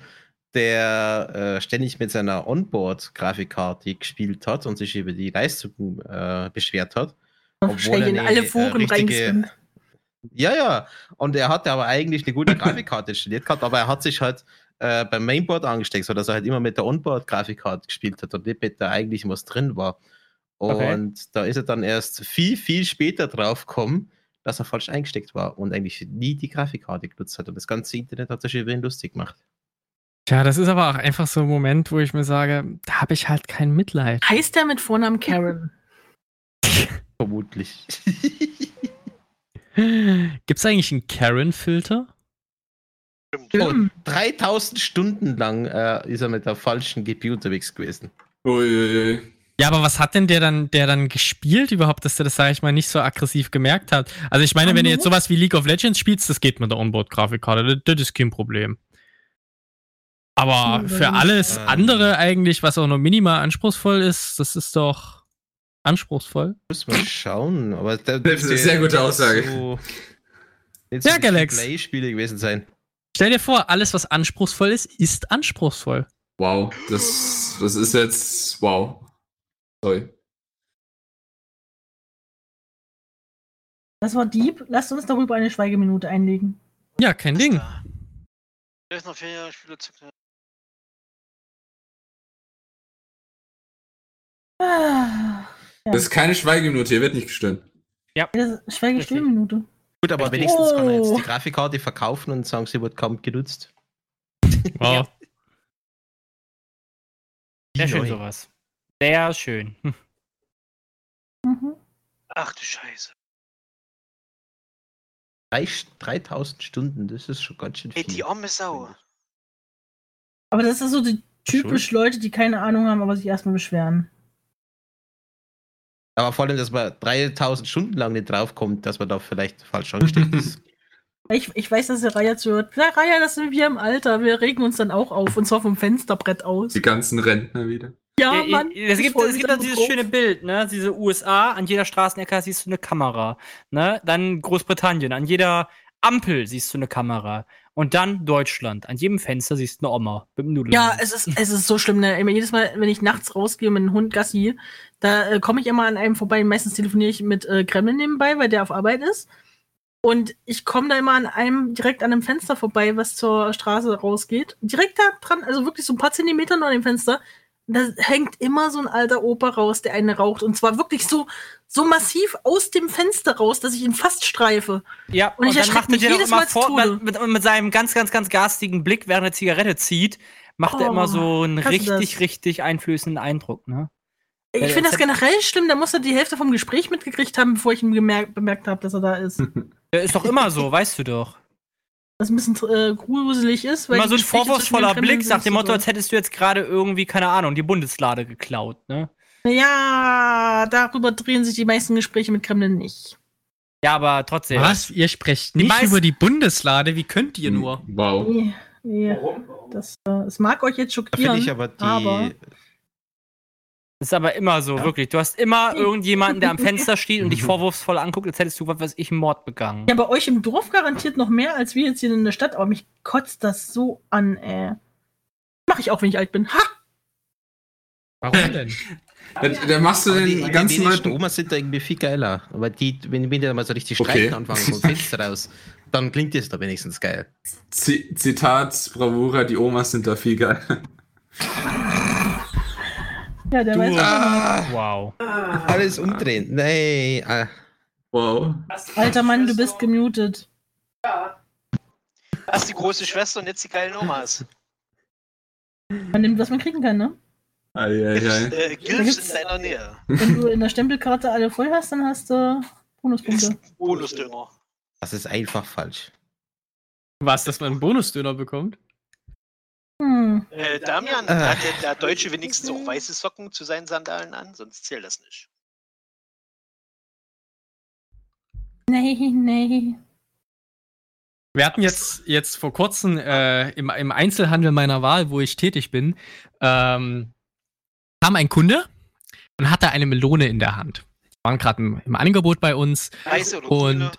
der äh, ständig mit seiner Onboard-Grafikkarte gespielt hat und sich über die Leistung äh, beschwert hat. obwohl Schnell in er alle äh, Foren richtige-. Ja, ja. Und er hatte aber eigentlich eine gute Grafikkarte installiert gehabt, aber er hat sich halt äh, beim Mainboard angesteckt, sodass er halt immer mit der Onboard-Grafikkarte gespielt hat und nicht mit der eigentlichen, was drin war. Und Okay. da ist er dann erst viel, viel später drauf gekommen, dass er falsch eingesteckt war und eigentlich nie die Grafikkarte genutzt hat. Und das ganze Internet hat sich über ihn lustig gemacht. Tja, das ist aber auch einfach so ein Moment, wo ich mir sage, da habe ich halt kein Mitleid. Heißt der mit Vornamen Karen? *laughs* Vermutlich. *laughs* Gibt es eigentlich einen Karen-Filter? Oh, 3000 Stunden lang äh, ist er mit der falschen GPU unterwegs gewesen. Uiuiui. Ja, aber was hat denn der dann, der dann gespielt überhaupt, dass der das, sage ich mal, nicht so aggressiv gemerkt hat? Also ich meine, wenn du jetzt sowas wie League of Legends spielst, das geht mit der Onboard-Grafikkarte, das, das ist kein Problem. Aber für alles Ähm. andere eigentlich, was auch nur minimal anspruchsvoll ist, das ist doch anspruchsvoll. Muss mal schauen. Aber der, Das ist eine sehr gute Aussage. So, Ja, Galax. Play-Spiele gewesen sein. Stell dir vor, alles, was anspruchsvoll ist, ist anspruchsvoll. Wow, das, das ist jetzt. Wow. Sorry. Das war Dieb. Lasst uns darüber eine Schweigeminute einlegen. Ja, kein Ding. Vielleicht noch vier Jahre Spiele zu Ah, Das ist keine Schweigeminute, hier wird nicht gestimmt. das ist Schweigestillminute. Gut, aber wenigstens kann er jetzt Oh. die Grafikkarte verkaufen und sagen, sie wird kaum genutzt. *laughs* Wow. Sehr schön Neu. sowas. Sehr schön. Hm. Mhm. Ach du Scheiße. Drei, 3000 Stunden, das ist schon ganz schön Ey, viel. die arme Sau. Aber das ist so die typisch Leute, die keine Ahnung haben, aber sich erstmal beschweren. Aber vor allem, dass man 3000 Stunden lang nicht draufkommt, dass man da vielleicht falsch angesteckt *laughs* ist. Ich, ich weiß, dass der Raya zuhört. Ja, Raya, das sind wir im Alter. Wir regen uns dann auch auf und zwar vom Fensterbrett aus. Die ganzen Rentner wieder. Ja, Ja, Mann. es gibt, es gibt da auch dieses schöne Bild, ne? Diese USA, an jeder Straßenecke siehst du eine Kamera. Ne? Dann Großbritannien, an jeder Ampel siehst du eine Kamera. Und dann Deutschland. An jedem Fenster siehst du eine Oma mit dem Nudeln. Ja, es ist, es ist so schlimm. Ne? Jedes Mal, wenn ich nachts rausgehe mit einem Hund Gassi, da äh, komme ich immer an einem vorbei. Meistens telefoniere ich mit äh, Kreml nebenbei, weil der auf Arbeit ist. Und ich komme da immer an einem, direkt an einem Fenster vorbei, was zur Straße rausgeht. Direkt da dran, also wirklich so ein paar Zentimeter nur an dem Fenster. Da hängt immer so ein alter Opa raus, der eine raucht. Und zwar wirklich so, so massiv aus dem Fenster raus, dass ich ihn fast streife. Ja, Und ich dann macht er dir jedes immer Mal vor, mit, mit, seinem ganz, ganz, ganz garstigen Blick, während er Zigarette zieht, macht er Oh, immer so einen richtig, richtig einflößenden Eindruck, ne? Ich finde das generell schlimm. Da muss er die Hälfte vom Gespräch mitgekriegt haben, bevor ich ihn gemerkt, bemerkt habe, dass er da ist. *laughs* Ist doch immer so, weißt du doch. Was ein bisschen äh, gruselig ist. Weil Immer so ein vorwurfsvoller Blick nach dem Motto, als hättest du jetzt gerade irgendwie, keine Ahnung, die Bundeslade geklaut, ne? Ja, darüber drehen sich die meisten Gespräche mit Kremlin nicht. Ja, aber trotzdem. Was? Ihr sprecht nicht über die Bundeslade? Wie könnt ihr nur? Wow. Nee, nee. Das, äh, es mag euch jetzt Da finde schockieren. ich aber die. aber- Das ist aber immer so, Ja. wirklich. Du hast immer irgendjemanden, der am *laughs* Fenster steht und dich vorwurfsvoll anguckt, als hättest du, was weiß ich, einen Mord begangen. ja, bei euch im Dorf garantiert noch mehr als wir jetzt hier in der Stadt. Aber mich kotzt das so an, ey. Mach ich auch, wenn ich alt bin. Ha! Warum denn? *laughs* Dann, dann machst du Aber den die, die ganzen Leuten. Omas sind da irgendwie viel geiler. Aber die, wenn, wenn die dann mal so richtig Okay. streiten anfangen vom Fenster raus, dann klingt das da wenigstens geil. Z Zitat Bravura, die Omas sind da viel geil. *laughs* Ja, der weiß auch Ah, Wow. alles umdrehen. Nee. Ah. Wow. Alter Mann, du bist gemutet. Erst die große Schwester und jetzt die geilen Omas. Man nimmt, was man kriegen kann, ne? Eieiei. Äh, Gilfs in deiner Nähe. Wenn du in der Stempelkarte alle voll hast, dann hast du Bonuspunkte. Bonusdöner. Das ist einfach falsch. Was, dass man einen Bonusdöner bekommt? Hm. Äh, Damian, Äh. hat der, der Deutsche wenigstens auch weiße Socken zu seinen Sandalen an? Sonst zählt das nicht. Nee, nee. Wir hatten jetzt, jetzt vor kurzem äh, im, im Einzelhandel meiner Wahl, wo ich tätig bin, ähm, kam ein Kunde und hatte eine Melone in der Hand. Die waren gerade im, im Angebot bei uns. Weiße oder Und grüne?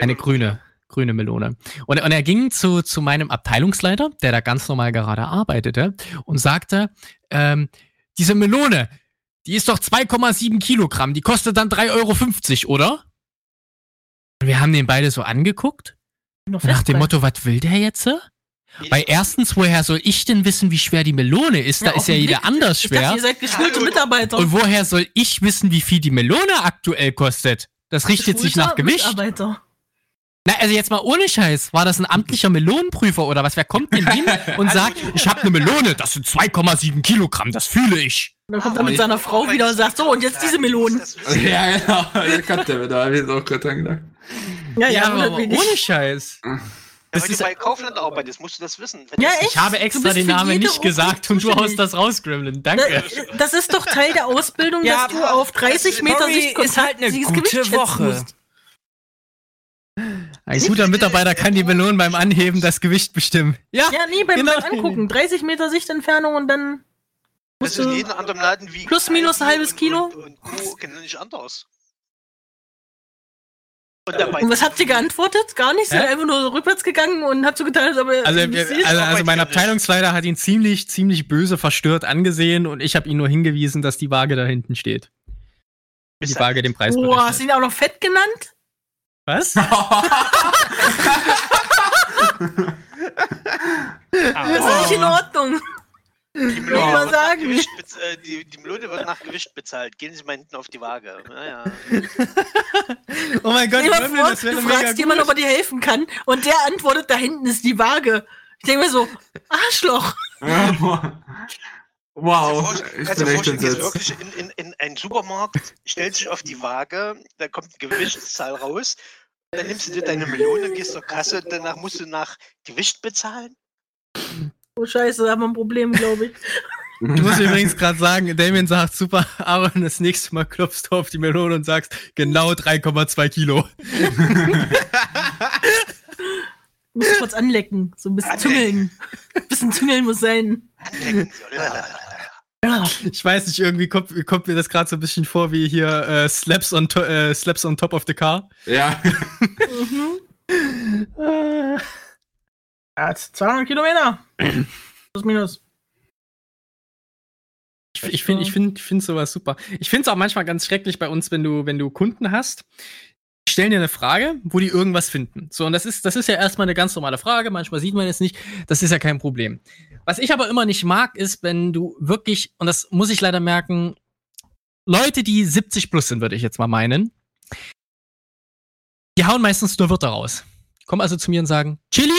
Eine grüne, grüne Melone. Und, und er ging zu, zu meinem Abteilungsleiter, der da ganz normal gerade arbeitete, und sagte, ähm, diese Melone, die ist doch 2,7 Kilogramm, die kostet dann 3,50 Euro, oder? Und wir haben den beide so angeguckt, Noch nach dem. Motto, was will der jetzt? Weil erstens, woher soll ich denn wissen, wie schwer die Melone ist? Da Ja, ist ja jeder offensichtlich. anders Ich dachte, schwer. ihr seid geschulte. Mitarbeiter. Und woher soll ich wissen, wie viel die Melone aktuell kostet? Das richtet sich nach Gewicht. Mitarbeiter. Na, also jetzt mal ohne Scheiß, war das ein amtlicher Melonenprüfer oder was? Wer kommt denn hin und *laughs* sagt, ich habe eine Melone, das sind 2,7 Kilogramm, das fühle ich. Und dann kommt er mit seiner Frau wieder und sagt, so, und jetzt diese Melonen. Ja, genau. Der kannte mir da, hab ich jetzt auch gerade dran gedacht. Ja, ja, aber, ohne Scheiß. Das wenn du ist, bei Kaufland arbeitest, musst du das wissen. Ja, das- echt? ich habe extra den Namen nicht gesagt und du haust das raus, Gremlin. Danke. Da- Das ist doch Teil der Ausbildung, Ja, dass du auf 30 Meter Sichtkontakt ist halt eine gute Woche. musst. Ein guter Mitarbeiter kann die Melonen beim Anheben das Gewicht bestimmen. Ja, Ja, nee, beim, Genau. beim Angucken. 30 Meter Sichtentfernung und dann Das ist in du... jedem anderen Laden wie. Plus, minus ein halbes und- Kilo? Und, und Co. kennen nicht anders. Und. Und was habt ihr geantwortet? Gar nicht? Seid einfach nur so rückwärts gegangen und habt so getan, als ob ihr also, also, also mein. Abteilungsleiter hat ihn ziemlich, ziemlich böse verstört angesehen und ich habe ihn nur hingewiesen, dass die Waage da hinten steht. Die Waage den Preis Boah, hast du ihn auch noch fett genannt? Was? *laughs* Das ist nicht in Ordnung. Die Melone, mal wird nach sagen. Gewicht äh, die, die Melone wird nach Gewicht bezahlt. Gehen Sie mal hinten auf die Waage. Naja. *laughs* Oh mein Gott, mal vor, das wäre du mega fragst jemanden, ob er dir helfen kann und der antwortet, da hinten ist die Waage. Ich denke mir so, Arschloch. wow, ich bin echt entsetzt. wirklich in, in, in einen Supermarkt, stellst dich auf die Waage, da kommt eine Gewichtszahl raus, dann nimmst du dir deine Melone, gehst zur Kasse, danach musst du nach Gewicht bezahlen. Oh Scheiße, da haben wir ein Problem, glaube ich. *laughs* Ich muss übrigens gerade sagen, Damien sagt, super, Aaron, das nächste Mal klopfst du auf die Melone und sagst, genau 3,2 Kilo. *laughs* Du musst kurz anlecken, so ein bisschen züngeln. Ein bisschen züngeln muss sein. Anlecken. Ja. *laughs* Ich weiß nicht, irgendwie kommt, kommt mir das gerade so ein bisschen vor wie hier äh, Slaps, on to äh, Slaps on top of the car. Ja. *laughs* Mhm. Ja, 200 Kilometer. Plus minus. Ich, ich finde ich find, ich find sowas super. Ich finde es auch manchmal ganz schrecklich bei uns, wenn du, wenn du Kunden hast, stellen dir eine Frage, wo die irgendwas finden. So, und das ist, das ist ja erstmal eine ganz normale Frage, manchmal sieht man es nicht, das ist ja kein Problem. Was ich aber immer nicht mag, ist, wenn du wirklich, und das muss ich leider merken, Leute, die 70 plus sind, würde ich jetzt mal meinen, die hauen meistens nur Wörter raus. Kommen also zu mir und sagen, Chili?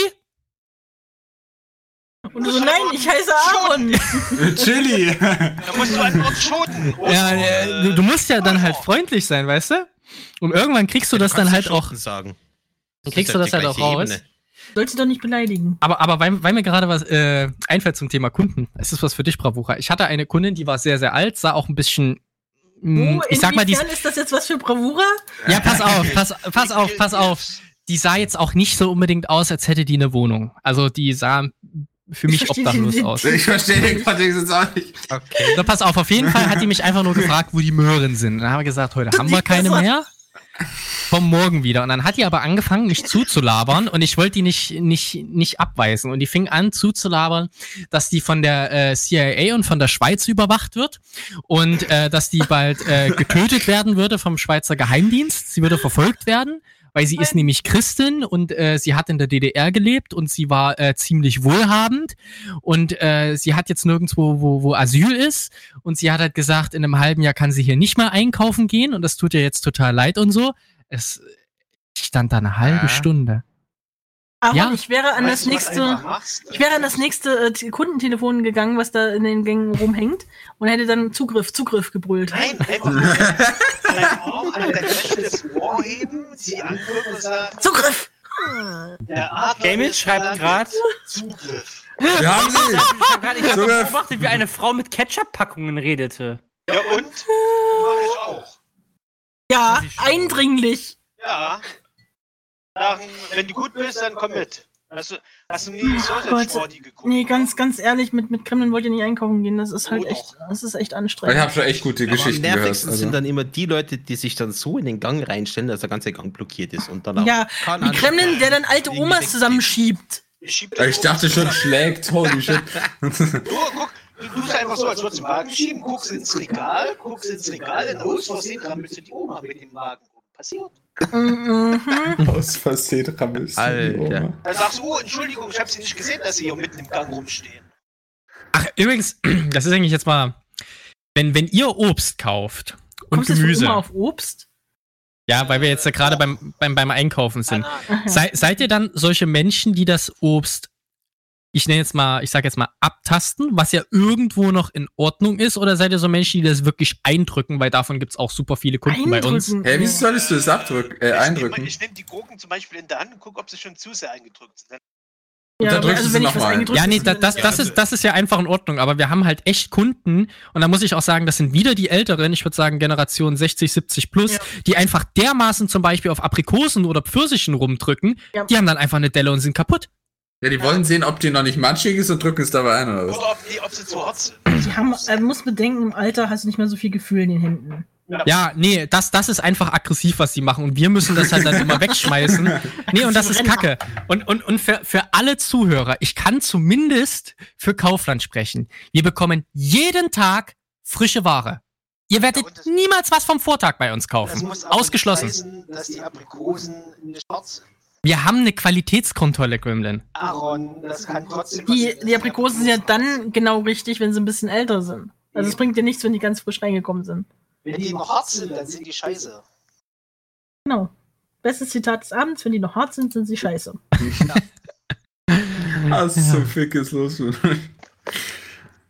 Und du so, nein, ich heiße Aaron. Chili. *laughs* Da musst du antworten schoten. Ja, äh, du, du musst ja dann halt freundlich sein, weißt du? Und irgendwann kriegst du das dann halt auch, sagen. dann kriegst du das halt auch raus. Sollst du doch nicht beleidigen. Aber, aber weil, weil mir gerade was äh, einfällt zum Thema Kunden, es ist was für dich, Bravura. Ich hatte eine Kundin, die war sehr, sehr alt, sah auch ein bisschen, mh, Oh, ich sag mal, die, ist das jetzt was für Bravura? ja, pass auf, pass, pass auf, pass auf. *laughs* Die sah jetzt auch nicht so unbedingt aus, als hätte die eine Wohnung. Also die sah für Ich mich obdachlos den- aus. Ich verstehe den Kontext jetzt auch nicht. Okay. So, pass auf, auf jeden Fall hat die mich einfach nur gefragt, wo die Möhren sind. Dann haben wir gesagt, heute haben wir keine mehr. Vom Morgen wieder. Und dann hat die aber angefangen, mich zuzulabern und ich wollte die nicht, nicht, nicht abweisen. Und die fing an zuzulabern, dass die von der äh, CIA und von der Schweiz überwacht wird und äh, dass die bald äh, getötet werden würde vom Schweizer Geheimdienst. Sie würde verfolgt werden. Weil sie ist nämlich Christin und äh, sie hat in der DDR gelebt und sie war äh, ziemlich wohlhabend und äh, sie hat jetzt nirgendwo, wo, wo Asyl ist und sie hat halt gesagt, in einem halben Jahr kann sie hier nicht mehr einkaufen gehen und das tut ihr jetzt total leid und so. Es ich stand da eine halbe Ja. Stunde. Aaron, Ja. ich wäre an Weißt das nächste. Ich wäre an das nächste äh, Kundentelefon gegangen, was da in den Gängen rumhängt und hätte dann Zugriff, Zugriff gebrüllt. Nein, *laughs* einfach Arm an dein rechtes Ohr heben, sie angucken und sagen, Zugriff! der Adler ist schreibt gerade, Zugriff. Wir haben sie. ich habe gerade beobachtet, wie eine Frau mit Ketchup-Packungen redete. Ja und? Mach ich auch. Ja, eindringlich. Ja. Sagen, wenn du gut bist, dann komm mit. Hast du, hast du nie Sausage geguckt? Nee, ganz, ganz ehrlich, mit, mit Kremlin wollt ihr nicht einkaufen gehen. Das ist halt Oh, echt, das ist echt Ich anstrengend. habe schon echt gute Aber am Geschichten gehört. nervigsten sind Also. dann immer die Leute, die sich dann so in den Gang reinstellen, dass der ganze Gang blockiert ist und dann auch Ja, Wie Kremlin, der dann alte Omas zusammenschiebt. Ich, Ich dachte schon, schlägt. Holy shit. *laughs* *laughs* Du, guck, du tust einfach so, als würdest du den Wagen schieben, guckst ins Regal, guckst ins Regal, dann aus Versehen rammelst du die Oma mit dem Wagen. Passiert. Mhm. *laughs* Aus Versehen rammelst du Alter. Dann sagst du, oh, Entschuldigung, ich habe sie nicht gesehen, dass sie hier mitten im Gang rumstehen. Ach, übrigens, *clears throat* das ist eigentlich jetzt mal, wenn, wenn ihr Obst kauft und Kommst du Gemüse, Oma auf Obst? ja, weil wir jetzt ja gerade beim, beim, beim Einkaufen sind, Bananen. Sei, seid ihr dann solche Menschen, die das Obst, ich nenne jetzt mal, ich sage jetzt mal, abtasten, was ja irgendwo noch in Ordnung ist, oder seid ihr so Menschen, die das wirklich eindrücken, weil davon gibt es auch super viele Kunden bei uns? Eindrücken. Hä, wie solltest du das abdrücken, äh, Ich nehme eindrücken? ich nehm die Gurken zum Beispiel in der Hand und gucke, ob sie schon zu sehr eingedrückt sind. Und dann drückst du sie wenn ich was mal. eingedrückt Ja, nee, ist, da, dann- das, das, ist, das ist ja einfach in Ordnung, aber wir haben halt echt Kunden und da muss ich auch sagen, das sind wieder die Älteren, ich würde sagen Generation 60, 70 plus, Ja. die einfach dermaßen zum Beispiel auf Aprikosen oder Pfirsichen rumdrücken, Ja. die haben dann einfach eine Delle und sind kaputt. Ja, die wollen sehen, ob die noch nicht matschig ist und drücken es dabei ein oder was? Oder ob, die, ob sie zu hart sind. Die haben, äh, muss bedenken, im Alter hast du nicht mehr so viel Gefühl in den Händen. Ja, nee, das, das ist einfach aggressiv, was die machen. Und wir müssen das halt dann immer *laughs* wegschmeißen. Nee, und das ist Kacke. Und, und, und für, für alle Zuhörer, ich kann zumindest für Kaufland sprechen. Wir bekommen jeden Tag frische Ware. Ihr werdet Ja, niemals was vom Vortag bei uns Das kaufen. Ausgeschlossen. heißen, dass die Aprikosen nicht sind. Wir haben eine Qualitätskontrolle, Gremlin. Aaron, das kann trotzdem Die, die Aprikosen sind ja dann genau richtig, wenn sie ein bisschen älter sind. Also es bringt dir nichts, wenn die ganz frisch reingekommen sind. Wenn die noch hart sind, dann sind die scheiße. Genau. Bestes Zitat des Abends, wenn die noch hart sind, sind sie scheiße. Was zum Fick ist los? mit euch?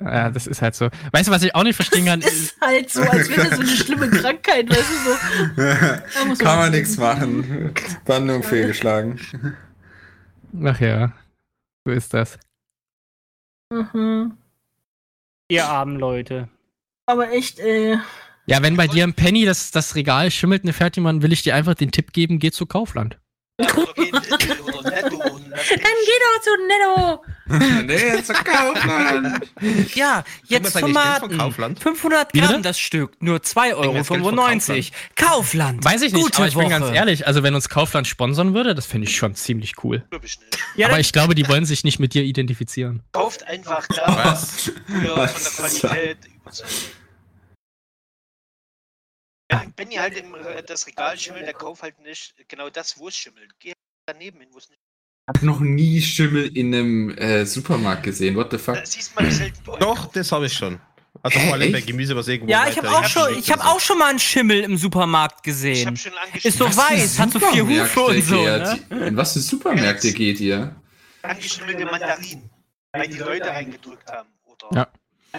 Ja, das ist halt so. Weißt du, was ich auch nicht verstehen kann? *laughs* Das ist halt so, als wäre das so eine schlimme Krankheit, weißt du so. Kann man was- nichts machen. Bandung fehlgeschlagen. Ach ja, so ist das. Mhm. Ihr armen Leute. Aber echt, äh, Ja, wenn bei dir im Penny das, das Regal schimmelt, eine Fertigmann, will ich dir einfach den Tipp geben, geh zu Kaufland. *laughs* Dann geh doch zu Netto! *laughs* nee, zu kaufen. *laughs* Ja, jetzt Tomaten. Kaufland? 500 Wie Gramm bitte? das Stück, nur 2,95 das Geld Euro. von Kaufland. Weiß ich nicht, Gute aber ich Woche. bin ganz ehrlich, also wenn uns Kaufland sponsern würde, das finde ich schon ziemlich cool. Ja, aber ich glaube, die wollen sich nicht mit dir identifizieren. Kauft einfach da, Was? für von der Qualität. Ja, Benny halt im äh, das Regal schimmelt, der kauft halt nicht genau das, wo es schimmelt. Geh daneben hin, wo es nicht. Ich hab noch nie Schimmel in einem äh, Supermarkt gesehen. What the fuck? Da siehst selten Doch, das habe ich schon. Also vor allem bei? Gemüse, was irgendwo ja, ich habe auch schon, ich habe liegt. auch schon mal einen Schimmel im Supermarkt Ich gesehen. hab schon. Ist so weiß, hat so vier Hufe und so. Ne? In was für Supermärkte geht ihr? angeschimmelte Mandarinen, weil die Leute reingedrückt haben. Oder Ja.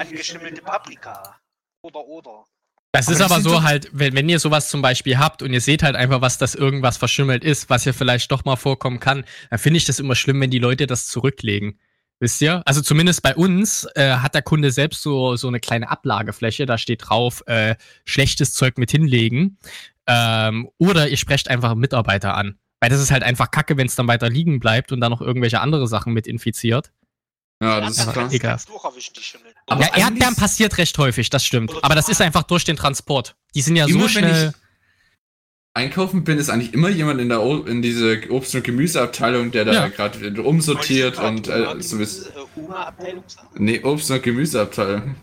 angeschimmelte Paprika. Oder, oder. Das Aber ist aber so halt, wenn, wenn ihr sowas zum Beispiel habt und ihr seht halt einfach, was das irgendwas verschimmelt ist, was ja vielleicht doch mal vorkommen kann, dann finde ich das immer schlimm, wenn die Leute das zurücklegen. Wisst ihr? Also zumindest bei uns äh, hat der Kunde selbst so, so eine kleine Ablagefläche, da steht drauf, äh, schlechtes Zeug mit hinlegen. Ähm, oder ihr sprecht einfach einen Mitarbeiter an. Weil das ist halt einfach kacke, wenn es dann weiter liegen bleibt und dann noch irgendwelche andere Sachen mit infiziert. Ja, das ist klar. du ekelhaft. Aber ja, Erdbeeren passiert recht häufig, das stimmt. Aber das ist einfach durch den Transport. Die sind ja Immer so wenn schnell. ich einkaufen bin, ist eigentlich immer jemand in der o in diese Obst- und Gemüseabteilung, der da Ja. gerade umsortiert und äh, so bis, Oma-Abteilung nee, Obst- und Gemüseabteilung.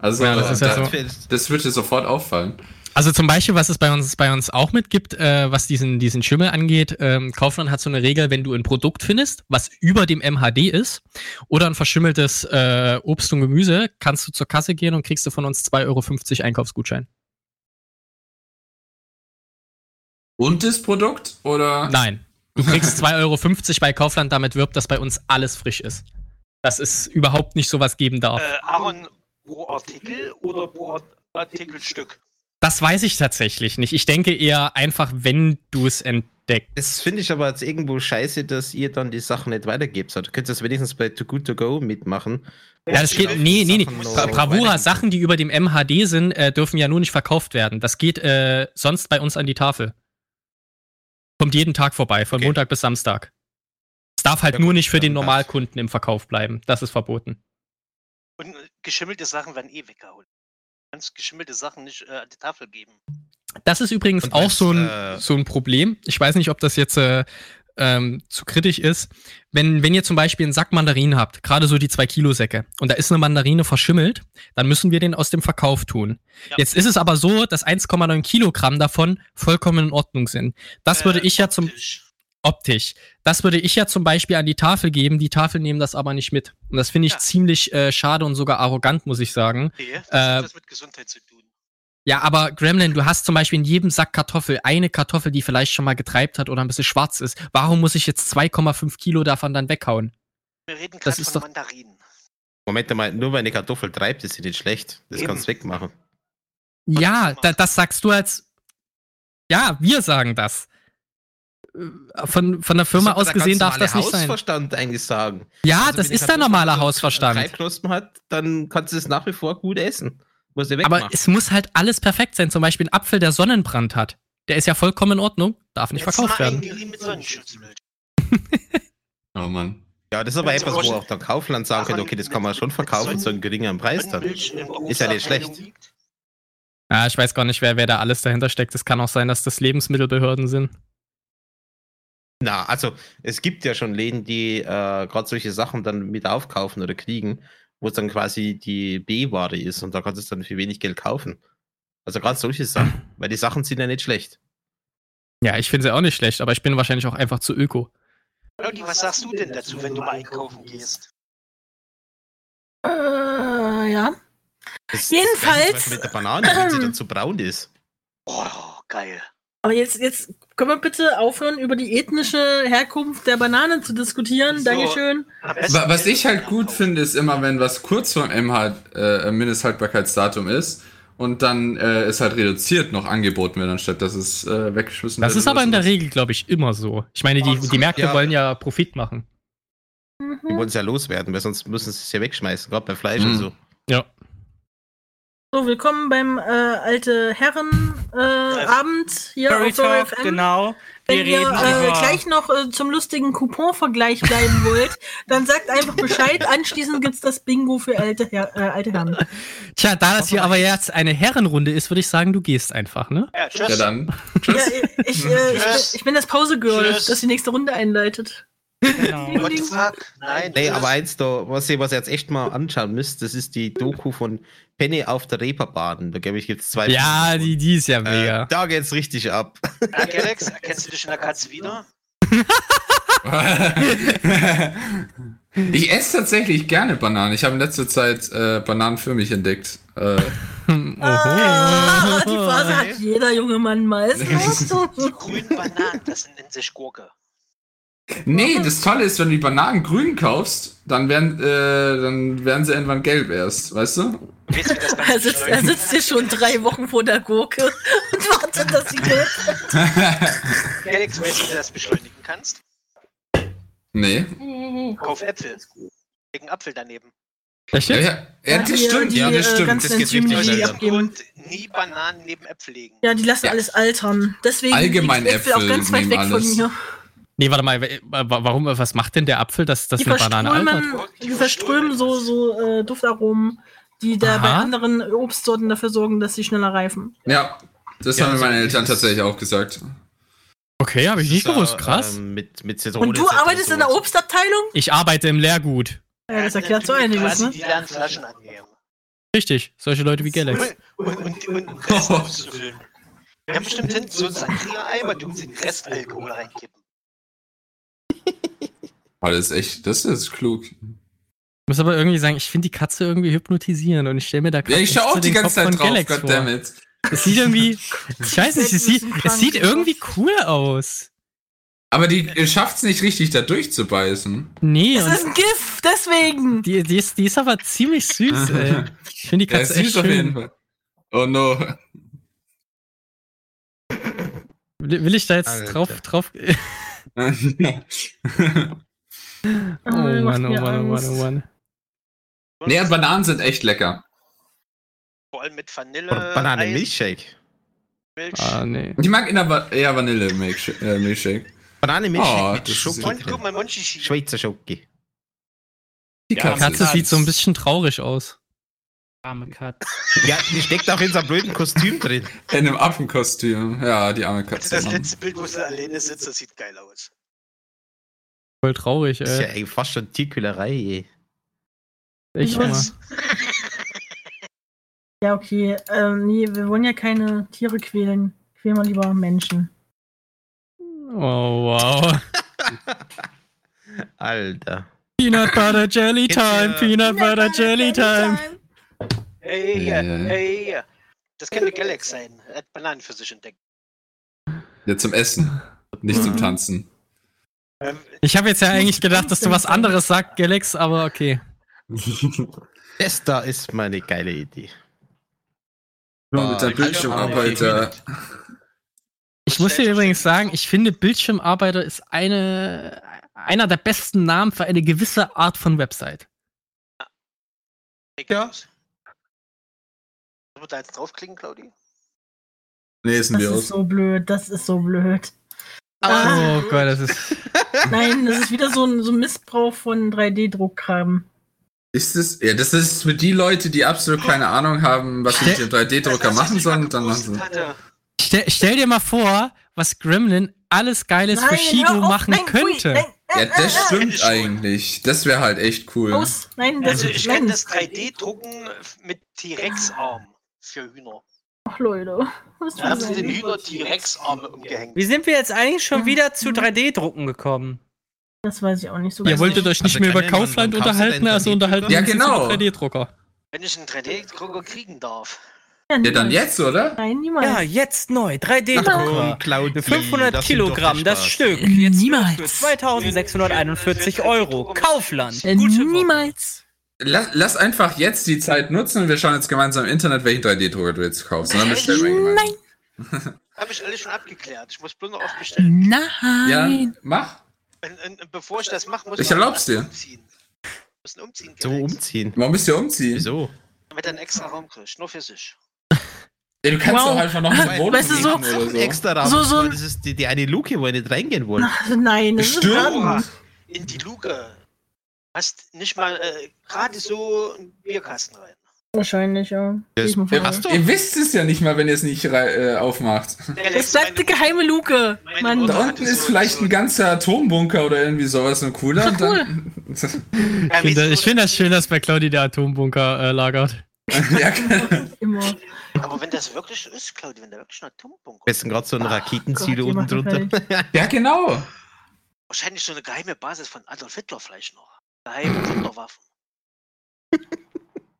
Also Ja, das äh, ist ja da, so. das wird dir sofort auffallen. Also zum Beispiel, was es bei uns, bei uns auch mitgibt, äh, was diesen, diesen Schimmel angeht, ähm, Kaufland hat so eine Regel, wenn du ein Produkt findest, was über dem MHD ist, oder ein verschimmeltes äh, Obst und Gemüse, kannst du zur Kasse gehen und kriegst du von uns 2,50 Euro Einkaufsgutschein. Und das Produkt oder? Nein. Du kriegst 2,50 Euro, weil Kaufland damit wirbt, dass bei uns alles frisch ist. Dass es überhaupt nicht sowas geben darf. Äh, Aaron, pro Artikel oder pro Artikelstück? Das weiß ich tatsächlich nicht. Ich denke eher einfach, wenn du es entdeckst. Das finde ich aber jetzt irgendwo scheiße, dass ihr dann die Sachen nicht weitergebt. Du könnt das wenigstens bei Too Good To Go mitmachen. Ja, das geht, nee, nee, nee. Bravura. Sachen, die über dem MHD sind, äh, dürfen ja nur nicht verkauft werden. Das geht äh, sonst bei uns an die Tafel. Kommt jeden Tag vorbei, von Okay. Montag bis Samstag. Es darf halt Ja, nur nicht für den Normalkunden im Verkauf bleiben. Das ist verboten. Und äh, geschimmelte Sachen werden eh weggehauen. Kannst geschimmelte Sachen nicht äh, an die Tafel geben. Das ist übrigens Und auch wenn's, so ein, äh, so ein Problem. Ich weiß nicht, ob das jetzt äh, ähm, zu kritisch ist. Wenn, wenn ihr zum Beispiel einen Sack Mandarinen habt, gerade so die zwei Kilo Säcke, und da ist eine Mandarine verschimmelt, dann müssen wir den aus dem Verkauf tun. Ja. Jetzt ist es aber so, dass 1,9 Kilogramm davon vollkommen in Ordnung sind. Das würde Äh, ich ja zum optisch. Optisch. Das würde ich ja zum Beispiel an die Tafel geben. Die Tafel nehmen das aber nicht mit. Und das finde ich Ja. ziemlich äh, schade und sogar arrogant, muss ich sagen. Nee, das äh, hat was mit Gesundheit zu tun. Ja, aber Gremlin, du hast zum Beispiel in jedem Sack Kartoffel eine Kartoffel, die vielleicht schon mal getreibt hat oder ein bisschen schwarz ist. Warum muss ich jetzt 2,5 Kilo davon dann weghauen? Wir reden das gerade ist von doch- Mandarinen. Moment mal, nur weil eine Kartoffel treibt, ist sie nicht schlecht. Das Eben. kannst du wegmachen. Ja, das da, das sagst du als. Ja, wir sagen das. Äh, Von, von der Firma aus gesehen darf das nicht sein. Hausverstand eigentlich sagen. Ja, Also, das wenn ist der Kartoffel normale so Hausverstand. Treibknospen hat, dann kannst du es nach wie vor gut essen. Muss du Aber es muss halt alles perfekt sein. Zum Beispiel ein Apfel, der Sonnenbrand hat. Der ist ja vollkommen in Ordnung, darf nicht Jetzt verkauft werden. *laughs* Oh Mann. ja, das ist aber etwas, wo auch der Kaufland sagen könnte, okay, das kann man schon verkaufen zu einem geringeren Preis dann. Ist ja nicht schlecht. Ja, ich weiß gar nicht, wer, wer da alles dahinter steckt. Es kann auch sein, dass das Lebensmittelbehörden sind. Na, also es gibt ja schon Läden, die äh, gerade solche Sachen dann mit aufkaufen oder kriegen, wo es dann quasi die B-Ware ist und da kannst du es dann für wenig Geld kaufen. Also gerade solche Sachen, *clears throat* weil die Sachen sind ja nicht schlecht. Ja, ich finde sie auch nicht schlecht, aber ich bin wahrscheinlich auch einfach zu öko. Claudi, was sagst du denn dazu, wenn du mal einkaufen gehst? Äh, ja. Das, Jedenfalls- mit der Banane, wenn sie dann zu braun ist. Oh, geil. Aber jetzt, jetzt können wir bitte aufhören, über die ethnische Herkunft der Banane zu diskutieren. So. Dankeschön. Was ich halt gut finde, ist immer, wenn was kurz vorm M halt, äh, Mindesthaltbarkeitsdatum ist und dann äh, ist halt reduziert noch angeboten wird, anstatt dass es äh, weggeschmissen Das wird. ist aber in der. Regel, glaube ich, immer so. Ich meine, die, die Märkte Ja. wollen ja Profit machen. Die Mhm. wollen es ja loswerden, weil sonst müssen sie es ja wegschmeißen, gerade bei Fleisch und Mhm. so. Ja. So, willkommen beim äh, alte Herren äh, Abend hier Furry auf Talk, FM. genau. Wenn Wir ihr reden äh, gleich noch äh, zum lustigen Coupon-Vergleich bleiben *laughs* wollt, dann sagt einfach Bescheid. Anschließend gibt's das Bingo für alte, Her äh, alte Herren. Tja, da das hier aber jetzt eine Herrenrunde ist, würde ich sagen, du gehst einfach, ne? Ja, tschüss. Ja, dann. Ja, Tschüss. ich, äh, ich, bin, ich bin das Pause-Girl, das die nächste Runde einleitet. Genau. What the fuck? Nein, Nee, aber eins da, was ihr was ihr jetzt echt mal anschauen müsst, das ist die Doku von Penny auf der Reeperbahn. Da glaube ich, gibt es zwei. Ja, Filme die, die ist ja davon. mega. Äh, da geht's richtig ab. Ja, Galax, erkennst du dich in der Katze wieder? *laughs* ich esse tatsächlich gerne Bananen. Ich habe in letzter Zeit äh, Bananen für mich entdeckt. Äh, *laughs* Ah, die Phase hat jeder junge Mann Ordnung. Die grünen Bananen, das sind in sich Gurke. Nee, das Tolle ist, wenn du die Bananen grün kaufst, dann werden, äh, dann werden sie irgendwann gelb erst, weißt du? Er sitzt, er sitzt hier schon drei Wochen vor der Gurke *laughs* und wartet, dass sie gelb *laughs* Galax, weißt du, wie du das beschleunigen kannst? Nee. Kauf Äpfel. Leg einen Apfel daneben. Echt Ja, ja, ja das die, stimmt. Die, ja, das äh, stimmt. Das geht richtig schnell. Und nie Bananen neben Äpfel legen. Ja, die lassen Ja. alles altern. Deswegen Allgemein liegt Äpfel auch Äpfel ganz weit weg alles. von mir. Nee, warte mal, wa- warum, was macht denn der Apfel, dass, Die eine Banane altert? verströmen, die verströmen so, so äh, Duftaromen, die da bei Aha. anderen Obstsorten dafür sorgen, dass sie schneller reifen. Ja, das Ja, haben mir so meine Eltern tatsächlich auch gesagt. Okay, habe ich nicht Das ist, gewusst, äh, krass. ähm, mit, mit Zitrone Und du arbeitest in der. Obstabteilung? Ich arbeite im Lehrgut. Ja, das erklärt so einiges, ne? Die lernen Flaschen annehmen. Richtig, solche Leute wie Galax. Und, und, und, und Rest *laughs* auszufüllen. Wir haben bestimmt hinten so ein Sangria-Eimer, du musst den Restalkohol reinkippen. Oh, das ist echt, das ist klug. Ich muss aber irgendwie sagen, ich finde die Katze irgendwie hypnotisieren und ich stelle mir da Ja, gerade ich echt schau auch die den ganze Kopf Zeit drauf, Galax vor. goddammit. Es sieht irgendwie, *laughs* ich weiß nicht, es sieht, es sieht irgendwie cool aus. Aber die schafft's nicht richtig, da durchzubeißen. Nee, Es ist ein Gift, deswegen. die, die, ist, die ist aber ziemlich süß, *laughs* ey. Ich finde die Ja, Katze süß echt auf jeden schön. Fall. Oh no. Will, will ich da jetzt Alter. drauf, drauf, *laughs* *laughs* oh Ah, macht Mann, oh Mann, oh Mann, oh. Mann. nee, Bananen sind echt lecker. Vor allem mit Vanille. Oder Banane Eis. Milchshake. Milch. Ah, nee. Ich mag in der Va eher Vanille-Milkshake. Äh, Milkshake. Banane mit, Oh, mit das ist Schoki. Schweizer Schoki. Die Ja, Katze. Katze Katz. sieht so ein bisschen traurig aus. Arme Katze. Ja, die steckt auch in so einem blöden Kostüm drin. In einem Affenkostüm. Ja, die arme Also Katze. das Mann. letzte Bild, wo sie alleine sitzt, das sieht geil aus. Voll traurig, Das ist ja ey. fast schon Tierquälerei. ey. Echt mal. Was? Ja, okay. Ähm, nee, wir wollen ja keine Tiere quälen. Quälen wir lieber Menschen. Oh, wow. *laughs* Alter. Peanut Butter Jelly Time, Peanut Butter Jelly Time. Hey, Ja, ja, ja, ja. hey, ja. Das könnte Galax sein. Er hat Bananen für sich entdeckt. Ja, zum Essen. Nicht zum Mhm. Tanzen. Ähm, Ich habe jetzt ja eigentlich gedacht, dass du was anderes sagst, Galax, aber okay. *laughs* Das da ist meine geile Idee. Nur mit der ich Bildschirmarbeiter. Ich muss dir übrigens sagen, ich finde Bildschirmarbeiter ist eine, einer der besten Namen für eine gewisse Art von Website. Ja. Sollen wir da jetzt draufklicken, Claudi? Lesen Das wir ist so blöd, das ist so blöd. Oh Gott, das ist. *laughs* Nein, das ist wieder so ein, so ein Missbrauch von 3D-Druckkram. Ist es? Ja, das ist für die Leute, die absolut keine Ahnung haben, was sie mit dem 3D-Drucker Das, was machen sollen, dann machen sie. Stell, stell dir mal vor, was Gremlin alles Geiles für hör Shido auf, machen nein, könnte. nein, Ja, das stimmt eigentlich. Das wäre halt echt cool. Aus. Nein, das Also ich kann nein. das 3D-Drucken mit T-Rex-Arm für Hühner. Ach, Leute. Da haben sie den ein- Hühner T-Rex-Arme umgehängt. Wie sind wir jetzt eigentlich schon Mhm. wieder zu 3D-Drucken gekommen? Das weiß ich auch nicht so Ihr genau. wolltet euch nicht Also mehr über Kaufland unterhalten, also 3D-Drucker? unterhalten Ja, wir uns jetzt genau. über 3D-Drucker. Wenn ich einen 3D-Drucker kriegen darf. Ja, Ja, dann jetzt, oder? Nein, niemals. Ja, jetzt neu. Komm, 3D-Drucker. Claudi, Für 500 das Kilogramm das. Stück. Jetzt Niemals. Für 2641 Euro. Kaufland. Äh, Gute Woche. niemals. Lass, lass einfach jetzt die Zeit nutzen und wir schauen jetzt gemeinsam im Internet, welchen 3D-Drucker du jetzt kaufst. Und dann bestellen wir ihn Nein. *laughs* Habe ich alles schon abgeklärt. Ich muss bloß noch aufbestellen. Nein. Ja, mach. Und, und, und bevor ich das mache, muss Ich erlaub's dir. Umziehen. Müssen umziehen. So umziehen. Warum müsst ihr umziehen? Wieso? Damit er einen extra Raum kriegt. Nur für sich. *laughs* Ja, du kannst Wow. doch einfach noch eine Wohnung Weißt du, so- oder so. Extra Raum. So- so- das ist die, die eine Luke, wo ihr nicht reingehen wollt. Ach, nein, das ist Stimmt. In die Luke. Hast nicht mal äh, gerade so einen Bierkasten rein. Wahrscheinlich, ja. Das- du? Ihr wisst es ja nicht mal, wenn ihr es nicht äh, aufmacht. Es bleibt eine geheime Luke. Mann. Da unten ist vielleicht ein ganzer Atombunker oder irgendwie sowas, ein cooler. und dann, Ich finde find das schön, dass bei Claudi der Atombunker äh, lagert. *laughs* ja, Immer. Aber wenn das wirklich so ist, Claudia, wenn da wirklich ein Atombunker Besten gerade so ein Raketensilo Gott, unten drunter. ja, genau. Wahrscheinlich so eine geheime Basis von Adolf Hitler vielleicht noch. Wunderwaffen.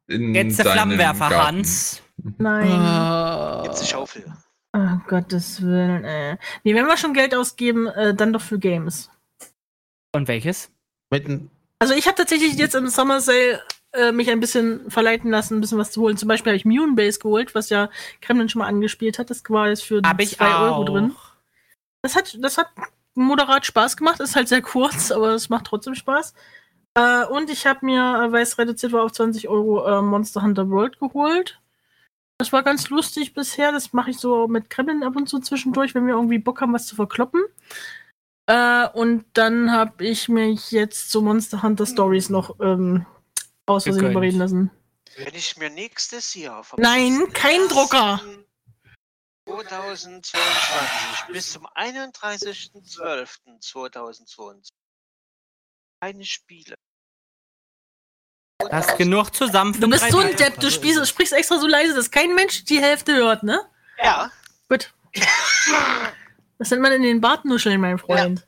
In Jetzt der Flammenwerfer Garten. Hans. Nein. Jetzt die Schaufel. Oh, Gottes Willen, ey. Nee, wenn wir schon Geld ausgeben, äh, dann doch für Games. Und welches? Mit einem- Also ich habe tatsächlich jetzt im Summer Sale äh, mich ein bisschen verleiten lassen, ein bisschen was zu holen. Zum Beispiel habe ich Mune Base geholt, was ja Kremlin schon mal angespielt hat. Das war jetzt für Hab ich 2 auch. Euro drin. Das hat, das hat moderat Spaß gemacht. Ist halt sehr kurz, *laughs* aber es macht trotzdem Spaß. Äh, und ich habe mir, äh, weil es reduziert war auf 20 Euro, äh, Monster Hunter World geholt. Das war ganz lustig bisher. Das mache ich so mit Kremlin ab und zu zwischendurch, wenn wir irgendwie Bock haben, was zu verkloppen. Äh, und dann habe ich mich jetzt zu Monster Hunter Stories noch ähm, aus Versehen überreden lassen. Wenn ich mir nächstes Jahr Nein, kein Drucker. 2022 bis zum 31.12.2022 keine Spiele. Hast genug zusammen Du bist so ein 3D. Depp, du spielst, sprichst extra so leise, dass kein Mensch die Hälfte hört, ne? Ja, Gut. Das nennt man in den Bartnuscheln, mein Freund.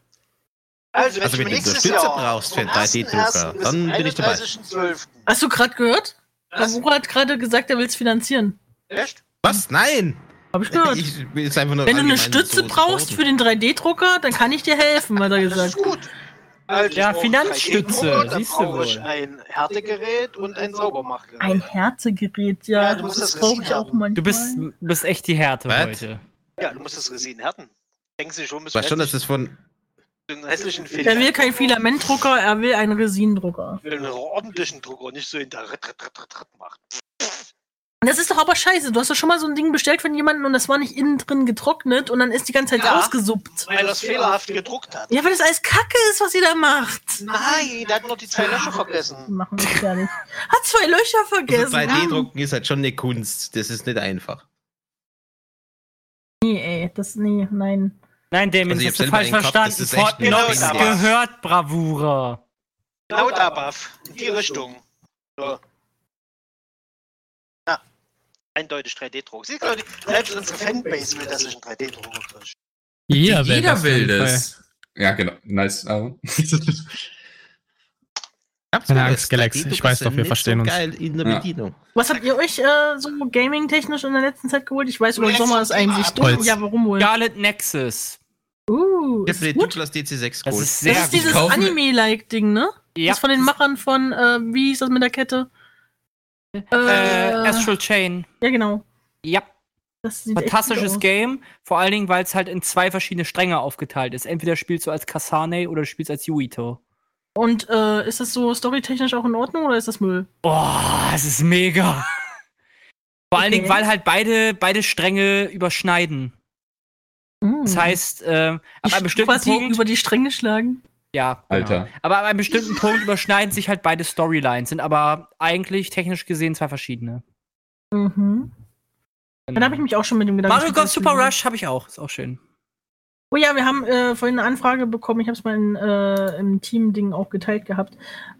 also wenn Also wenn du Unterstützer Jahr brauchst für einen vom 3D-Drucker, 1.1. bis dann bin ich dabei. 31.12.. Hast du gerade gehört? Bro hat gerade gesagt, er will es finanzieren. Echt? Was? Nein! Hab ich gehört. Ich Wenn du eine Stütze so brauchst für den 3D-Drucker, dann kann ich dir helfen, hat er Das gesagt. ist gut. Also Ja, Finanzstütze, 3D-Drucker, dann siehst du wohl. ein Härtegerät und ein Saubermachgerät. Ein Härtegerät, ja, Ja, du musst das das brauche ich auch manchmal. Du bist, bist echt die Härte Was? heute. Ja, du musst das Resin härten. Denken Sie schon, bis Weißt schon, dass es von. hässlichen Er will keinen Filamentdrucker, er will einen Resindrucker. einen ordentlichen Drucker, nicht so in der Ritt, Ritt, Ritt, Ritt, Ritt macht. Das ist doch aber scheiße. Du hast doch schon mal so ein Ding bestellt von jemandem und das war nicht innen drin getrocknet und dann ist die ganze Zeit Ja. ausgesuppt. Weil er es fehlerhaft gedruckt hat. Ja, weil das alles Kacke ist, was ihr da macht. Nein, der hat nur die zwei Löcher vergessen. machen mich fertig. Hat zwei Löcher Also vergessen. 3D-Drucken ist halt schon eine Kunst. Das ist nicht einfach. Nee, ey, das, nee, nein. Nein, Damien, Also ich das hast du hab falsch verstanden. das ist echt Fort Knox gehört Bravura. Buff. In die Richtung. So. Eindeutig 3D-Druck. Sieh, Leute, selbst unsere Fanbase will, dass ich einen 3D-Drucker kriege. Jeder, will Jeder das will das. Ja, genau. Nice. *laughs* Aber- Keine Angst, Galaxy. Ich weiß doch, wir verstehen uns. Geil in der Ja. Bedienung. Was habt ihr euch äh, so gaming-technisch in der letzten Zeit geholt? Ich weiß, über den Sommer ist eigentlich dumm. Ja, warum wohl? Scarlet Nexus. Uh, ist gut. Douglas DC6 Das ist sehr Das ist gut. dieses kaufe mir- Anime-like-Ding, ne? Ja. Das von den Machern von, äh, wie hieß das mit der Kette? Äh, Äh, Astral Chain. Ja, genau. Ja, fantastisches. Game. Vor allen Dingen, weil es halt in zwei verschiedene Stränge aufgeteilt ist. Entweder spielst du als Kasane oder du spielst als Yuito. Und äh, ist das so storytechnisch auch in Ordnung oder ist das Müll? Boah, es ist mega. *laughs* Vor allen Okay. Dingen, weil halt beide, beide Stränge überschneiden. Das heißt, äh, ab ich einem bestimmten quasi Punkt. über die Stränge schlagen. Ja, genau. Alter. Aber ab einem bestimmten Punkt überschneiden sich halt beide Storylines, sind aber eigentlich technisch gesehen zwei verschiedene. Mhm. Dann habe ich mich auch schon mit dem Gedanken. Mario Golf. Super Rush habe ich auch, ist auch schön. Oh ja, wir haben äh, vorhin eine Anfrage bekommen. Ich habe es mal in, äh, im Team-Ding auch geteilt gehabt.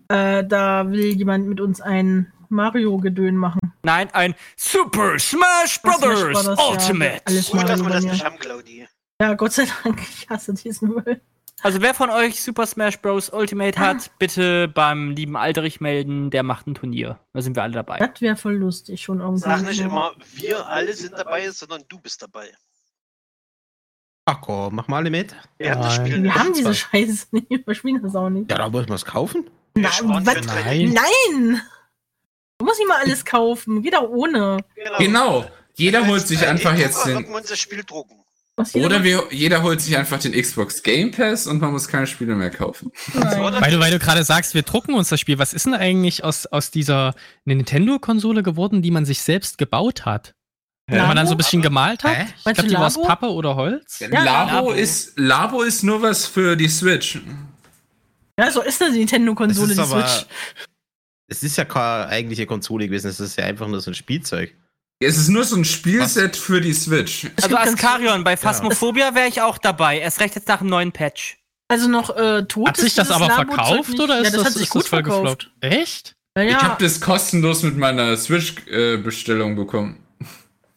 Äh, da will jemand mit uns ein Mario-Gedön machen. Nein, ein Super Smash Smash Brothers Brothers, ja, Ultimate. alles Gut, dass wir das nicht haben, Claudi. Ja, Gott sei Dank. *laughs* Ich hasse diesen Müll. Also wer von euch Super Smash Bros. Ultimate hat, bitte beim lieben Alterich melden, der macht ein Turnier. Da sind wir alle dabei. Das wäre voll lustig schon irgendwie. Sag nicht immer, wir alle sind dabei, sondern du bist dabei. Ach komm, mach mal alle mit. Wir. Spiel Wir nicht. haben diese Zwei. Scheiße nicht. Wir spielen das auch nicht. Ja, da muss man es kaufen. Wir was? Nein. Nein! Du musst nicht mal alles kaufen. Geht auch ohne. Genau. Jeder holt sich einfach 3D-Drucker jetzt den. man uns das Spiel drucken. Oder wir, jeder holt sich einfach den Xbox Game Pass und man muss keine Spiele mehr kaufen. Weil du, weil du gerade sagst, wir drucken uns das Spiel. Was ist denn eigentlich aus, aus dieser Nintendo-Konsole geworden, die man sich selbst gebaut hat? Wenn man dann so ein bisschen gemalt hat? Hä? Ich glaube, die war aus? Pappe oder Holz. Ja, Labo, Labo. ist Labo ist nur was für die Switch. Ja, so ist eine Das Nintendo-Konsole, die aber. Switch. Es ist ja keine eigentliche Konsole gewesen, es ist ja einfach nur so ein Spielzeug. Es ist nur so ein Spielset für die Switch. Es Also Askarion, bei Phasmophobia wäre ich auch dabei. Erst recht jetzt nach dem neuen Patch. Also noch äh, tot Hat sich ist das aber Labo-Zeug verkauft nicht. oder ist ja, das, das, hat sich ist gut verkauft. gefloppt? Echt? Ja, ja. Ich habe das kostenlos mit meiner Switch-Bestellung bekommen.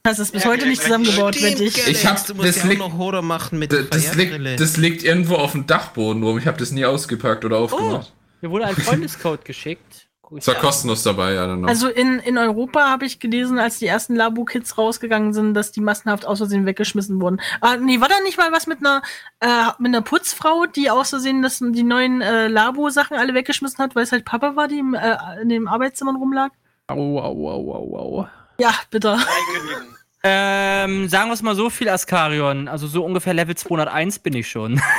hast es bis Ja, heute nicht zusammengebaut, wette ich. Ich hab- das liegt- noch Horror machen mit Das, der das, VR-Brille. liegt, das liegt irgendwo auf dem Dachboden rum. Ich habe das nie ausgepackt oder aufgemacht. Mir wurde ein Freundescode *laughs* geschickt. Es war an. kostenlos dabei, ja, dann noch. Also in, in Europa habe ich gelesen, als die ersten Labo-Kits rausgegangen sind, dass die massenhaft aus Versehen weggeschmissen wurden. Ah, nee, war da nicht mal was mit einer, äh, mit einer Putzfrau, die aus Versehen das, die neuen äh, Labo-Sachen alle weggeschmissen hat, weil es halt Papa war, die im, äh, in dem Arbeitszimmer rumlag? Au, au, au, au, au. Ja, bitte. Ähm, sagen wir es mal so viel, Askarion. Also so ungefähr Level 201 bin ich schon. *laughs*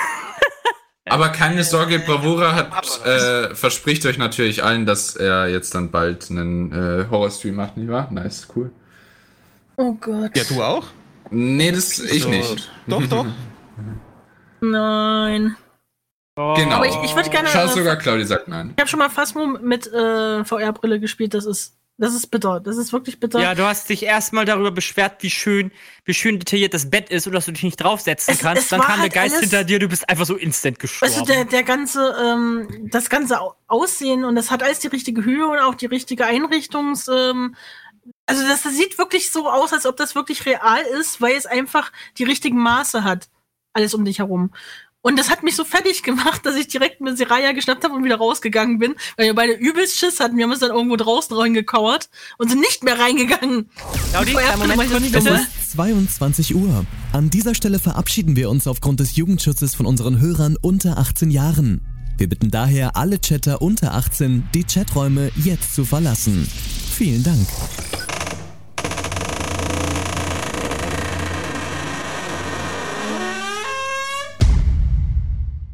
Aber keine Sorge, Bravura hat, äh, verspricht euch natürlich allen, dass er jetzt dann bald einen äh, Horrorstream macht, nicht wahr? Nice, cool. Oh Gott. Ja, du auch? Nee, das ich So. nicht. Doch, doch. *laughs* Nein. Genau. Aber ich, ich würde gerne. Schau sogar, Claudi sagt nein. Ich habe schon mal Phasmo mit äh, VR-Brille gespielt. Das ist, das ist bitter. Das ist wirklich bitter. Ja, du hast dich erstmal darüber beschwert, wie schön, wie schön detailliert das Bett ist und dass du dich nicht draufsetzen Es- kannst. es Dann kam der halt Geist alles- hinter dir, du bist einfach so instant gestorben. Du, der, der ganze, ähm, das ganze Au- Aussehen und das hat alles die richtige Höhe und auch die richtige Einrichtungs, ähm, also das, das sieht wirklich so aus, als ob das wirklich real ist, weil es einfach die richtigen Maße hat. Alles um dich herum. Und das hat mich so fertig gemacht, dass ich direkt mit Seraya geschnappt habe und wieder rausgegangen bin, weil wir beide übelst Schiss hatten. Wir haben uns dann irgendwo draußen reingekauert und sind nicht mehr reingegangen. Claudi, einen Moment kurz bitte. ist 22 Uhr. An dieser Stelle verabschieden wir uns aufgrund des Jugendschutzes von unseren Hörern unter 18 Jahren. Wir bitten daher alle Chatter unter 18, die Chaträume jetzt zu verlassen. Vielen Dank.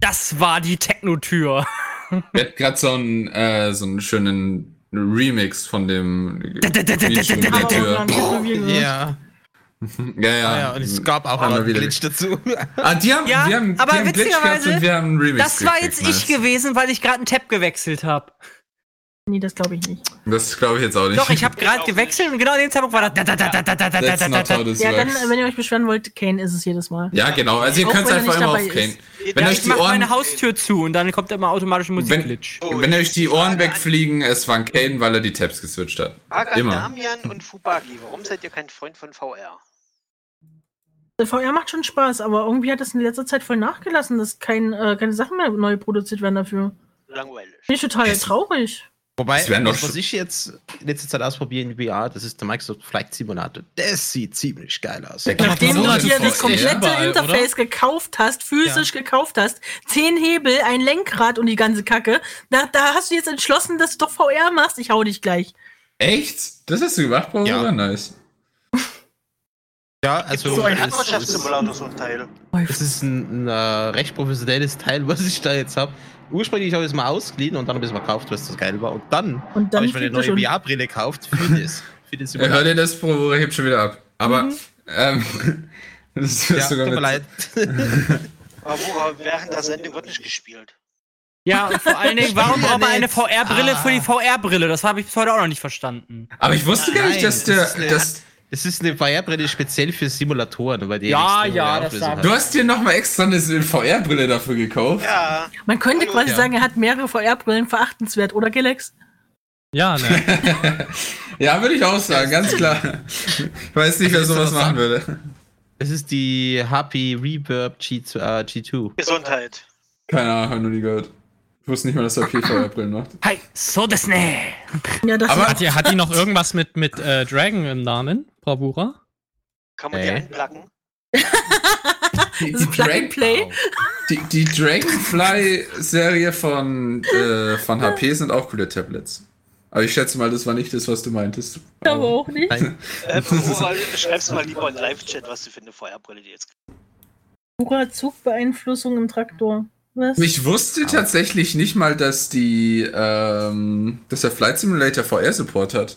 Das war die Techno-Tür. Ich hätte gerade so einen, äh, so einen schönen Remix von dem. Ja. Ja, ja. Ah, ja, und es gab auch wir einen Glitch dazu. Ah, die haben, Ja, wir haben, aber die haben witzigerweise, und wir haben einen Remix Das war jetzt ich gewesen, weil ich gerade einen Tab gewechselt habe. Nee, das glaube ich nicht. Das glaube ich jetzt auch nicht. Doch, ich habe gerade gewechselt und genau in dem Zeitpunkt war das. Da, da, da, da, da, da, da, da, da, Ja, dann, wenn ihr euch beschweren wollt, Kane ist es jedes Mal. Ja, genau. Also ihr könnt er einfach immer auf Kane. ist. Wenn Ja, euch ich die mache Ohren, meine Haustür zu und dann kommt immer automatisch ein Musikglitch. Oh, wenn euch die Ohren wegfliegen, es war ein Kane, weil er die Tabs geswitcht hat. Frage an Immer. Damian und Fubagi. Warum seid ihr kein Freund von VR? Der VR macht schon Spaß, aber irgendwie hat es in letzter Zeit voll nachgelassen, dass kein, äh, keine Sachen mehr neu produziert werden dafür. Langweilig. Bin ich total traurig. Wobei, das, was ich jetzt in letzter Zeit ausprobiere in VR, das ist der Microsoft Flight Simulator. Das sieht ziemlich geil aus. Nachdem du dir das komplette überall, Interface gekauft hast, physisch gekauft hast, zehn Hebel, ein Lenkrad und die ganze Kacke, da, da hast du jetzt entschlossen, dass du doch VR machst. Ich hau dich gleich. Echt? Das hast du gemacht, Bro? Ja. Ja. Nice. Ja, also so ein es- Landwirtschaftssimulator, so ein Teil. Das ist ein, ein äh, recht professionelles Teil, was ich da jetzt habe. Ursprünglich habe ich es mal ausgeliehen und dann habe ich es mal gekauft, was das geil war. Und dann, Und dann habe ich mir eine neue schon. VR-Brille gekauft für das. Für das *laughs* Ja, hör dir das, Bro, hebt schon wieder ab. Aber, ähm, *laughs* das Ja, ist sogar tut mir leid. Aber wo, während der Sendung wird nicht gespielt. Ja, und vor allen Dingen, *laughs* warum Ja, braucht man eine. VR-Brille Ah. für die VR-Brille? Das habe ich bis heute auch noch nicht verstanden. Aber ich wusste gar nicht, Nein, dass das der, dass, Es ist eine VR-Brille speziell für Simulatoren, weil die Ja, ja, das hat. du hast dir nochmal extra eine VR-Brille dafür gekauft. Ja, Man könnte quasi ja. sagen, er hat mehrere VR-Brillen verachtenswert, oder Galax? Ja, ne. *laughs* Ja, würde ich auch sagen, ganz klar. Ich weiß nicht, wer Also, sowas was machen würde. Es ist die Happy Reverb G2, äh, G2. Gesundheit. Keine Ahnung, hab noch nie gehört. Ich wusste nicht mal, dass er viel VR-Brillen macht. *laughs* Hi, so das ne. Ja, das Aber- Hat die, hat die noch irgendwas mit, mit äh, Dragon im Namen, Bravura? Kann man die Nee. einplacken? *laughs* Die, Plug and Play. die, die Dragonfly-Serie von, äh, von HP sind auch coole Tablets. Aber ich schätze mal, das war nicht das, was du meintest. aber auch nicht. Nein, *laughs* Äh, Bravura, schreib's mal lieber in Live-Chat, was du für eine VR-Brille die jetzt Pura Zugbeeinflussung im Traktor. Was? Ich wusste tatsächlich nicht mal, dass die, ähm, dass der Flight Simulator VR-Support hat.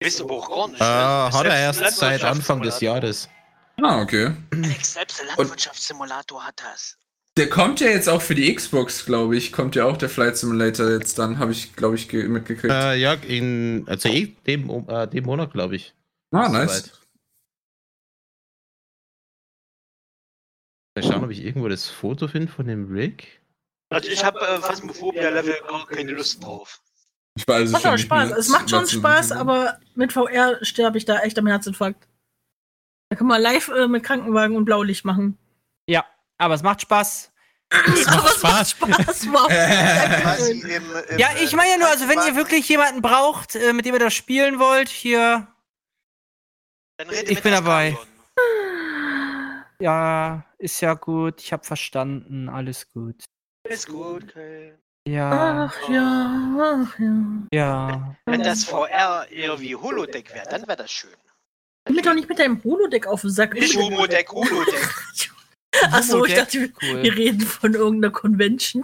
Wisst du nicht. äh, ne? hat er erst seit Anfang des. Jahres. Ah, okay. Selbst der Landwirtschaftssimulator hat das. Der kommt ja jetzt auch für die Xbox, glaube ich. Kommt ja auch der Flight Simulator jetzt dann, habe ich, glaube ich, ge- mitgekriegt. Äh, ja, in, also eh dem, äh, dem Monat, glaube ich. ah, nice. soweit. Mal schauen, ob ich irgendwo das Foto finde von dem Rig. Also ich habe äh, Phasmophobia-Level gar keine Lust drauf. Ich weiß es macht schon Spaß. Es macht schon Spaß, aber mit VR sterbe ich da echt am Herzinfarkt. Da kann man live äh, mit Krankenwagen und Blaulicht machen. Ja, aber es macht Spaß. Es macht Spaß. Spaß. *laughs* Wow. Quasi Dankeschön. im, im, Ja, ich meine ja nur, also wenn ihr wirklich jemanden braucht, äh, mit dem ihr das spielen wollt, hier, ich bin dabei. Skalion. Ja, ist ja gut, ich habe verstanden, alles gut. Ist gut, okay. Ja, Ach ja, ach ja. ja. Wenn das VR eher wie Holodeck wäre, dann wäre das schön. Geh mir doch nicht mit deinem Holodeck auf den Sack. Nicht Homodeck, Holodeck. *laughs* Achso, ich dachte, wir, Cool. wir reden von irgendeiner Convention.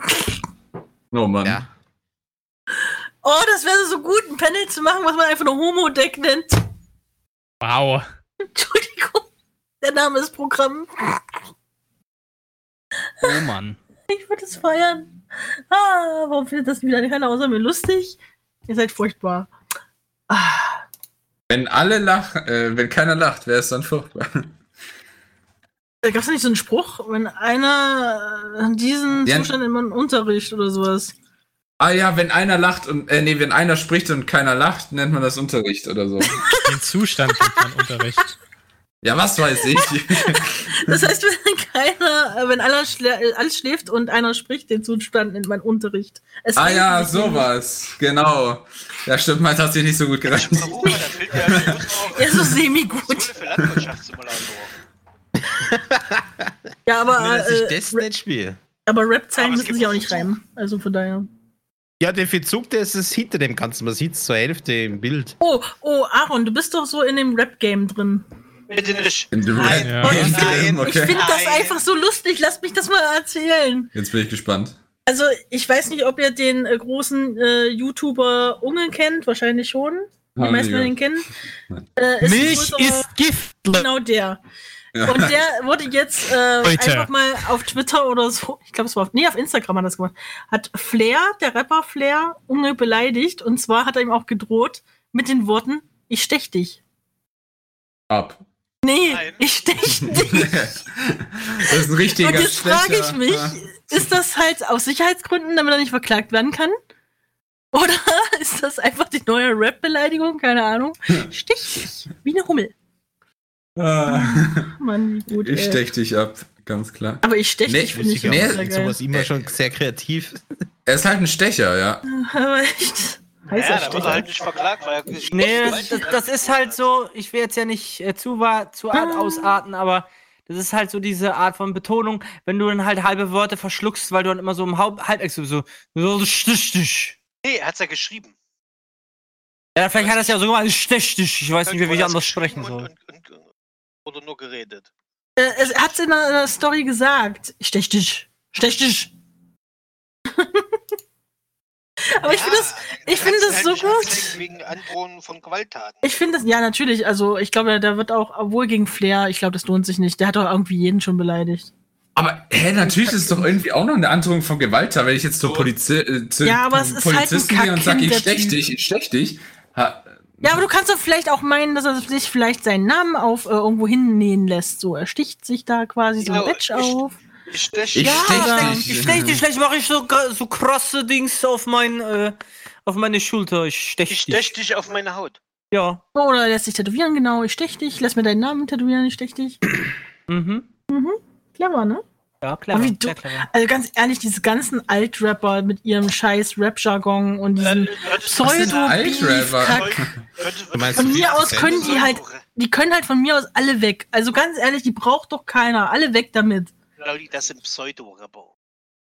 Oh Mann. Ja. Oh, das wäre so gut, ein Panel zu machen, was man einfach nur Homodeck nennt. Wow. *laughs* Entschuldigung. Der Name ist Programm. Oh Mann. Ich würde es feiern. Ah, warum findet das wieder keiner außer mir lustig? Ihr seid furchtbar. Ah, Wenn alle lachen, äh, wenn keiner lacht, wäre es dann furchtbar. da gab es nicht so einen Spruch, wenn einer äh, diesen Ja. Zustand in meinem Unterricht oder sowas. Ah ja, wenn einer lacht und, äh, nee, wenn einer spricht und keiner lacht, nennt man das Unterricht oder so. *laughs* Den Zustand nennt man Unterricht. Ja, was weiß ich. *laughs* Das heißt, wenn keiner, äh, wenn schlä äh, alles schläft und einer spricht, den Zustand nennt man Unterricht. Es ah ja, nicht sowas. Genau. Ja, stimmt, meins hat sich nicht so gut fehlt ja man *laughs* so semi-gut. Ja, aber, äh, das nicht spiele. aber Rap-Zeilen müssen sich auch nicht reimen. Also von daher. Ja, der Verzug, der ist es hinter dem Ganzen. Man sieht es zur Hälfte im Bild. Oh, oh, Aaron, du bist doch so in dem Rap-Game drin. Bitte nicht. In the Nein. Ja. Ich Nein. finde ich okay. find das Nein. einfach so lustig. Lass mich das mal erzählen. Jetzt bin ich gespannt. Also, ich weiß nicht, ob ihr den äh, großen äh, YouTuber Unge kennt. Wahrscheinlich schon. Die Haben meisten ihn kennen. Nein. Äh, ist Milch größerer- ist Gift. Genau der. Ja. Und der wurde jetzt äh, einfach mal auf Twitter oder so, ich glaube, es war auf, nee, auf Instagram hat das gemacht, hat Flair, der Rapper Flair, Unge beleidigt. Und zwar hat er ihm auch gedroht mit den Worten, ich stech dich. Ab. Nee, Nein. ich stech *laughs* dich. das ist ein richtiger Und jetzt frage ich mich, ist das halt aus Sicherheitsgründen, damit er nicht verklagt werden kann? Oder *laughs* ist das einfach die neue Rap-Beleidigung? Keine Ahnung. Stich dich. Wie eine Hummel. Ah. Mann, wie gut. Ich ey. stech dich ab, ganz klar. Aber ich stech Nee, dich, finde ich auch nee, sehr geil. sowas immer schon sehr kreativ. Er ist halt ein Stecher, ja. *laughs* Aber echt. Heißer Ja, da wird er halt nicht verklagt, weil er Nee, das, das, das ist halt so, ich will jetzt ja nicht äh, zu, zu arg ausarten, aber das ist halt so diese Art von Betonung, wenn du dann halt halbe Wörter verschluckst, weil du dann immer so im Haupt Halbex so, so, so stich dich. Nee, er hat's ja geschrieben. Ja, vielleicht hat er es ja so gemacht, stich dich. Ich weiß nicht, wie er's anders sprechen soll. Und, und, und, oder nur geredet. Äh, es hat in der, in der Story gesagt. Stech dich. Stech dich. Aber ich finde das, ich finde das halt so gut. Wegen Androhung von Gewalttaten. Ich finde das, ja, natürlich. Also, ich glaube, da wird auch, obwohl gegen Flair, ich glaube, das lohnt sich nicht. Der hat doch irgendwie jeden schon beleidigt. Aber, hä, natürlich ist es doch irgendwie auch noch eine Androhung von Gewalt, wenn ich jetzt zur Polizi äh, zu Ja, aber es ist halt ein Polizisten gehe und sage, ich stech dich, ich stech dich. Ha, Ja, aber du kannst doch vielleicht auch meinen, dass er sich vielleicht seinen Namen auf äh, irgendwo hinnähen lässt. So, er sticht sich da quasi so ein Ja, Badge auf. Ich stech Ich Ja, stech dich. ich stech dich, vielleicht mache ich so, so krasse Dings auf mein, äh, auf meine Schulter. Ich stech ich dich. stech dich auf meine Haut. Ja. Oder er lässt sich tätowieren, genau. Ich stech dich. Lass mir deinen Namen tätowieren, ich stech dich. *clears throat* Mhm. Clever, ne? Ja, clever. Du-. Also ganz ehrlich, diese ganzen Alt-Rapper mit ihrem scheiß Rap-Jargon und diesen pseudo Altrapper? Du meinst, Von mir aus können die halt, die können halt von mir aus alle weg. Also ganz ehrlich, die braucht doch keiner. Alle weg damit. Claudi, das sind Pseudo-Rapper.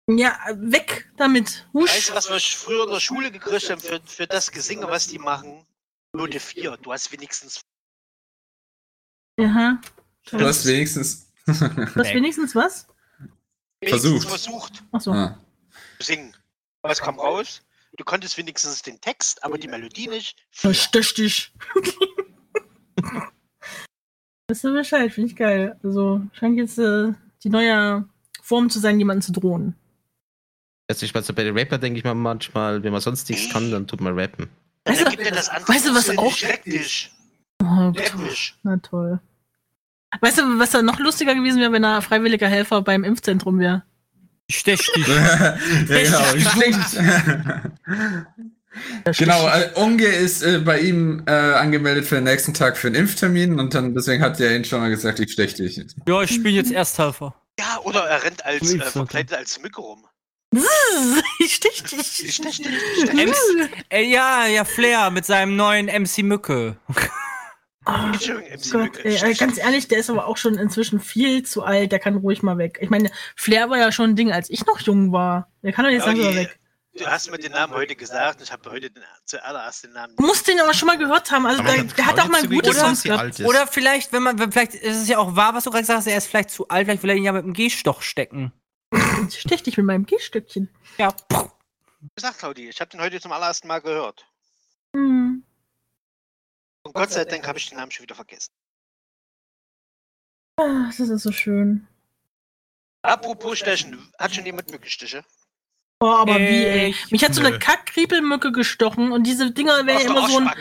Ja, weg damit. Husch. Weißt du, was wir früher in der Schule gekriegt haben für, für das Gesinge, was die machen? Note 4. Du hast wenigstens. Aha. Du hast wenigstens. Du hast *laughs* wenigstens was? wenigstens Versucht. versucht Achso. ah. zu singen. Was kam raus? Du konntest wenigstens den Text, aber die Melodie nicht. Vier. Stöch dich. Wisst ihr Bescheid, finde ich geil. Also, scheint jetzt äh, die neue Form zu sein, jemanden zu drohen. Also ich weiß, bei den Rapper denke ich mal manchmal, wenn man sonst nichts kann, dann tut man rappen. Weißt du- gibt das andere. weißt du, was auch- ich leck dich. Oh, Leck mich. na toll. Weißt du, was da noch lustiger gewesen wäre, wenn er freiwilliger Helfer beim Impfzentrum wäre? Ich stech dich. *laughs* ja, genau. Ich genau, äh, Unge ist äh, bei ihm äh, angemeldet für den nächsten Tag für einen Impftermin und dann deswegen hat er ihn schon mal gesagt, ich stech dich. Ja, ich bin jetzt Ersthelfer. Ja, oder er rennt als äh, verkleidet als Mücke rum. *laughs* Ich stich dich. Ich stech dich. Ich stech dich. Äh, ja, ja, Flair mit seinem neuen MC Mücke. Entschuldigung, MC Gott, Mücke. ey, stech ganz ehrlich, der ist aber auch schon inzwischen viel zu alt. Der kann ruhig mal weg. Ich meine, Flair war ja schon ein Ding, als ich noch jung war. Der kann doch jetzt langsam mal Claudi, weg. Du hast mir den Namen heute gesagt. Ich habe heute den, zuallererst den Namen. Du musst den aber schon mal gehört haben. Also, der, der hat auch mal zugeben, gute oder- Songs gehabt. Oder vielleicht, wenn man, vielleicht ist es ja auch wahr, was du gerade sagst, er ist vielleicht zu alt, vielleicht will er ihn ja mit dem Gehstoch stecken. Ich stech dich mit meinem Gehstückchen. Ja, pff. Sag, Claudi, ich habe den heute zum allerersten Mal gehört. Hm. Und Gott sei Dank habe ich den Namen schon wieder vergessen. Ah, das ist so schön. Apropos Stechen, hat schon jemand Mückenstiche? Oh, aber wie, ey. Ich- Mich hat so eine. Kackkriepelmücke gestochen und diese Dinger werden Aus ja immer so ein.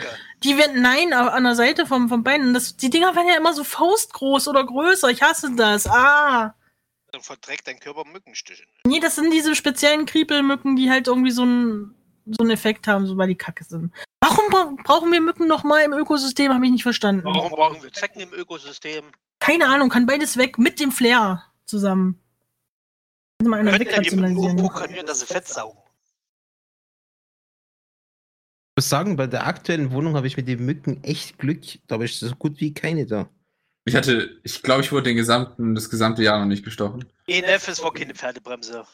Die werden, nein, an der Seite vom, vom Bein. Und Das, die Dinger werden ja immer so faustgroß oder größer. Ich hasse das. Ah. Dann verträgt dein Körper Mückenstiche. Nee, das sind diese speziellen Kriepelmücken, die halt irgendwie so einen so einen Effekt haben, so weil die kacke sind. Warum bra brauchen wir Mücken noch mal im Ökosystem? Habe ich nicht verstanden. Warum brauchen wir Zecken im Ökosystem? Keine Ahnung, kann beides weg mit dem Flair zusammen. Kann mal die umprogrammieren, dass sie Fett saugen. Ich muss sagen, bei der aktuellen Wohnung habe ich mit den Mücken echt Glück. Da habe ich so gut wie keine da. Ich hatte, ich glaube, ich wurde den gesamten, das gesamte Jahr noch nicht gestochen. ENF ist war keine Pferdebremse.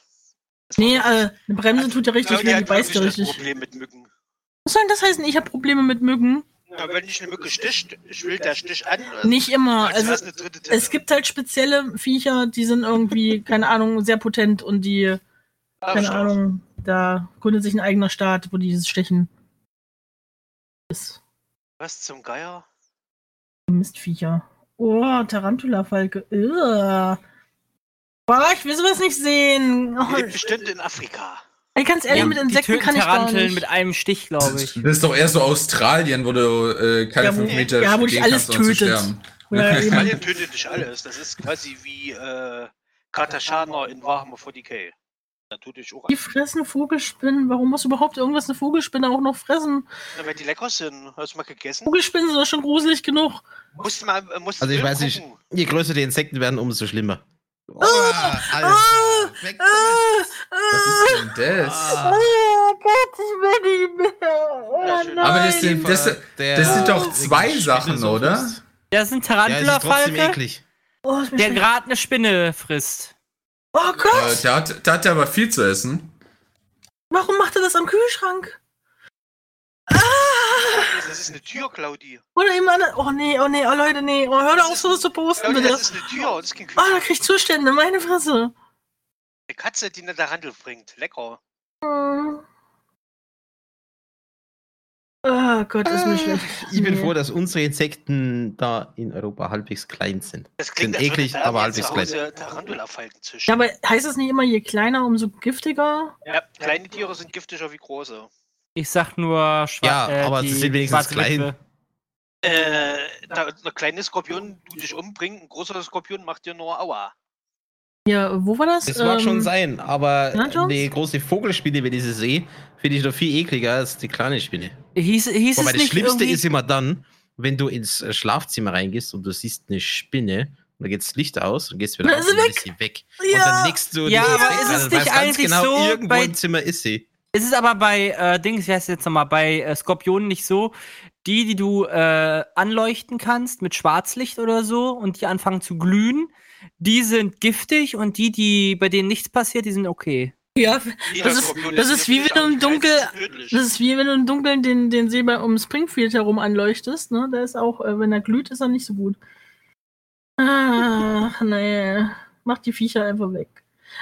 Das Nee, äh, eine Bremse tut ja richtig weh, die beißt ja das richtig. Problem mit Mücken. Was soll denn das heißen? Ich habe Probleme mit Mücken? Ja, wenn dich eine Mücke sticht, schwillt der Stich an. Nicht immer. Also es gibt halt spezielle Viecher, die sind irgendwie, *laughs* keine Ahnung, sehr potent und die Keine Ahnung. Da gründet sich ein eigener Staat, wo dieses Stechen ist. Was zum Geier? Mistviecher. Oh, Tarantula-Falke. Boah, ich will sowas nicht sehen. Oh, Lebt *laughs* bestimmt in Afrika. Ey, ganz ehrlich, mit die Insekten kann ich gar nicht. mit einem Stich, glaube ich. Das ist doch eher so Australien, wo du äh, keine Ja, wo- fünf Meter ja, wo dich gehen alles kannst, ohne zu tötet. sterben. Ja. Italien tötet nicht alles. Das ist quasi wie äh, Katashana in Warhammer 40k. Da tut dich auch Die fressen Vogelspinnen. Warum muss überhaupt irgendwas eine Vogelspinne auch noch fressen? Na, weil die lecker sind. Hast du mal gegessen? Vogelspinnen sind doch schon gruselig genug. Musst mal, äh, musst Also ich weiß nicht, gucken. je größer die Insekten werden, umso schlimmer. Oh, ah, Weg damit. Was ist denn das? Oh Gott, ich will nicht mehr. Oh nein. Aber das sind, das, das sind doch zwei Sachen, so oder? Das ist ein Tarantula-Falke, eklig. oh, der gerade eine Spinne frisst. oh Äh, Gott, der, hat, der hat aber viel zu essen. warum macht er das am Kühlschrank? Ah! Das ist eine Tür, Claudi. Oder jemand. Oh nee, oh nee, oh Leute, nee. Oh, hör doch auf, sowas zu posten, bitte. das ist eine Tür. Das ist kein Oh, da krieg ich Zustände, meine Fresse. Eine Katze, die eine Tarantel bringt. Lecker. Hm. Oh Gott, ist mir schlecht. Ich bin froh, dass unsere Insekten da in Europa halbwegs klein sind. Das klingt Sind eklig, würde aber halbwegs züchten. Ja, aber heißt das nicht immer, je kleiner, umso giftiger? Ja, kleine Tiere sind giftiger wie große. Ich sag nur Schwa Ja, äh, aber sie sind wenigstens klein. Witwe. Äh, da, ein kleiner Skorpion tut dich umbringen, ein großer Skorpion macht dir nur Aua. Ja, wo war das? Das mag Ähm, schon sein, aber die große Vogelspinne, wenn ich sie sehe, finde ich doch viel ekliger als die kleine Spinne. Hieß, hieß Wobei es das nicht Schlimmste irgendwie, ist immer dann, wenn du ins äh, Schlafzimmer reingehst und du siehst eine Spinne und da geht das Licht aus und gehst wieder Dann raus und dann weg. ist sie weg. Ja. Und dann legst du Ja, aber Bett ist es nicht eigentlich genau, so irgendwo bei- im Zimmer ist sie. Es ist aber bei äh, Dings, wie heißt es jetzt nochmal, bei äh, Skorpionen nicht so, die, die du äh, anleuchten kannst mit Schwarzlicht oder so und die anfangen zu glühen, die sind giftig und die, die bei denen nichts passiert, die sind okay. Ja, das ist, das ist wie wenn du im Dunkel. Das ist wie wenn du im Dunkeln den, den See bei um Springfield herum anleuchtest, ne? Der ist auch, äh, wenn er glüht, ist er nicht so gut. Ach, *laughs* nee. Mach die Viecher einfach weg.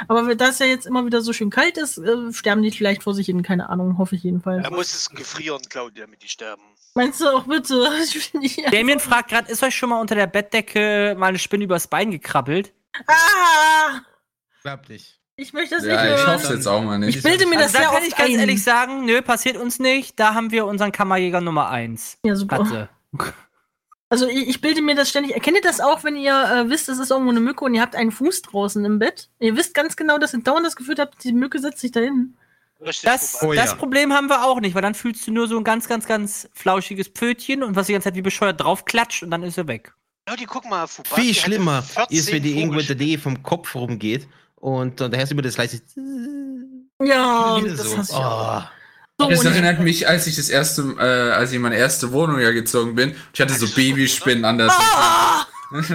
Aber da es ja jetzt immer wieder so schön kalt ist, äh, sterben die vielleicht vor sich hin, keine Ahnung, hoffe ich jedenfalls. Er muss es gefrieren, Claudia, damit die sterben. Meinst du auch bitte? *laughs* Ich. Damien fragt gerade, ist euch schon mal unter der Bettdecke mal eine Spinne übers Bein gekrabbelt? Ah! Glaub nicht. Ich möchte das Ja, nicht ich hören. hoffe es jetzt auch mal Ich nicht. bilde mir das Also da sehr kann ich ganz ein. ehrlich sagen, nö, passiert uns nicht. Da haben wir unseren Kammerjäger Nummer 1. Ja, super. Katze. *laughs* Also ich, ich bilde mir das ständig. Erkennt ihr das auch, wenn ihr äh, wisst, es ist irgendwo eine Mücke und ihr habt einen Fuß draußen im Bett? Ihr wisst ganz genau, dass ihr dauernd das Gefühl habt, die Mücke setzt sich da hin. Richtig Das. Oh das ja. Problem haben wir auch nicht, weil dann fühlst du nur so ein ganz, ganz, ganz flauschiges Pfötchen und was die ganze Zeit wie bescheuert draufklatscht und dann ist er weg. Claudi, guck mal, Fubaki Viel schlimmer 14 ist, wenn die irgendwo in der. Nähe vom Kopf rumgeht und dann hörst du immer das leise. Ja, das so. auch. Oh. So, Das erinnert mich, als ich das erste, äh, als ich in meine erste Wohnung ja gezogen bin. Ich hatte so Babyspinnen an der ah! *laughs*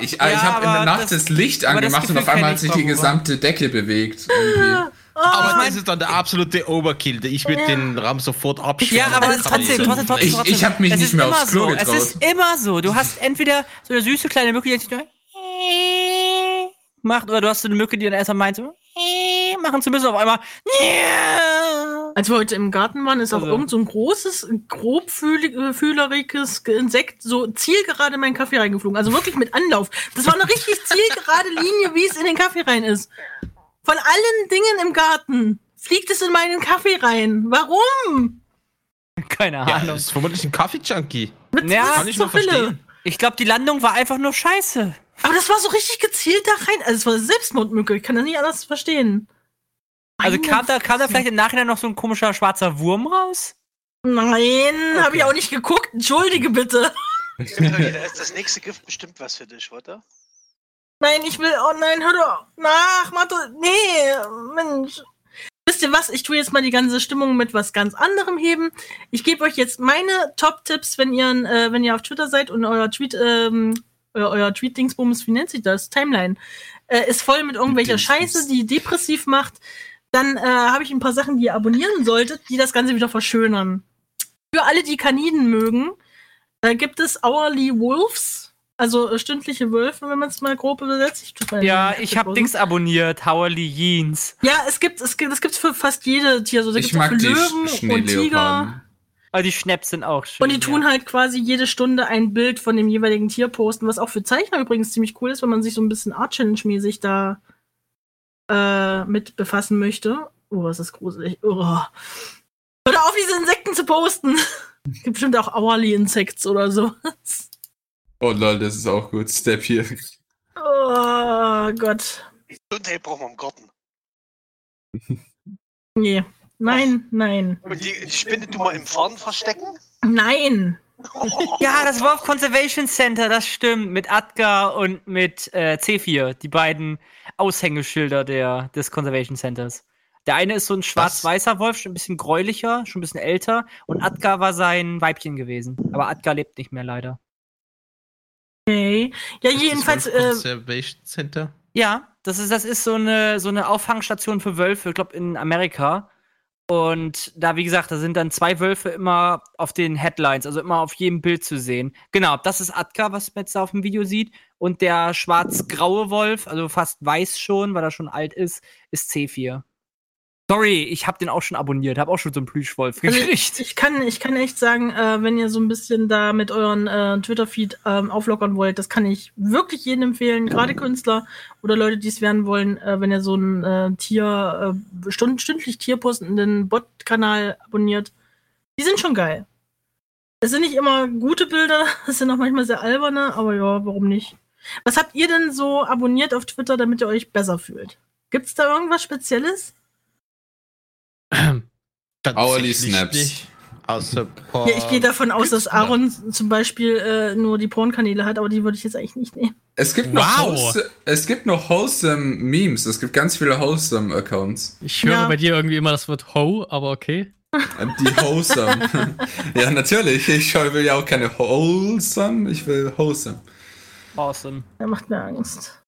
Ich, Ja, ich habe in der Nacht das- das, Licht aber das angemacht und auf einmal hat ich, sich die gesamte Decke bewegt. Irgendwie. *laughs* Aber das ist dann der absolute Overkill. Ich würde Ja. den Raum sofort abschließen. Ja, aber Dann trotzdem, trotzdem, so trotzdem, Ich- trotzdem. ich hab mich es nicht ist mehr immer aufs Klo so. Es getraut. ist immer so. Du hast entweder so eine süße kleine Mücke, die nur macht, oder du hast so eine Mücke, die dann erstmal meint, so machen zu müssen, auf einmal. als wir heute im Garten waren, ist auch Also- irgend so ein großes, grobfühleriges Insekt so zielgerade in meinen Kaffee reingeflogen. Also wirklich mit Anlauf. Das war eine richtig zielgerade Linie, wie es in den Kaffee rein ist. Von allen Dingen im Garten fliegt es in meinen Kaffee rein. Warum? Keine Ja, Ahnung. das ist vermutlich ein Kaffee-Junkie. Ja, Kann ich Hölle? verstehen. Ich glaube, die Landung war einfach nur scheiße. Aber das war so richtig gezielt da rein. Also es war eine Selbstmordmücke. Ich kann das nicht anders verstehen. Also kam da, kam da vielleicht im Nachhinein noch so ein komischer schwarzer Wurm raus? Nein, habe ich auch nicht geguckt. Entschuldige bitte. Da ist das nächste Gift bestimmt was für dich, oder? Nein, ich will. Oh nein, hör doch. Nach, Mathe. Nee, Mensch. Wisst ihr was? Ich tue jetzt mal die ganze Stimmung mit was ganz anderem heben. Ich gebe euch jetzt meine Top-Tipps, wenn ihr, äh, wenn ihr auf Twitter seid und euer Tweet, ähm, euer, euer Tweet-Dingsbums, wie nennt sich das? Timeline, äh, ist voll mit irgendwelcher. Scheiße, die depressiv macht. Dann äh, habe ich ein paar Sachen, die ihr abonnieren solltet, die das Ganze wieder verschönern. Für alle, die Kaniden mögen, äh, gibt es Hourly Wolves. Also äh, stündliche Wölfe, wenn man es mal grob übersetzt. Ich Ja, ich habe. Dings abonniert, Howley Jeans. Ja, es gibt es gibt es gibt's für fast jede Tier. Also, da Ich mag Löwen und Tiger. Schneeleoparden. Aber die Schnaps sind auch schön. Und die tun ja. halt quasi jede Stunde ein Bild von dem jeweiligen Tier posten, was auch für Zeichner übrigens ziemlich cool ist, wenn man sich so ein bisschen Art Challenge-mäßig da äh, mit befassen möchte. Oh, was ist gruselig. Oh. Hör auf, diese Insekten zu posten. Es *laughs* gibt bestimmt auch Hourly Insects oder so. Oh lol, das ist auch gut. Step hier. Oh Gott. Gesundheit brauchen wir im Garten. *laughs* Nee. Nein, nein, Und die, die Spinne du mal im Fahren verstecken? nein. *laughs* Ja, das Wolf Conservation Center, das stimmt. Mit Adgar und mit äh, C4, die beiden Aushängeschilder der, des Conservation Centers. Der eine ist so ein schwarz-weißer Wolf, schon ein bisschen gräulicher, schon ein bisschen älter. Und Adgar war sein Weibchen gewesen. Aber Adgar lebt nicht mehr leider. Okay. Ja, Ist das jedenfalls, Wolf äh, Conservation Center. Ja, das ist, das ist so eine, so eine Auffangstation für Wölfe, ich glaube in Amerika. Und da, wie gesagt, da sind dann zwei Wölfe immer auf den Headlines, also immer auf jedem Bild zu sehen. Genau, das ist Atka, was man jetzt da auf dem Video sieht. Und der schwarz-graue Wolf, also fast weiß schon, weil er schon alt ist, ist C4. Sorry, ich habe den auch schon abonniert, habe auch schon so einen Plüschwolf Also gekriegt. ich kann, ich kann echt sagen, äh, wenn ihr so ein bisschen da mit euren äh, Twitter-Feed ähm, auflockern wollt, das kann ich wirklich jedem empfehlen, gerade Künstler oder Leute, die es werden wollen, äh, wenn ihr so einen äh, Tier, äh, stund stündlich tierpostenden Bot-Kanal abonniert. Die sind schon geil. Es sind nicht immer gute Bilder, *laughs* es sind auch manchmal sehr alberne, aber ja, warum nicht? Was habt ihr denn so abonniert auf Twitter, damit ihr euch besser fühlt? Gibt's da irgendwas Spezielles? Hourly Snaps. nicht. Außer Ja, ich gehe davon aus, dass Aaron zum Beispiel äh, nur die Pornkanäle hat, aber die würde ich jetzt eigentlich nicht nehmen. Es gibt noch, Wow. wholesome- es gibt noch wholesome Memes. Es gibt ganz viele wholesome Accounts. Ich höre Ja. bei dir irgendwie immer das Wort Ho, aber okay. Die wholesome. ja, natürlich. Ich will ja auch keine wholesome. Ich will wholesome. Awesome. Der macht mir Angst.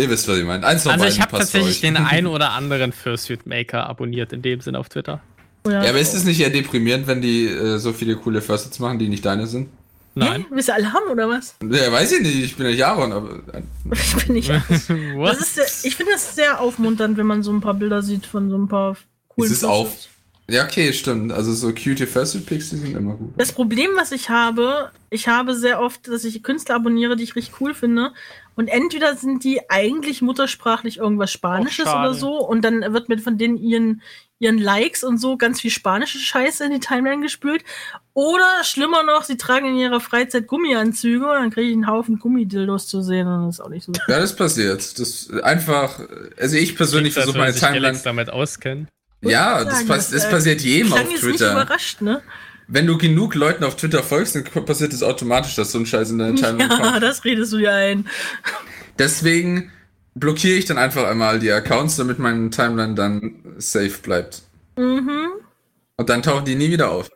Ihr wisst, was ich meine. Eins von Also ich habe tatsächlich euch. den *laughs* einen oder anderen Fursuit Maker abonniert, in dem Sinn auf Twitter. Oh Ja, aber ist es nicht eher deprimierend, wenn die äh, so viele coole Fursuits machen, die nicht deine sind? Nein. Willst du alle haben oder was? Ja, weiß ich nicht. Ich bin nicht Aaron, aber *laughs* Ich bin nicht. *laughs* Das What? ist sehr, ich finde das sehr aufmunternd, wenn man so ein paar Bilder sieht von so ein paar coolen es ist auf. Ja, okay, stimmt. Also so cutie Fursuit Pics, die sind immer gut. Das Problem, was ich habe, ich habe sehr oft, dass ich Künstler abonniere, die ich richtig cool finde. Und entweder sind die eigentlich muttersprachlich irgendwas Spanisches oder so. Und dann wird mit von denen ihren, ihren Likes und so ganz viel spanische Scheiße in die Timeline gespült. Oder schlimmer noch, sie tragen in ihrer Freizeit Gummianzüge und dann kriege ich einen Haufen Gummidildos zu sehen. Und das ist auch nicht so. Ja, das passiert. Das einfach. Also ich persönlich versuche meine Timeline. Damit auskennen. Ja, das, sagen, pass das, das äh, passiert jedem auf jetzt nicht Twitter. überrascht, ne? Wenn du genug Leuten auf Twitter folgst, dann passiert es automatisch, dass so ein Scheiß in deine *laughs* Timeline Ja, kommt. das redest du dir ein. Deswegen blockiere ich dann einfach einmal die Accounts, damit meine Timeline dann safe bleibt. Mhm. Und dann tauchen die nie wieder auf.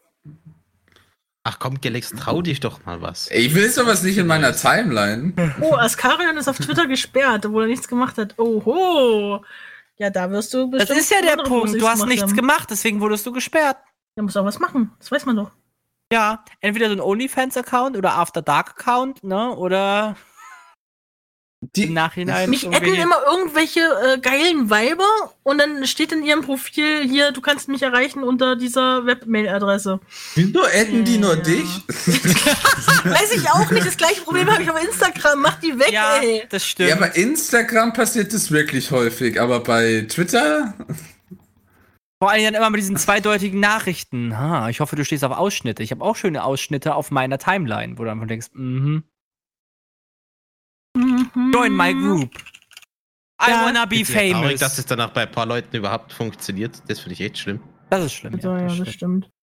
Ach komm, Galax, trau dich doch mal was. Ey, Ich will sowas nicht in meiner Timeline. Oh, Askarion ist auf Twitter gesperrt, obwohl er nichts gemacht hat. Oho. Ja, da wirst du Das bestimmt. ist ja der Punkt. Du hast nichts haben. gemacht, deswegen wurdest du gesperrt. Der muss auch was machen. Das weiß man doch. Ja, entweder so ein OnlyFans-Account oder After Dark-Account, ne? Oder im Die, Nachhinein. Mich adden immer irgendwelche äh, geilen Weiber und dann steht in ihrem Profil hier, du kannst mich erreichen unter dieser Webmail-Adresse. wieso adden die nur dich? *laughs* Weiß ich auch nicht. Das gleiche Problem habe ich auf Instagram. Mach die weg, Ja, ey. das stimmt. Ja, bei Instagram passiert das wirklich häufig, aber bei Twitter? Vor allem dann immer mit diesen zweideutigen Nachrichten. Ha, ich hoffe, du stehst auf Ausschnitte. Ich habe auch schöne Ausschnitte auf meiner Timeline, wo du einfach denkst, mhm. Mhm. Join my group. I Ja. wanna be ja traurig, famous. dass es danach bei ein paar Leuten überhaupt funktioniert. Das finde ich echt schlimm. Das ist schlimm. Also, ja, das das stimmt. stimmt.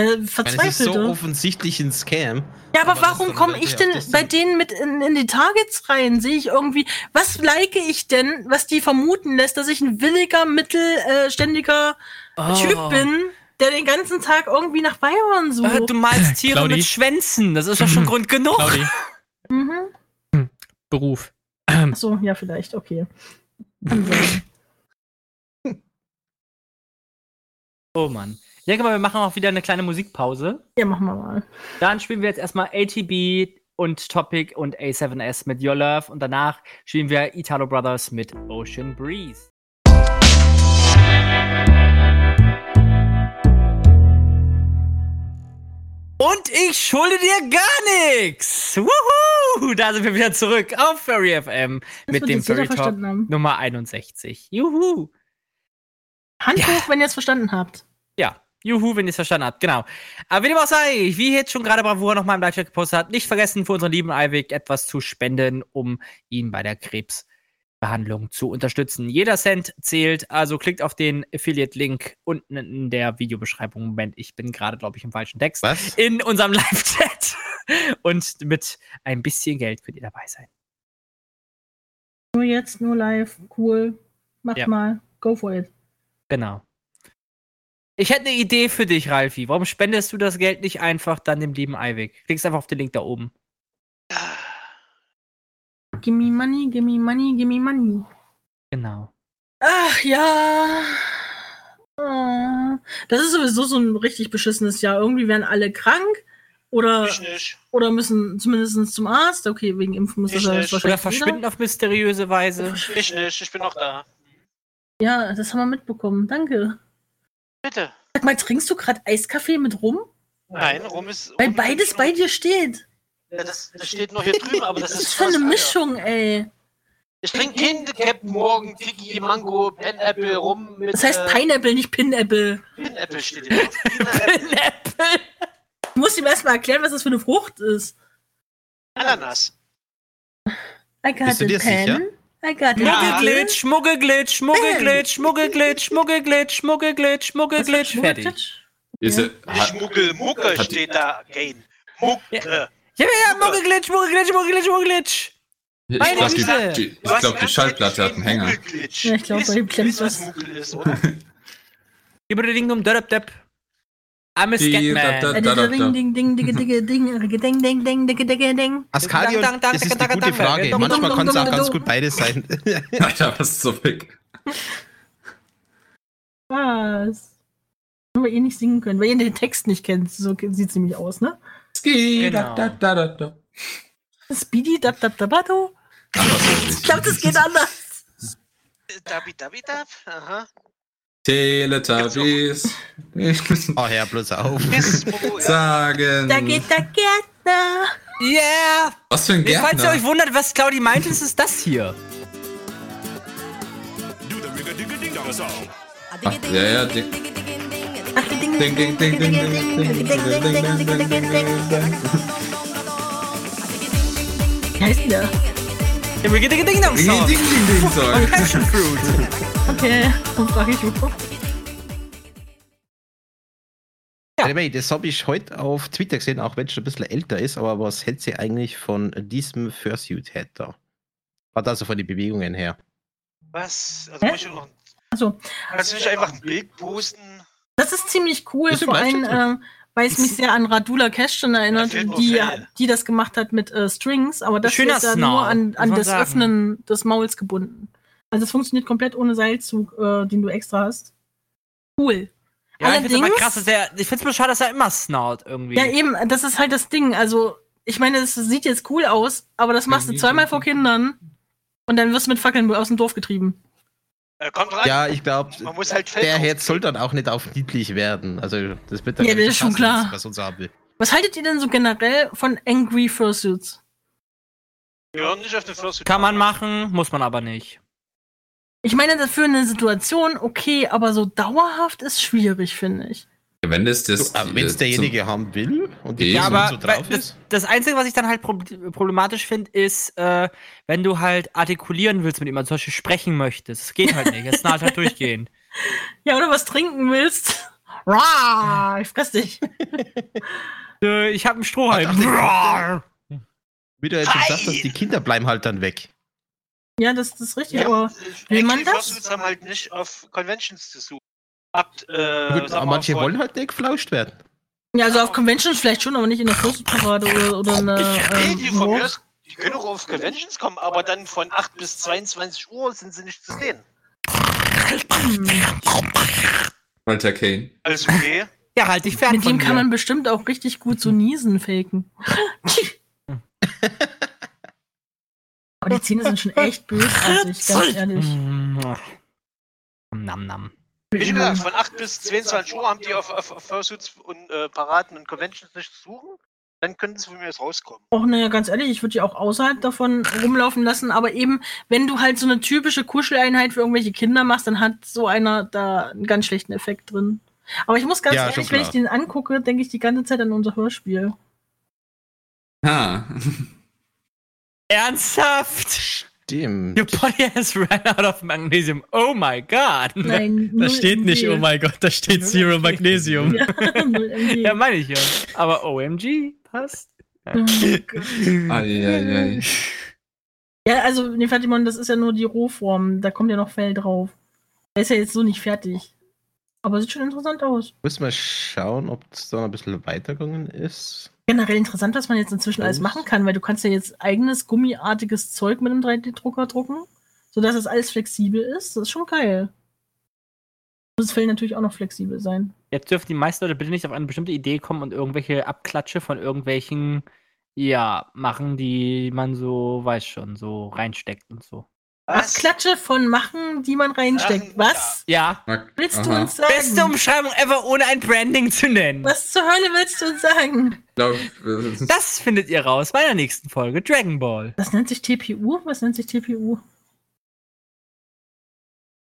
Ja, meine, es ist so verzweifelte. offensichtlich ein Scam. Ja, aber Aber das warum komme ich denn das bei sind- denen mit in, in die Targets rein? Sehe ich irgendwie, was like ich denn, was die vermuten lässt, dass ich ein williger, mittelständiger Oh. Typ bin, der den ganzen Tag irgendwie nach Weibern Äh, sucht? Du malst Tiere Claudi. mit Schwänzen. Das ist doch schon Grund genug. *laughs* Mhm. Beruf. Ach so, ja, vielleicht, okay. *laughs* Oh Mann. Ich denke mal, wir machen auch wieder eine kleine Musikpause. Ja, machen wir mal. Dann spielen wir jetzt erstmal ATB und Topic und A7S mit Your Love. Und danach spielen wir Italo Brothers mit Ocean Breeze. Und ich schulde dir gar nichts. Wuhu! Da sind wir wieder zurück auf Furry FM Das mit dem Furry Talk. Nummer 61. Juhu! Hand Ja. hoch, wenn ihr es verstanden habt. Ja, juhu, wenn ihr es verstanden habt, genau. Aber wie dem auch sei, wie jetzt schon gerade Bravura noch mal im Live-Chat gepostet hat, nicht vergessen, für unseren lieben Eiwig etwas zu spenden, um ihn bei der Krebsbehandlung zu unterstützen. Jeder Cent zählt, also klickt auf den Affiliate-Link unten in der Videobeschreibung. Moment, ich bin gerade, glaube ich, im falschen Text. Was? In unserem *laughs* Live-Chat. Und mit ein bisschen Geld könnt ihr dabei sein. Nur jetzt, nur live. Cool. Mach Ja. mal. Go for it. Genau. Ich hätte eine Idee für dich, Ralfi. Warum spendest du das Geld nicht einfach dann dem lieben Eiwig? Klickst einfach auf den Link da oben. Gimme money, gimme money, gimme money. Genau. Ach ja. Ah. Das ist sowieso so ein richtig beschissenes Jahr. Irgendwie werden alle krank oder, oder müssen zumindest zum Arzt. Okay, wegen Impfen muss das Ich ja nicht. Oder wahrscheinlich verschwinden auf mysteriöse Weise. Ich nicht. Ich bin noch da. Ja, das haben wir mitbekommen. Danke. Bitte. Sag mal, trinkst du gerade Eiskaffee mit rum? Nein, rum ist. Weil rum beides ist- bei dir steht. Ja, das, das steht noch hier *laughs* drüben, aber das Das ist. ist für eine Mischung, ey. Ich trinke Kinder Captain Morgan, Tiki, Mango, Pineapple, rum mit. Das heißt äh, Pineapple, nicht Pinapple. Pineapple steht hier drauf. *laughs* Pineapple. Ich muss ihm erstmal erklären, was das für eine Frucht ist. Ananas. I got Bist du a dir pen. sicher? Muggelglitch, got it. Schmuggelglitch, Schmuggelglitch, Schmuggelglitch, Schmuggelglitch, Schmuggelglitch, Schmuggelglitch, Schmuggelglitch. Fertig. Diese, steht da. Gain. Mucke. Ja, ja, Muggelglitch, Muggelglitch, Muggelglitch, Muggelglitch. Ich glaube, die, glaub, die Schallplatte hat einen Hänger. Ja, ich glaube, bei dem klemmt was. Über den Ding um Dörp Depp. I'm a Scatman. Askalion, das ist eine gute Frage. Manchmal kann es auch ganz gut beides sein. Alter, was so weg. Was? Haben wir eh nicht singen können, weil ihr den Text nicht kennt. So sieht es nämlich aus, ne? Ski, Speedy, da, da, da, da, da. Ich glaube, das geht anders. Dabi, dabi, dab. Aha. Teletubbies. Oh, Herr, bloß auf. Sagen. Da geht der Gärtner. Yeah! Was für ein Falls ihr euch Gärtner. wundert, was Claudi meint, ist es das hier. Ach, ja, ja, ding, Ach, ding, ding, ding, ding, ding, ding, ding, ding, ding, ding, ding, der? Der Ding Ding Ding Dong Song. ding, ding, ding, Song. Passion Fruit. Okay, dann frage ich mich. Anyway, das habe ich heute auf Twitter gesehen, auch wenn es schon ein bisschen älter ist, aber was hält sie eigentlich von diesem Fursuit-Head da? Hat also von den Bewegungen her. Was? Also ich noch. Also, Kannst du nicht einfach ein Bild posten? das ist ziemlich cool, Ist im vor allem, ähm, weil es mich sehr an Radula Question erinnert, noch die, die das gemacht hat mit äh, Strings, aber das Schöner ist ja Snarl, nur an, an das sagen. Öffnen des Mauls gebunden. Also es funktioniert komplett ohne Seilzug, äh, den du extra hast. Cool. Ja, ich Allerdings- krass, dass er, ich find's nur schade, dass er immer snarlt irgendwie. Ja, eben, das ist halt das Ding. Also, ich meine, es sieht jetzt cool aus, aber das machst du zweimal vor Kindern und dann wirst du mit Fackeln aus dem Dorf getrieben. Äh, kommt rein. Ja, ich glaube, Man muss halt der Head soll dann auch nicht auf niedlich werden. Also, das wird dann Ja, das ist schon klar. Was uns haben will. Was haltet ihr denn so generell von Angry Fursuits? Ja, nicht auf den Fursuit. Kann man machen, muss man aber nicht. Ich meine, das für eine Situation okay, aber so dauerhaft ist schwierig, finde ich. Wenn es das. Wenn es derjenige haben will und die Ja, aber so drauf das, ist. das Einzige, was ich dann halt prob- problematisch finde, ist, äh, wenn du halt artikulieren willst mit ihm, also zum Beispiel sprechen möchtest. Das geht halt nicht. Es snarlt halt durchgehend. *laughs* Ja, oder was trinken willst? *laughs* Rah, ich fress dich. *laughs* Äh, ich habe einen Strohhalm. Wie du jetzt schon gesagt hast, die Kinder bleiben halt dann weg. Ja, das, das ist richtig, Ja, aber will man das? Haben halt nicht auf Conventions zu suchen. Habt, äh, Gut, aber manche wollen halt nicht geflauscht werden. Ja, also auf Conventions vielleicht schon, aber nicht in der Fursuit-Parade oder, oder eine. Nee, Ähm, die von mir aus, die können auch auf Conventions kommen, aber dann von 8 bis 22 Uhr sind sie nicht zu sehen. *laughs* Walter Kane. Alles okay. Ja, halt dich fern Mit dem kann man bestimmt auch richtig gut so niesen faken. Aber *laughs* die Zähne sind schon echt bösartig, ganz ehrlich. Nam nam. Wie schon gesagt, von 8 bis 22 Uhr haben die auf, auf, auf Fursuits und äh, Paraden und Conventions nicht zu suchen. Dann könnten sie von mir aus rauskommen. Och, naja, ganz ehrlich, ich würde die auch außerhalb davon rumlaufen lassen, aber eben, wenn du halt so eine typische Kuscheleinheit für irgendwelche Kinder machst, dann hat so einer da einen ganz schlechten Effekt drin. Aber ich muss ganz Ja, ehrlich, wenn ich den angucke, denke ich die ganze Zeit an unser Hörspiel. Ha. *laughs* Ernsthaft? Stimmt. Your body has run out of magnesium. Oh my god. Nein, *laughs* Da steht nicht, oh mein Gott, da steht Zero Magnesium. Ja. *laughs* Ja, meine ich ja. Aber OMG passt. Eieiei. Ja, also, ne, Fatimon, das ist ja nur die Rohform. Da kommt ja noch Fell drauf. Der ist ja jetzt so nicht fertig. Aber sieht schon interessant aus. Muss mal schauen, ob es da noch ein bisschen weitergegangen ist. Generell interessant, was man jetzt inzwischen alles machen kann, weil du kannst ja jetzt eigenes gummiartiges Zeug mit einem 3D-Drucker drucken, sodass das alles flexibel ist. Das ist schon geil. Muss das Fell natürlich auch noch flexibel sein. Jetzt dürfen die meisten Leute bitte nicht auf eine bestimmte Idee kommen und irgendwelche Abklatsche von irgendwelchen, ja, machen, die man so, weiß schon, so reinsteckt und so. Was? Klatsche von machen, die man reinsteckt. Ach, Was? Ja, Willst du Aha. uns sagen? beste Umschreibung ever, ohne ein Branding zu nennen. Was zur Hölle willst du uns sagen? Das findet ihr raus bei der nächsten Folge Dragon Ball. Was nennt sich TPU? Was nennt sich TPU?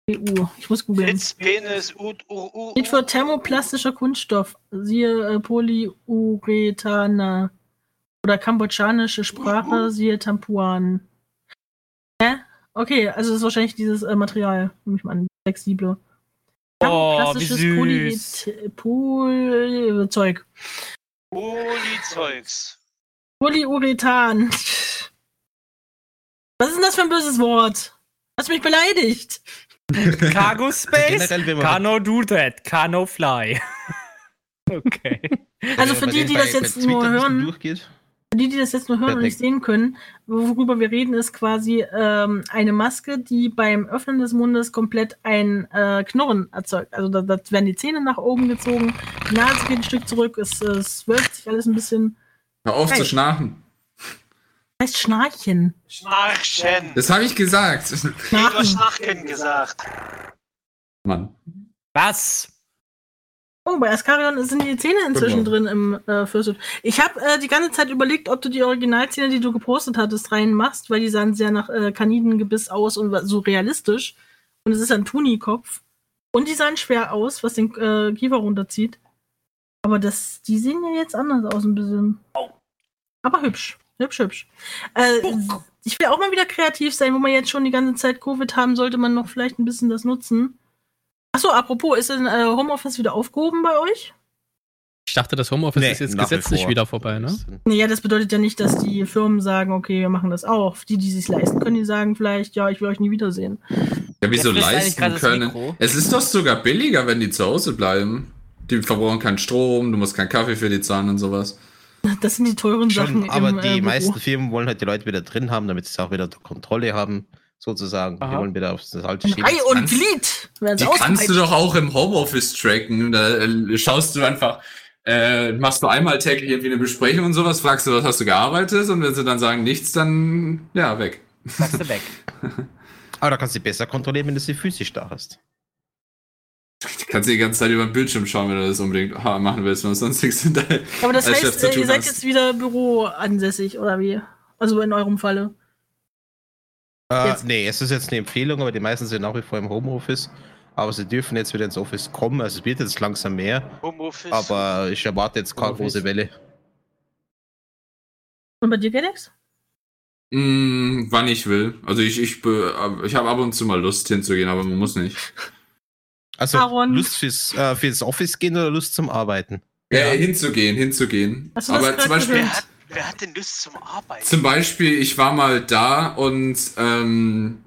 TPU. Ich muss googeln. Blitz, Penis, U, U, U. Steht für thermoplastischer Kunststoff. Siehe äh, Polyurethane. Oder kambodschanische Sprache, siehe Tampuan. Okay, also das ist wahrscheinlich dieses äh, Material, nehme ich mal an, flexible. Oh, wie Thermoplastisches süß. Polyeth- Poly Zeug. Polyzeugs. Polyurethan. Was ist denn das für ein böses Wort? Hast du mich beleidigt? Cargo Space? Wenn man- Cano do that, Cano fly. *laughs* okay. Also für die, die das jetzt Twitter nur hören, Durchgeht. Für die, die das jetzt nur hören und nicht Perfekt. sehen können, worüber wir reden, ist quasi ähm, eine Maske, die beim Öffnen des Mundes komplett ein äh, Knurren erzeugt. Also da, da werden die Zähne nach oben gezogen, die Nase geht ein Stück zurück, es, es wölbt sich alles ein bisschen. Hör auf Hey. zu schnarchen. Das heißt Schnarchen. Schnarchen. Das habe ich gesagt. Du hast Schnarchen. Schnarchen gesagt. Mann. Was? Oh, bei Askarion sind die Zähne inzwischen Genau. drin im äh, Fursuit. Ich habe äh, die ganze Zeit überlegt, ob du die Originalzähne, die du gepostet hattest, reinmachst, weil die sahen sehr nach äh, Kaninengebiss aus und so realistisch. Und es ist ein Tunikopf. Und die sahen schwer aus, was den äh, Kiefer runterzieht. Aber das, die sehen ja jetzt anders aus ein bisschen. Aber hübsch. Hübsch, hübsch. Äh, ich will auch mal wieder kreativ sein, wo man jetzt schon die ganze Zeit Covid haben, sollte man noch vielleicht ein bisschen das nutzen. Achso, apropos, ist denn äh, Homeoffice wieder aufgehoben bei euch? Ich dachte, das Homeoffice Nee, ist jetzt gesetzlich vor. wieder vorbei, ne? Naja, das bedeutet ja nicht, dass die Firmen sagen, okay, wir machen das auch. Die, die sich leisten können, die sagen vielleicht, ja, ich will euch nie wiedersehen. Ja, wieso leisten können? Es ist doch sogar billiger, wenn die zu Hause bleiben. Die verbrauchen keinen Strom, du musst keinen Kaffee für die zahlen und sowas. Das sind die teuren Sachen. Schon, aber im, äh, die Büro. meisten Firmen wollen halt die Leute wieder drin haben, damit sie auch wieder Kontrolle haben, sozusagen. Die Aha. wollen wieder aufs das alte Schema. Reihe und Glied Die sie kannst du doch auch im Homeoffice tracken. Da äh, schaust du einfach, äh, machst du einmal täglich irgendwie eine Besprechung und sowas, fragst du, was hast du gearbeitet? Und wenn sie dann sagen nichts, dann ja, weg. Sagst du weg. *laughs* Aber da kannst du besser kontrollieren, wenn du sie physisch da hast. Du kannst die ganze Zeit über den Bildschirm schauen, wenn du das unbedingt ha- machen willst, wenn du sonst nichts in deinem Aber das heißt, äh, ihr seid hast. jetzt wieder büroansässig, oder wie? Also in eurem Falle. Äh, nee, es ist jetzt eine Empfehlung, aber die meisten sind nach wie vor im Homeoffice. Aber sie dürfen jetzt wieder ins Office kommen. Also es wird jetzt langsam mehr. Homeoffice. Aber ich erwarte jetzt keine Homeoffice. große Welle. Und bei dir, Galax? Mm, wann ich will. Also ich, ich, ich habe ab und zu mal Lust hinzugehen, aber man muss nicht. Also Aaron. Lust fürs, äh, fürs Office gehen oder Lust zum Arbeiten? Ja, hinzugehen, hinzugehen. Das Aber zum Beispiel, gehört? Wer, hat, denn Lust zum Arbeiten? zum Beispiel, ich war mal da und ähm,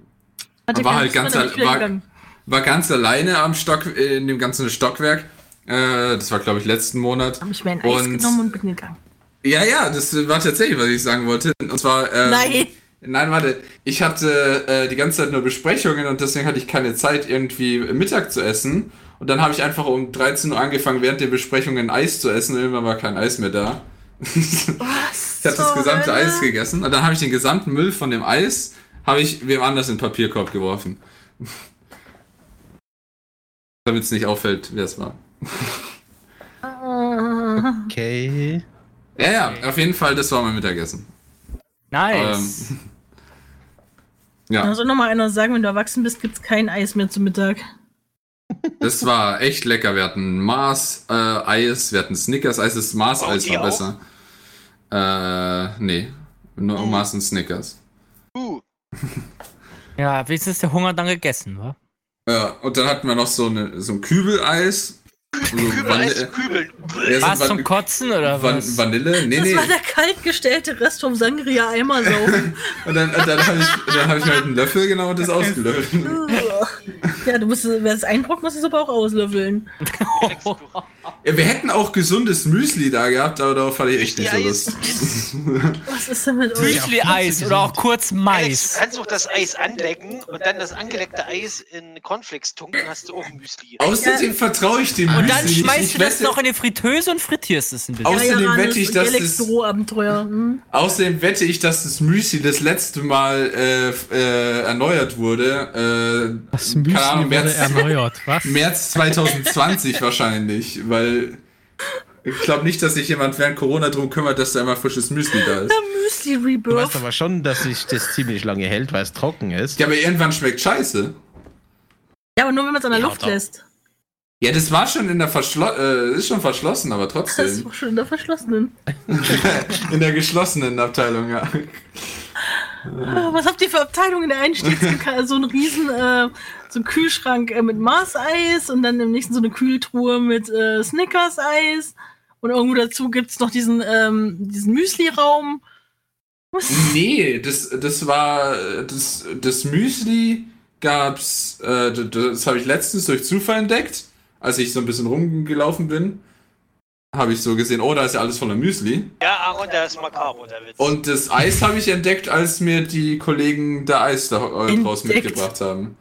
War halt ganz war- war ganz alleine am Stock, in dem ganzen Stockwerk. Äh, das war, glaube ich, letzten Monat. Hab ich mir ein Eis Und- genommen und bin gegangen. Ja, ja, das war tatsächlich, was ich sagen wollte. Und zwar. Ähm, Nein. Nein, warte. Ich hatte äh, die ganze Zeit nur Besprechungen und deswegen hatte ich keine Zeit, irgendwie Mittag zu essen. Und dann habe ich einfach um 13 Uhr angefangen, während der Besprechungen Eis zu essen. Irgendwann war kein Eis mehr da. Was? Ich habe das gesamte Hölle. Eis gegessen und dann habe ich den gesamten Müll von dem Eis, habe ich wem anders in den Papierkorb geworfen. *laughs* Damit es nicht auffällt, wer es war. Okay. Ja, ja, auf jeden Fall, das war mein Mittagessen. Nice. Ähm, ja, Also nochmal einer sagen, wenn du erwachsen bist, gibt's kein Eis mehr zum Mittag. Das war echt lecker. Wir hatten Mars äh, Eis, wir hatten Snickers Eis. Das Mars Eis die war besser. Äh, nee. Nur Hm. Mars und Snickers. Uh, ja, wenigstens ist der Hunger dann gegessen, wa? Ja, und dann hatten wir noch so, eine, so ein Kübeleis. So Kübel, Vanille- Eis, Kübel. So War es zum Kotzen oder Van was? Vanille? Nee, Das nee. war der kaltgestellte Rest vom Sangria-Eimer saufen. *laughs* Und dann, dann habe ich, dann hab ich halt einen Löffel genommen und das *laughs* ausgelöffelt. ja, du musst, wer es einbrockt, musst du es aber auch auslöffeln. *laughs* Ja, wir hätten auch gesundes Müsli da gehabt, aber darauf hatte ich echt nicht so. Lust. *laughs* Was ist denn mit euch? Müsli-Eis oder auch kurz Alex, du Mais. kannst auch das Eis anlecken und dann das angeleckte Eis in Cornflakes tunken, hast du auch Müsli. Außerdem vertraue ich dem Und Müsli dann nicht. schmeißt Ich du das noch in die Fritteuse und frittierst es ein bisschen. Außerdem wette ich, und dass das-. Hm? Außerdem wette ich, dass das Müsli das letzte Mal äh, äh, erneuert wurde. Äh, Das Müsli Ahnung, wurde März, erneuert. Was? März 2020 *laughs* wahrscheinlich, weil ich glaube nicht, dass sich jemand während Corona drum kümmert, dass da immer frisches Müsli da ist. Müsli Du Rebirth. weißt aber schon, dass sich das ziemlich lange hält, weil es trocken ist. Ja, aber irgendwann schmeckt scheiße. Ja, aber nur wenn man es an der Ja, Luft doch. lässt. Ja, das war schon in der Verschlo äh, ist schon verschlossen, aber *laughs* Das ist trotzdem. doch schon in der verschlossenen. *laughs* in der geschlossenen Abteilung, ja. Ah, Was habt ihr für Abteilungen? In der einen steht so ein, so ein riesen äh, so ein Kühlschrank äh, mit Mars-Eis und dann im nächsten so eine Kühltruhe mit äh, Snickers-Eis. Und irgendwo dazu gibt's noch diesen, ähm, diesen Müsli-Raum. Nee, das, das war das, das Müsli gab's, äh, das, habe ich letztens durch Zufall entdeckt, als ich so ein bisschen rumgelaufen bin. Habe ich so gesehen, oh, da ist ja alles voller Müsli. Ja, Aaron, der ist makaber, der Witz. Und das Eis habe ich entdeckt, als mir die Kollegen da Eis da äh, draußen Entdeckt. mitgebracht haben.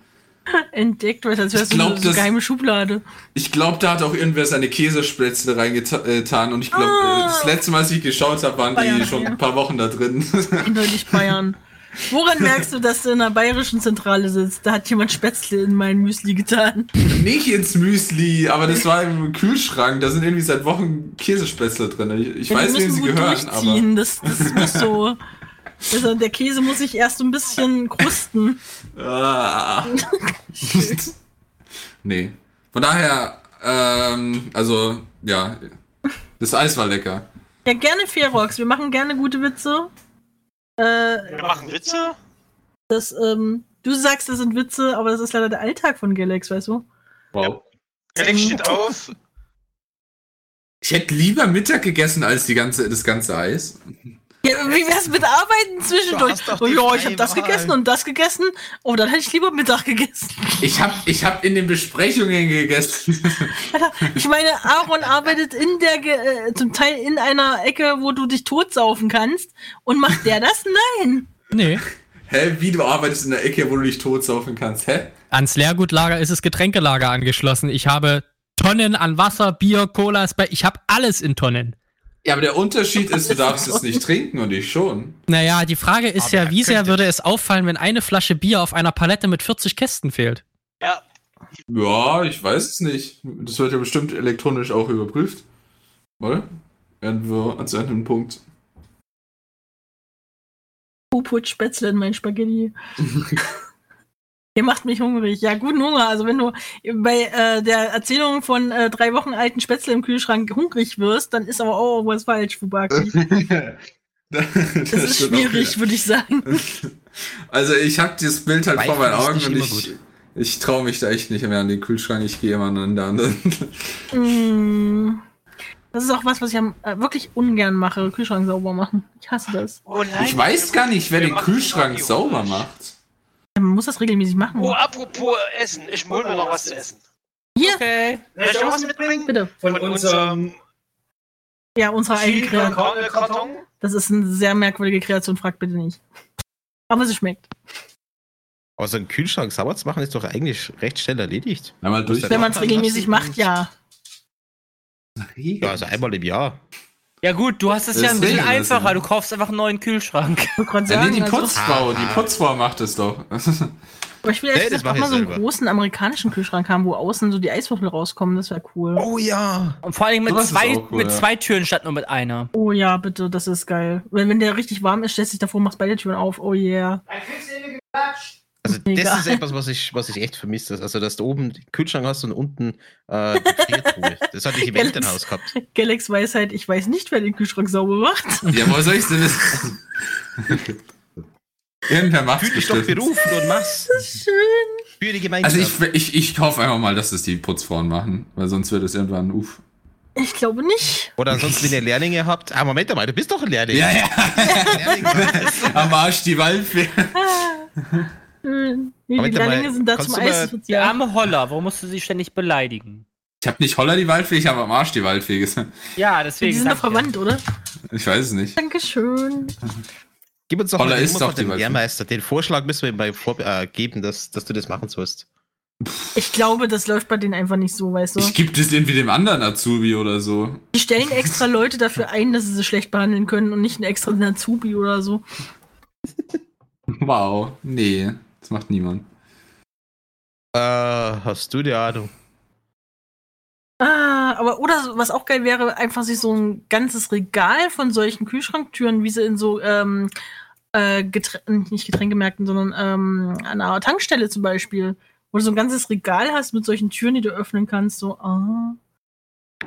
*laughs* Entdeckt, weil als Ich glaub, so eine das- geheime Schublade. Ich glaube, da hat auch irgendwer seine Käsespätzle reingetan und ich glaube, Ah. das letzte Mal, als ich geschaut habe, waren Bayern, die schon ja. ein paar Wochen da drin. *laughs* Eindeutig Bayern. Woran merkst du, dass du in der bayerischen Zentrale sitzt? Da hat jemand Spätzle in mein Müsli getan. Nicht ins Müsli, aber das war im Kühlschrank. Da sind irgendwie seit Wochen Käsespätzle drin. Ich, ich Ja, weiß, wem sie gehören, aber. Das, das muss so. *laughs* Also der Käse muss sich erst so ein bisschen krusten. *laughs* Ah. nee. Von daher, ähm, also, ja. Das Eis war lecker. Ja, gerne Ferox. Wir machen gerne gute Witze. Äh, Wir machen Witze? das, ähm, du sagst, das sind Witze, aber das ist leider der Alltag von Galax, weißt du? Wow. Alex steht auf. Ich hätte lieber Mittag gegessen als die ganze, das ganze Eis. Ja, wie wär's mit Arbeiten zwischendurch? Oh ja, ich habe das gegessen und das gegessen. Oh, dann hätte ich lieber Mittag gegessen. Ich hab, ich hab in den Besprechungen gegessen. Alter, ich meine, Aaron arbeitet in der, äh, zum Teil in einer Ecke, wo du dich totsaufen kannst. Und macht der das? Nein. Nee. Hä, wie du arbeitest in der Ecke, wo du dich totsaufen kannst? Hä? Ans Leergutlager ist das Getränkelager angeschlossen. Ich habe Tonnen an Wasser, Bier, Cola. Ich habe alles in Tonnen. Ja, aber der Unterschied ist, du *laughs* darfst es nicht trinken und ich schon. Naja, die Frage ist Aber ja, wie sehr würde es auffallen, wenn eine Flasche Bier auf einer Palette mit 40 Kästen fehlt? Ja, Ja, ich weiß es nicht. Das wird ja bestimmt elektronisch auch überprüft. Oder? Irgendwo an so einem Punkt. Puput Spätzle in mein Spaghetti. *laughs* Ihr macht mich hungrig. Ja, guten Hunger. Also wenn du bei äh, der Erzählung von äh, drei Wochen alten Spätzle im Kühlschrank hungrig wirst, dann ist aber auch was falsch, Fubaki. *laughs* das Das ist schwierig, würde ich sagen. *laughs* Also ich habe dieses Bild halt vor meinen Weichen Augen und ich, gut. ich traue mich da echt nicht mehr an den Kühlschrank. Ich gehe immer an den anderen. Mm. Das ist auch was, was ich am, äh, wirklich ungern mache. Kühlschrank sauber machen. Ich hasse das. oh nein. Ich weiß gar nicht, wer den Kühlschrank sauber macht. Man muss das regelmäßig machen. Oh, apropos Essen. Ich hol mir noch was zu essen. Hier, Okay. Soll ich was mitbringen? bitte. Von unserem Ja, unsere eigene Kreation. Das ist eine sehr merkwürdige Kreation, fragt bitte nicht. Aber sie schmeckt. Aber so einen Kühlschrank sauber zu machen, ist doch eigentlich recht schnell erledigt. Einmal durch. Wenn man es regelmäßig macht, ja. Ja, also einmal im Jahr. Ja gut, du hast es ja ein bisschen einfacher. Du kaufst einfach einen neuen Kühlschrank. Wollte gerade Ja, sagen, nee, die also, Putzfrau, die Ah. Putzfrau macht es doch. *laughs* aber ich will Nee, mach mal ich so einen großen amerikanischen Kühlschrank haben, wo außen so die Eiswürfel rauskommen. Das wäre cool. Oh ja. Und vor allem mit zwei, cool, mit ja. zwei Türen statt nur mit einer. Oh ja, bitte, das ist geil. Wenn, wenn der richtig warm ist, stellst du dich davor, machst beide Türen auf. Oh yeah. Also Mega. das ist etwas, was ich, was ich echt vermisse. Also, dass du oben den Kühlschrank hast und unten äh, die Gefriertruhe. Das hatte ich im Elternhaus gehabt. Galax Weisheit, ich weiß nicht, wer den Kühlschrank sauber macht. ja, wo soll ich denn das? *laughs* Irgendwer macht Fühl dich doch berufen und mach's. Schön. Für die Gemeinschaft. Also ich, ich, ich hoffe einfach mal, dass das die Putzfrauen machen, weil sonst wird es irgendwann uff. Ich glaube nicht. Oder ansonsten, wenn ihr Lehrlinge habt. Ah, Moment mal, du bist doch ein Lehrling. Ja, ja. Lehrling *laughs* Am Arsch die Waldfee. *laughs* Nee, die Moment Lehrlinge sind da zum Eis. Der Ja. arme Holler, warum musst du sie ständig beleidigen? Ich habe nicht Holler die Waldfee, ich habe am Arsch die Waldfee gesagt. Ja, deswegen. Die sind doch ich ja. verwandt, oder? Ich weiß es nicht. Dankeschön. Gib uns doch Holla mal den, ist doch die den. Lehrmeister. Den Vorschlag müssen wir ihm bei vor, äh, geben, dass, dass du das machen sollst. Ich glaube, das läuft bei denen einfach nicht so, weißt du. Ich gebe das irgendwie dem anderen Azubi oder so. Die stellen extra Leute dafür ein, dass sie sie schlecht behandeln können und nicht einen extra Nazubi oder so. Wow. Nee, das macht niemand. Äh, hast du die Ahnung? Ah, aber oder was auch geil wäre, einfach sich so ein ganzes Regal von solchen Kühlschranktüren, wie sie in so ähm, äh, Geträ nicht Getränkemärkten, sondern ähm, an einer Tankstelle zum Beispiel, wo du so ein ganzes Regal hast mit solchen Türen, die du öffnen kannst. So, ah.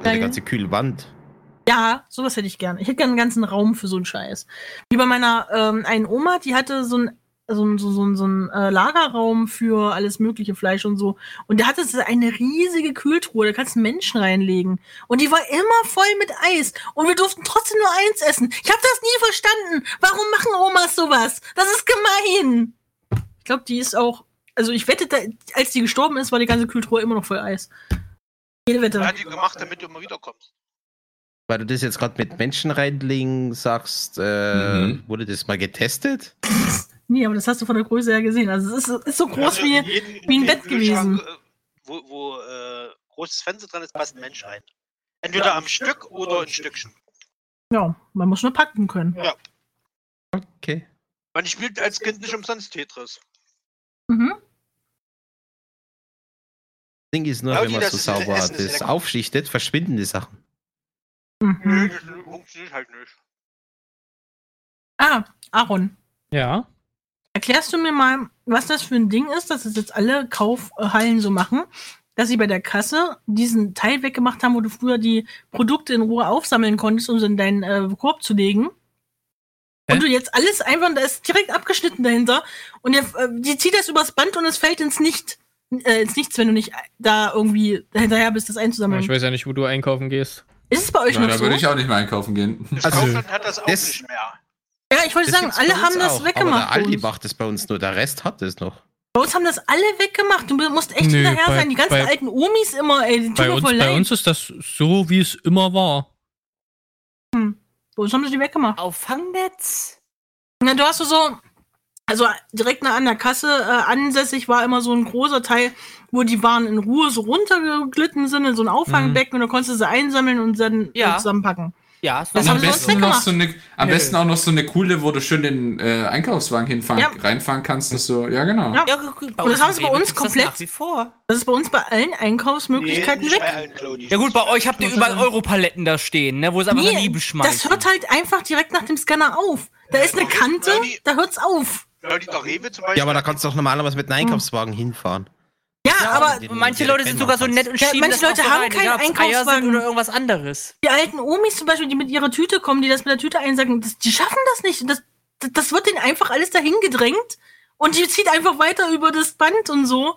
Geil. ganze kühle Wand. Ja, sowas hätte ich gern. Ich hätte gern einen ganzen Raum für so einen Scheiß. Wie bei meiner ähm, einen Oma, die hatte so ein so ein, so, so, so ein äh, Lagerraum für alles mögliche Fleisch und so. Und der hatte so eine riesige Kühltruhe, da kannst du einen Menschen reinlegen. Und die war immer voll mit Eis. Und wir durften trotzdem nur eins essen. Ich habe das nie verstanden. Warum machen Omas sowas? Das ist gemein. Ich glaube, die ist auch. Also ich wette, da, als die gestorben ist, war die ganze Kühltruhe immer noch voll Eis. Jede Wette. Hat die gemacht, damit du immer wiederkommst? Weil du das jetzt gerade mit Menschen reinlegen sagst, äh, Mhm. wurde das mal getestet? *laughs* Nee, aber das hast du von der Größe her gesehen. Also es ist, ist so groß Also wie. jeden- wie ein Bett gewesen. Äh, Wo, wo äh, großes Fenster dran ist, passt ein Mensch rein. Entweder am Stück oder ein Stückchen. Ja, man muss nur packen können. Okay. Man spielt als Kind nicht umsonst Tetris. Mhm. Ding ist nur, Ja, wenn man so das sauber das lecker. aufschichtet, verschwinden die Sachen. Nö, Mhm. das funktioniert halt nicht. Ah, Aaron, Ja. Erklärst du mir mal, was das für ein Ding ist, dass es jetzt alle Kaufhallen so machen, dass sie bei der Kasse diesen Teil weggemacht haben, wo du früher die Produkte in Ruhe aufsammeln konntest, um sie in deinen äh, Korb zu legen. Hä? Und du jetzt alles einfach, da ist direkt abgeschnitten dahinter. Und der, äh, die zieht das übers Band und es fällt ins Nicht, äh, ins Nichts, wenn du nicht da irgendwie hinterher bist, das einzusammeln. Ich weiß ja nicht, wo du einkaufen gehst. Ist es bei euch Ja, noch da so? würde ich auch nicht mehr einkaufen gehen. Das Also, Kaufland hat das auch das- nicht mehr. Ja, ich wollte Das sagen, bei alle haben das auch, weggemacht. Aber der bei Aldi macht das bei uns nur, der Rest hat es noch. Bei uns haben das alle weggemacht. Du musst echt Nö, hinterher bei- sein. Die ganzen bei- alten Omis immer, ey, die Bei uns, voll bei leid. uns ist das so, wie es immer war. Bei uns haben sie die weggemacht. Auffangnetz? Ja, du hast so, so also direkt nah an der Kasse äh, ansässig war immer so ein großer Teil, wo die Waren in Ruhe so runtergeglitten sind in so ein Auffangbecken und da konntest du sie einsammeln und dann Ja. zusammenpacken. Ja, Das Und haben am sie uns besten, noch so eine, am Nö. besten auch noch so eine coole, wo du schön den äh, Einkaufswagen hinfahren, Ja. reinfahren kannst. Das so, ja, genau. Ja. Ja, gut, bei Und das haben sie bei uns das komplett- Nach wie vor. Das ist bei uns bei allen Nee, Einkaufsmöglichkeiten bei weg. allen. Ja gut, bei euch habt ihr überall. Europaletten da stehen, ne, wo es einfach Nee, daneben schmeißt. das hört halt einfach direkt nach dem Scanner auf. Da ist eine Kante, da hört's auf. Ja, aber da kannst du doch normalerweise mit einem Einkaufswagen hinfahren. Ja, Ja, aber manche Leute sind sogar so nett und Ja, schieben manche das Leute haben rein, keinen Einkaufswagen. oder irgendwas anderes. die alten Omis zum Beispiel, die mit ihrer Tüte kommen, die das mit der Tüte einsacken, das, die schaffen das nicht. Das, das, wird denen einfach alles dahin gedrängt und die zieht einfach weiter über das Band und so.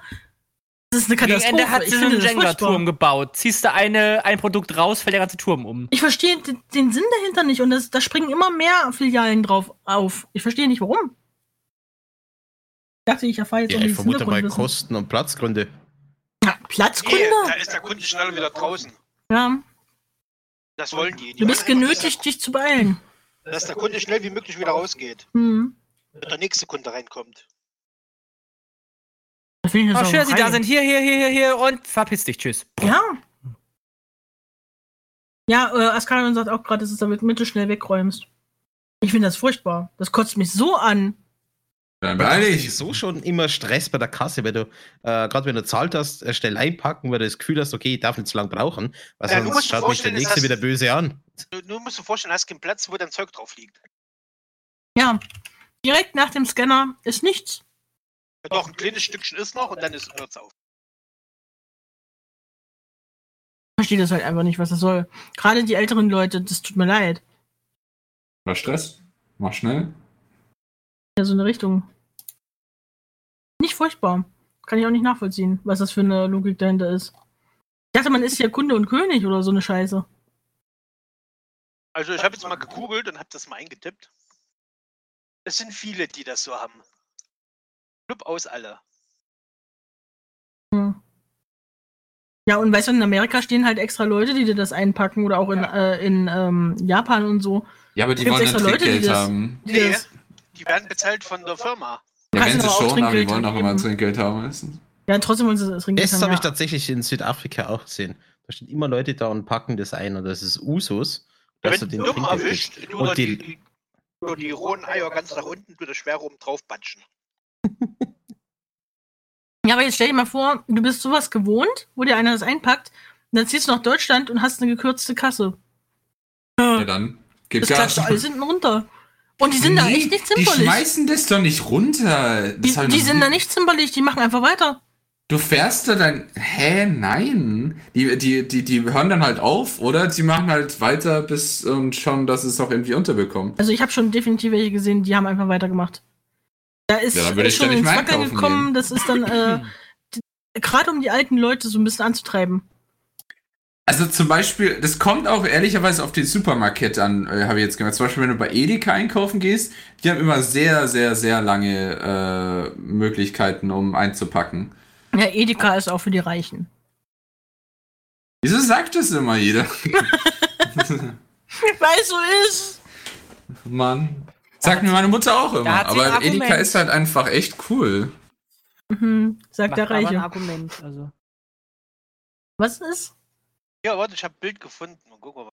Das ist eine Katastrophe. Ende hat sie so einen Jenga-Turm gebaut. Ziehst du eine, ein Produkt raus, fällt der ganze Turm um. Ich verstehe den, den Sinn dahinter nicht und das, da springen immer mehr Filialen drauf auf. Ich verstehe nicht, warum. Ich dachte, ich erfahre jetzt Ja, irgendwie ich vermute mal. Kosten und Platzgründe. Ja, Platzkunde? Nee, da ist der Kunde schneller wieder draußen. Ja, Das wollen die. die du bist genötigt, dich zu beeilen. Dass, der Kunde schnell wie möglich wieder rausgeht. Hm. Damit der nächste Kunde reinkommt. Das finde ich Oh, schön, dass Sie da sind. Hier, hier, hier, hier, hier und verpiss dich. Tschüss. Ja. Ja, äh, Askarion sagt auch gerade, dass du es damit Mitte schnell wegräumst. Ich finde das furchtbar. Das kotzt mich so an. Dann Das beeil ist dich. so schon immer Stress bei der Kasse, weil du, äh, gerade wenn du zahlt hast, äh, schnell einpacken, weil du das Gefühl hast, okay, ich darf nicht zu lange brauchen, weil Ja, sonst schaut mich der das Nächste hast- wieder böse an. Du, du musst dir vorstellen, du hast keinen Platz, wo dein Zeug drauf liegt. Ja. Direkt nach dem Scanner ist nichts. Doch, ein kleines Stückchen ist noch und dann ist hört's auf. Ich verstehe das halt einfach nicht, was das soll. Gerade die älteren Leute, das tut mir leid. War Stress? Mach schnell. Ja, so eine Richtung. Nicht furchtbar. Kann ich auch nicht nachvollziehen, was das für eine Logik dahinter ist. Ich dachte, man ist ja Kunde und König oder so eine Scheiße. Also ich habe jetzt mal gegoogelt und habe das mal eingetippt. Es sind viele, die das so haben. Club aus alle. Hm. Ja, und weißt du, in Amerika stehen halt extra Leute, die dir das einpacken oder auch in, äh, in ähm, Japan und so. Ja, aber die wollen ja extra Leute, die das- haben. Die Nee. das, Die werden bezahlt von der Firma. Ja, wenn sie schon, aber die wollen auch immer geben. Trinkgeld haben müssen. ja, trotzdem wollen sie das Trinkgeld Das haben, habe ja. ich tatsächlich in Südafrika auch gesehen. Da stehen immer Leute da und packen das ein und das ist Usus. dass Wenn du dumm Trinkgeld erwischt, du Und die, die, nur die rohen Eier ganz nach unten, du das schwer oben drauf batschen. *laughs* Ja, aber jetzt stell dir mal vor, du bist sowas gewohnt, wo dir einer das einpackt, und dann ziehst du nach Deutschland und hast eine gekürzte Kasse. Ja, dann gib Das Gas. klatscht alles hinten runter. Und die sind da Nee, echt nicht Die zimperlich. schmeißen das doch nicht runter. Das Die, ich die sind da nicht zimperlich, die machen einfach weiter. Du fährst da dann. Hä, nein. Die, die, die, die hören dann halt auf, oder? Sie machen halt weiter bis und schauen, dass es auch irgendwie unterbekommt. Also ich habe schon definitiv welche gesehen, die haben einfach weitergemacht. Da ist, Ja, ist da schon ins einkaufen gekommen, gehen. das ist dann äh, *clears throat* gerade um die alten Leute so ein bisschen anzutreiben. Also zum Beispiel, das kommt auch ehrlicherweise auf den Supermarkt an, äh, habe ich jetzt gemerkt. Zum Beispiel, wenn du bei Edeka einkaufen gehst, die haben immer sehr, sehr, sehr lange äh, Möglichkeiten, um einzupacken. Ja, Edeka ist auch für die Reichen. Wieso sagt das immer jeder? *laughs* Weil so ist. Mann. Sagt mir meine Mutter auch immer. Aber Edeka ist halt einfach echt cool. Mhm, sagt Macht der aber ein Reiche. Argument. Also. Was ist? Ja, warte, ich habe ein Bild gefunden. Mal gucken,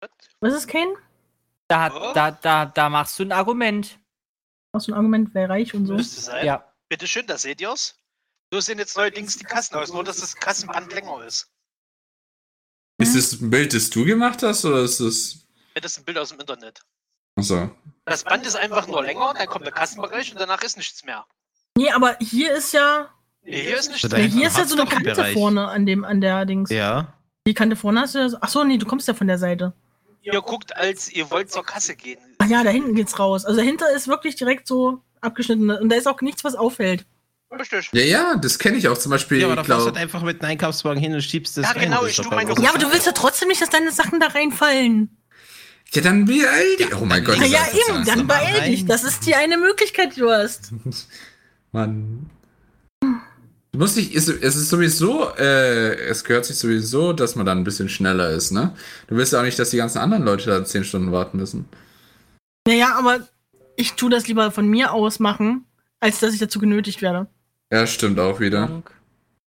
was. Was ist Kane? Da, hat, Oh. da, da, da machst du ein Argument. Aus dem Argument, wer reich und so. Müsste sein. Ja. Bitteschön, da seht ihr's. So sehen jetzt neuerdings die Kassen aus, nur dass das Kassenband länger ist. Ist das ein Bild, das du gemacht hast, oder ist das. Ja, Das ist ein Bild aus dem Internet. Achso. Das Band ist einfach nur länger, dann kommt der Kassenbereich und danach ist nichts mehr. Nee, aber hier ist ja. Nee, hier ist nichts Ja, mehr. dein- hier ist ja so eine Kante vorne an dem, an der Dings. Ja. Die Kante vorne hast du ja so. Achso, nee, du kommst ja von der Seite. Ihr guckt, als ihr wollt zur Kasse gehen. Ach ja, da hinten geht's raus. Also dahinter ist wirklich direkt so abgeschnitten. Und da ist auch nichts, was auffällt. Richtig. Ja, ja, das kenne ich auch. Zum Beispiel, Ja, aber da ich fährst du halt einfach mit einem Einkaufswagen hin und schiebst das Ja, genau, Das ich ist tu doch meine Ja, aber du willst ja trotzdem nicht, dass deine Sachen da reinfallen. Ja, dann beeil dich. Oh mein Gott. Ja, das ja eben, dann beeil dich. Das ist die eine Möglichkeit, die du hast. *laughs* Mann. Du musst dich, es ist sowieso, äh, es gehört sich sowieso, dass man dann ein bisschen schneller ist, ne? Du willst ja auch nicht, dass die ganzen anderen Leute da 10 Stunden warten müssen. Naja, aber ich tue das lieber von mir aus machen, als dass ich dazu genötigt werde. Ja, stimmt auch wieder.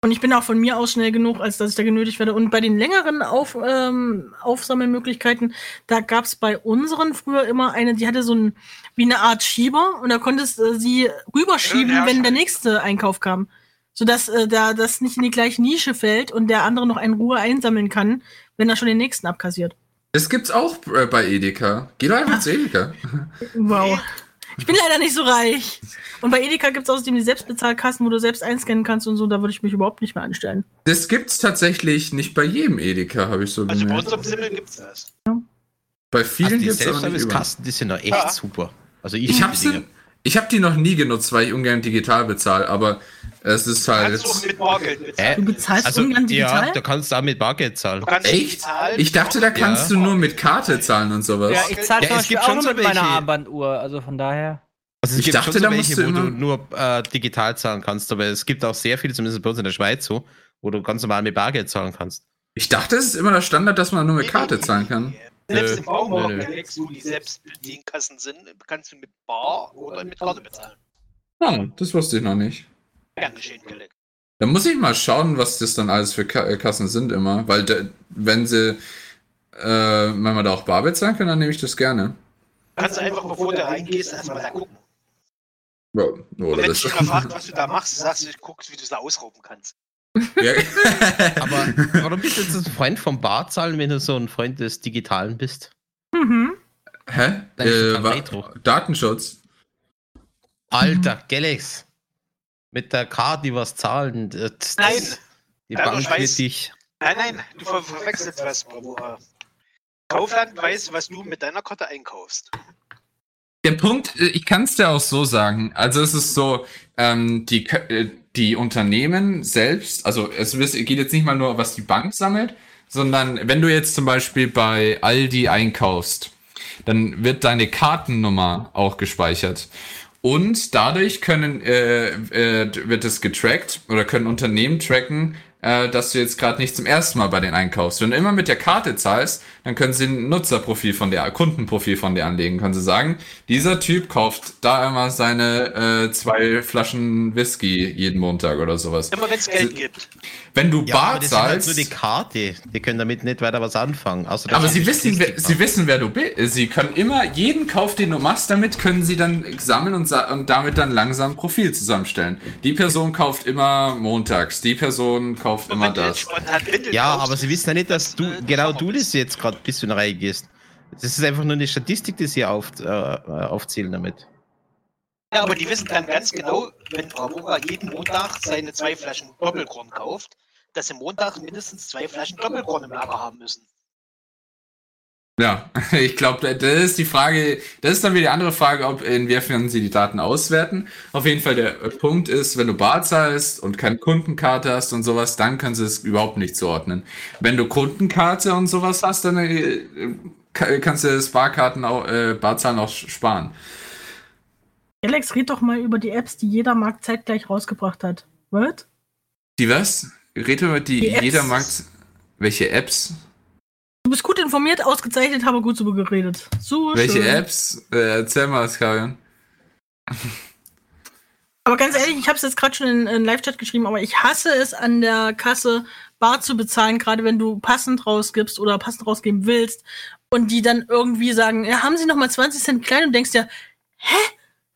Und ich bin auch von mir aus schnell genug, als dass ich da genötigt werde. Und bei den längeren Auf, ähm, Aufsammelmöglichkeiten, da gab es bei unseren früher immer eine, die hatte so ein, wie eine Art Schieber und da konntest du sie rüberschieben, Ja, wenn ich- der nächste Einkauf kam. Sodass äh, da das nicht in die gleiche Nische fällt und der andere noch in Ruhe einsammeln kann, wenn er schon den nächsten abkassiert. Das gibt's auch äh, bei Edeka. Geh doch einfach zu Edeka. *laughs* Wow. Ich bin leider nicht so reich. Und bei Edeka gibt es außerdem die Selbstbezahlkassen, wo du selbst einscannen kannst und so, da würde ich mich überhaupt nicht mehr anstellen. Das gibt's tatsächlich nicht bei jedem Edeka, habe ich so Also bei gemerkt. unserem Simmel gibt's das. Bei Also vielen die gibt's aber nicht. Selbstservice-Kasten, die sind doch echt Ja. super. Also ich, Ich die Dinger. Ich hab die noch nie genutzt, weil ich ungern digital bezahle, aber es ist halt. Kannst du mit Bargeld bezahlen. Du bezahlst ungern digital? Also, Ja, da kannst du auch mit Bargeld zahlen. Echt? digital- Ich dachte, da kannst Ja. du nur mit Karte zahlen und sowas. Ja, ich zahle Ja, zum es Beispiel auch schon nur so mit meiner welche. Armbanduhr. Also von daher. Also es Ich gibt dachte, schon so da welche, musst du wo du nur äh, digital zahlen kannst, aber es gibt auch sehr viele, zumindest bei uns in der Schweiz so, wo du ganz normal mit Bargeld zahlen kannst. Ich dachte, es ist immer der Standard, dass man nur mit Karte zahlen kann. Selbst Nö, im Baumarkt, wenn wo die Selbstbedienkassen sind, kannst du mit Bar oder mit Karte bezahlen. Ah, das wusste ich noch nicht. Gern geschehen, gelegt. Da muss ich mal schauen, was das dann alles für äh, Kassen sind immer, weil da, wenn sie äh, wenn wir da auch bar bezahlen können, dann nehme ich das gerne. Kannst du einfach, bevor du reingehst, erstmal da gucken. Ja, Und oder wenn das. dich jemand fragt, *laughs* was du da machst, sagst du, guckst, wie du es da ausrauben kannst. Ja. *laughs* Aber *laughs* warum bist du jetzt ein Freund vom Barzahlen, wenn du so ein Freund des Digitalen bist? Mhm. Hä? Äh. Datenschutz. Alter, Galax. Mit der Karte, die was zahlen. Das, Nein. Die Ja, aber Bank wird dich. Nein, nein, du ver verwechselst was, Bravura. Kaufland weiß, was du mit deiner Karte einkaufst. Der Punkt, äh, ich kann es dir auch so sagen. Also es ist so, ähm, die, Kö- äh, die Unternehmen selbst, also es geht jetzt nicht mal nur, was die Bank sammelt, sondern wenn du jetzt zum Beispiel bei Aldi einkaufst, dann wird deine Kartennummer auch gespeichert. Und dadurch können, äh, äh, wird es getrackt oder können Unternehmen tracken, äh, dass du jetzt gerade nicht zum ersten Mal bei denen einkaufst. Wenn du immer mit der Karte zahlst, dann können sie ein Nutzerprofil von dir, Kundenprofil von dir anlegen. Können sie sagen, dieser Typ kauft da immer seine äh, zwei Flaschen Whisky jeden Montag oder sowas. Immer wenn es Geld gibt. Wenn du Ja, bar aber das ist halt zahlst, nur die Karte. Die können damit nicht weiter was anfangen. Außer aber sie wissen, wer, sie wissen, wer du bist. Sie können immer jeden Kauf, den du machst, damit können sie dann sammeln und, und damit dann langsam ein Profil zusammenstellen. Die Person kauft immer montags, die Person kauft Und immer das. Ja, kaufst, aber sie wissen ja nicht, dass du äh, genau du das jetzt gerade bis du in Reihe gehst. Das ist einfach nur eine Statistik, die sie auf, äh, aufzählen damit. Ja, aber die wissen dann ganz genau, wenn Bravura jeden Montag seine zwei Flaschen Doppelkorn kauft, dass sie Montag mindestens zwei Flaschen Doppelkorn im Lager haben müssen. Ja, *laughs* ich glaube, das ist die Frage, das ist dann wieder die andere Frage, ob inwiefern sie die Daten auswerten. Auf jeden Fall der äh, Punkt ist, wenn du bar zahlst und keine Kundenkarte hast und sowas, dann können sie es überhaupt nicht zuordnen. Wenn du Kundenkarte und sowas hast, dann äh, ka- kannst du das Barkarten auch, äh, Barzahlen auch sparen. Alex, red doch mal über die Apps, die jeder Markt zeitgleich rausgebracht hat. What? Die was? Red über die, Die jeder Markt, welche Apps? Du bist gut informiert, ausgezeichnet, habe gut so geredet. So Welche schön. Apps? Äh, erzähl mal, Skarion. Aber ganz ehrlich, ich habe es jetzt gerade schon in, in Live-Chat geschrieben, aber ich hasse es, an der Kasse bar zu bezahlen, gerade wenn du passend rausgibst oder passend rausgeben willst und die dann irgendwie sagen, ja, haben sie noch mal 20 Cent klein und denkst dir, hä?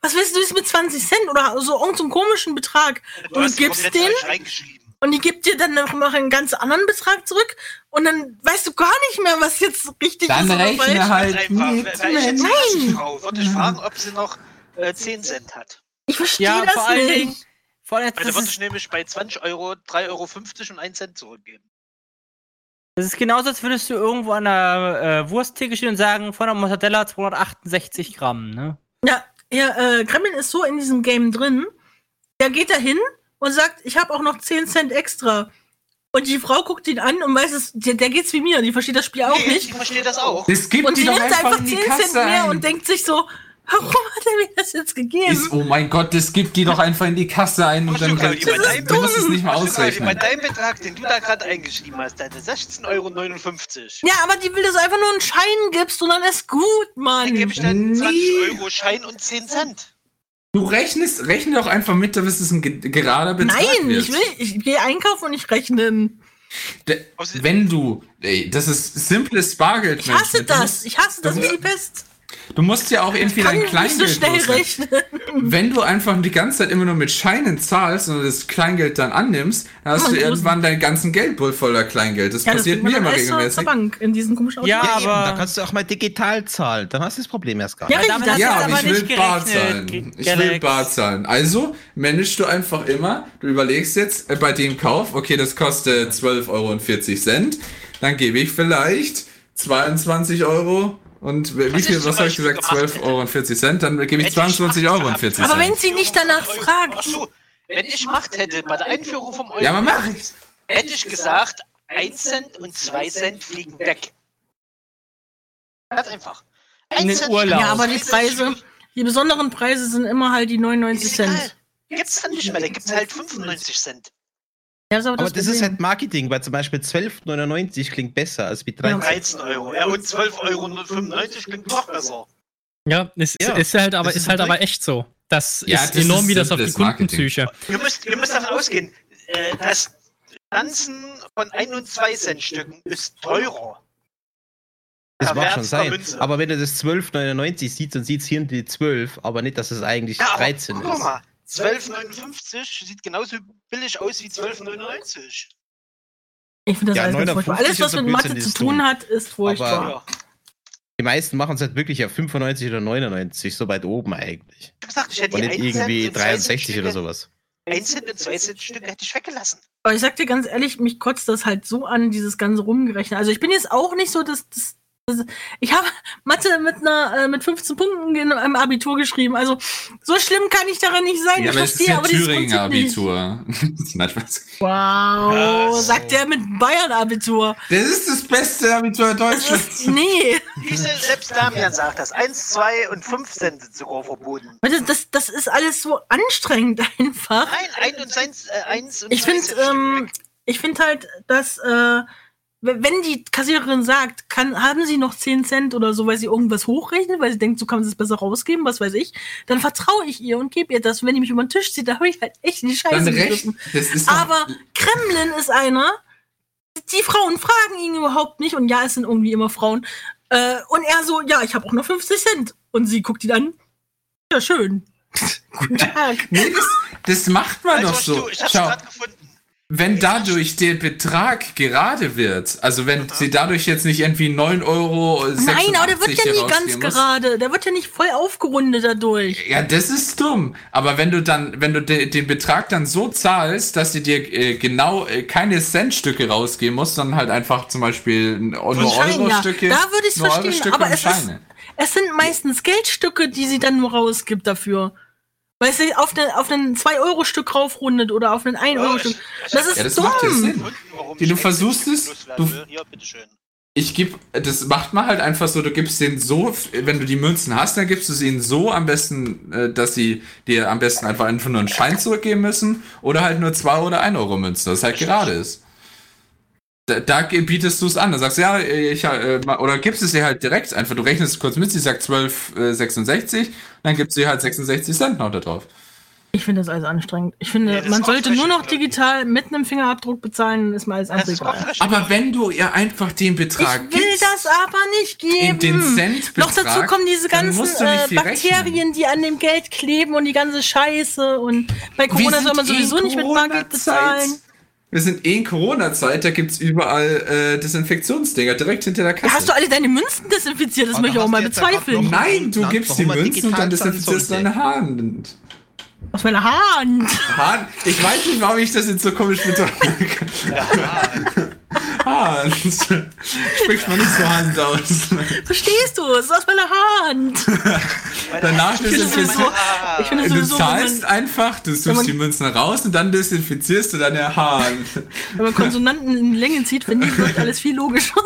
Was willst du jetzt mit 20 Cent oder so irgendeinen komischen Betrag? Du Und hast gibst den reingeschrieben. Und die gibt dir dann noch mal einen ganz anderen Betrag zurück und dann weißt du gar nicht mehr, was jetzt richtig Dann ist oder rechne falsch. halt Einfach, mit, wäre ich jetzt Nein. eine Frau, würde ich fragen, ob sie noch äh, 10 Cent hat. Ich verstehe Ja, das vor allen nicht. Dingen. Vor allem, Weil das, da würde ich nämlich bei 20 Euro 3,50 Euro und 1 Cent zurückgeben. das ist genauso, als würdest du irgendwo an der äh, Wursttheke stehen und sagen, von der Mortadella 268 Gramm, ne? Ja, ja äh, Gremlin ist so in diesem Game drin, der geht da hin und sagt, ich habe auch noch 10 Cent extra. Und die Frau guckt ihn an und weiß es, der, der geht's wie mir, die versteht das Spiel auch Nee, nicht. Ich verstehe das auch. Das gibt Und die sie doch nimmt einfach, einfach in 10 die Cent Kasse mehr ein. und denkt sich so, warum hat er mir das jetzt gegeben? Ist, oh mein Gott, das gibt die doch einfach in die Kasse ein und dann bei du musst es nicht mal du, Claudi, Bei ausrechnen. deinem Betrag, den du da gerade eingeschrieben hast, deine 16,59 Euro, ja, aber die will, dass du einfach nur einen Schein gibst und dann ist gut, dann Mann. gebe ich dann 20 Nee. Euro Schein und 10 Cent. Du rechnest, rechne doch einfach mit, dass es ein ge- gerader Betrag Nein, wird. ich will, ich gehe einkaufen und ich rechne. De- Wenn du, ey, das ist simples Bargeld. Ich hasse Du das. Ich hasse das du wie die Pest. Du musst ja auch irgendwie dein ich nicht so Kleingeld schnell loswerden. rechnen. Wenn du einfach die ganze Zeit immer nur mit Scheinen zahlst und das Kleingeld dann annimmst, dann hast Man du irgendwann deinen ganzen Geldbeutel voller Kleingeld. Das Ja, das passiert man mir immer alles zur, regelmäßig. Bank in diesen komischen Ja, Automaten. Ja, eben, aber- da kannst du auch mal digital zahlen. Dann hast du das Problem erst gar Ja, nicht. damit richtig, hast Ja, aber ich will nicht bar gerechnet, zahlen. Ich will bar zahlen. Also managst du einfach immer, du überlegst jetzt äh, bei dem Kauf, okay, das kostet 12,40 Euro. Dann gebe ich vielleicht 22 Euro und wie Was viel, was habe ich gesagt? gemacht 12,40 Euro. Dann gebe ich Hätte ich 22 Macht Euro. gehabt. Aber wenn sie nicht danach fragt. Ach so, wenn ich Macht hätte bei der Einführung vom Euro, Ja, aber mach ich. hätte ich gesagt, 1 Cent und 2 Cent fliegen weg. Ganz einfach. In den Urlaub. Ja, aber die Cent Preise, die besonderen Preise sind immer halt die 99 Ist egal. Cent. Gibt's dann nicht mehr, da gibt's halt 95 Cent. Ja, aber, Aber das ist halt Marketing, weil zum Beispiel 12,99 klingt besser als wie 13. 13 Euro. Ja, und 12,95 Euro klingt noch besser. Ja, es Ja, ist halt aber, das ist ist halt aber echt so. Das Ja, ist das enorm, ist wie das auf die. Kundenpsyche. Ihr müsst, ihr müsst davon ausgehen, äh, das Tanzen von 1 und 2 Cent Stücken ist teurer. Das mag schon sein. Münze? Aber wenn du das 12,99 siehst, dann sieht es hier die 12, aber nicht, dass es eigentlich Ja, aber 13 guck ist. mal, 12,59 sieht genauso billig aus wie 12,99. Ich finde das Ja, alles ganz furchtbar. 59 Alles, was mit Mathe zu tun hat, ist furchtbar. Ja. Die meisten machen es halt wirklich auf 95 oder 99, so weit oben eigentlich. Ich hab gesagt, ich hätte Und die nicht 1 Cent irgendwie und 2 63 Cent oder sowas. 1 Cent und 2 Cent Stücke hätte ich weggelassen. Aber ich sag dir ganz ehrlich, mich kotzt das halt so an, dieses ganze Rumgerechnet. Also ich bin jetzt auch nicht so, dass das. das ich habe Mathe mit einer äh, mit 15 Punkten in einem Abitur geschrieben. Also so schlimm kann ich daran nicht sein. Ja, ich aber es ist verstehe ja aber dieses Thüringer Prinzip nicht. Abitur. *laughs* Nein, Spaß. Wow, Was? sagt der mit Bayern Abitur. Das ist das beste Abitur Deutschlands. ist, nee, selbst Damian sagt das. 1, 2 und 5 Cent sind sogar verboten. das, das, das ist alles so anstrengend einfach. Nein, 1 und 1, äh, 1 und Ich 2 finde, ähm, ich finde halt, dass äh, wenn die Kassiererin sagt, kann, haben Sie noch 10 Cent oder so, weil sie irgendwas hochrechnet, weil sie denkt, so kann sie es besser rausgeben, was weiß ich, dann vertraue ich ihr und gebe ihr das. Und wenn die mich über den Tisch zieht, da habe ich halt echt in die Scheiße gegriffen. Das ist doch- Aber Kremlin ist einer, die Frauen fragen ihn überhaupt nicht und ja, es sind irgendwie immer Frauen. Äh, und er so, ja, ich habe auch noch 50 Cent. Und sie guckt ihn an. Ja, schön. *laughs* Guten Tag. Nee, das, das macht man Also, doch so. du, ich hab's Schau, gerade gefunden. Wenn dadurch der Betrag gerade wird, also wenn sie dadurch jetzt nicht irgendwie 9 Euro. Nein, aber der wird ja nie ganz muss, gerade. Der wird ja nicht voll aufgerundet dadurch. Ja, das ist dumm. Aber wenn du dann, wenn du de, den Betrag dann so zahlst, dass sie dir äh, genau äh, keine Centstücke rausgeben musst, sondern halt einfach zum Beispiel nur Euro-Stücke. ja. Da würde ich es verstehen. Aber es, ist, es sind meistens Geldstücke, die sie dann nur rausgibt dafür. Weil sie auf, ne, auf ein 2-Euro-Stück raufrundet oder auf ein 1-Euro-Stück. Das ist Ja, das dumm. macht ja Sinn. Die- du versuchst es, du-. Hier, bitteschön. Ich geb, das macht man halt einfach so, du gibst den so, wenn du die Münzen hast, dann gibst du sie ihnen so am besten, äh, dass sie dir am besten einfach einfach nur einen Schein zurückgeben müssen oder halt nur 2 oder 1 Euro Münzen, das halt gerade ist. Da, da bietest du es an, da sagst du, ja, ich, äh, oder gibst es ihr halt direkt einfach, du rechnest es kurz mit, sie sagt 12,66, dann gibst du ihr halt 66 Cent noch da drauf. Ich finde das alles anstrengend. Ich finde, Nee, man sollte nur noch digital mit einem Fingerabdruck bezahlen, dann ist mal alles andere egal. Aber wenn du ihr einfach den Ich Betrag will gibst, das aber nicht geben. in den Centbetrag, Noch dazu kommen diese ganzen äh, viel rechnen. Bakterien, die an dem Geld kleben und die ganze Scheiße. Und bei Corona soll man sowieso nicht mit Bargeld bezahlen. Wir sind eh in Corona-Zeit, da gibt's überall äh, Desinfektionsdinger direkt hinter der Kasse. Hast du alle deine Münzen desinfiziert? Das Aber möchte ich auch mal bezweifeln. Nein, du Land, gibst die Münzen und dann desinfizierst du deine Hand. Aus meiner Hand. Hand. Ich weiß nicht, warum ich das jetzt so komisch betone. *laughs* *laughs* Hand. *laughs* Spricht man nicht so Hand aus. Verstehst du? Es ist aus meiner Hand. *laughs* Danach desinfizierst sowieso, ich finde du sowieso wenn, zahlst man, einfach, du suchst man- die Münzen raus und dann desinfizierst du deine Hand. wenn man Konsonanten in Länge zieht, finde ich, wird alles viel logischer.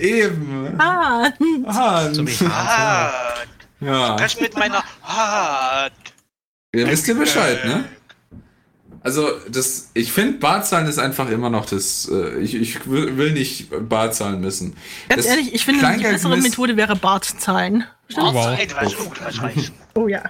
Eben. Hand. Hand. Ah, Ja. kannst mit meiner Hand. Ihr wisst ihr Bescheid, ne? Also, das, ich finde, Barzahlen ist einfach immer noch das, äh, ich, ich will nicht Bar zahlen müssen. Ganz Das ehrlich, ich finde, die bessere Methode wäre Bart zahlen. Wow. Oh. Oh ja.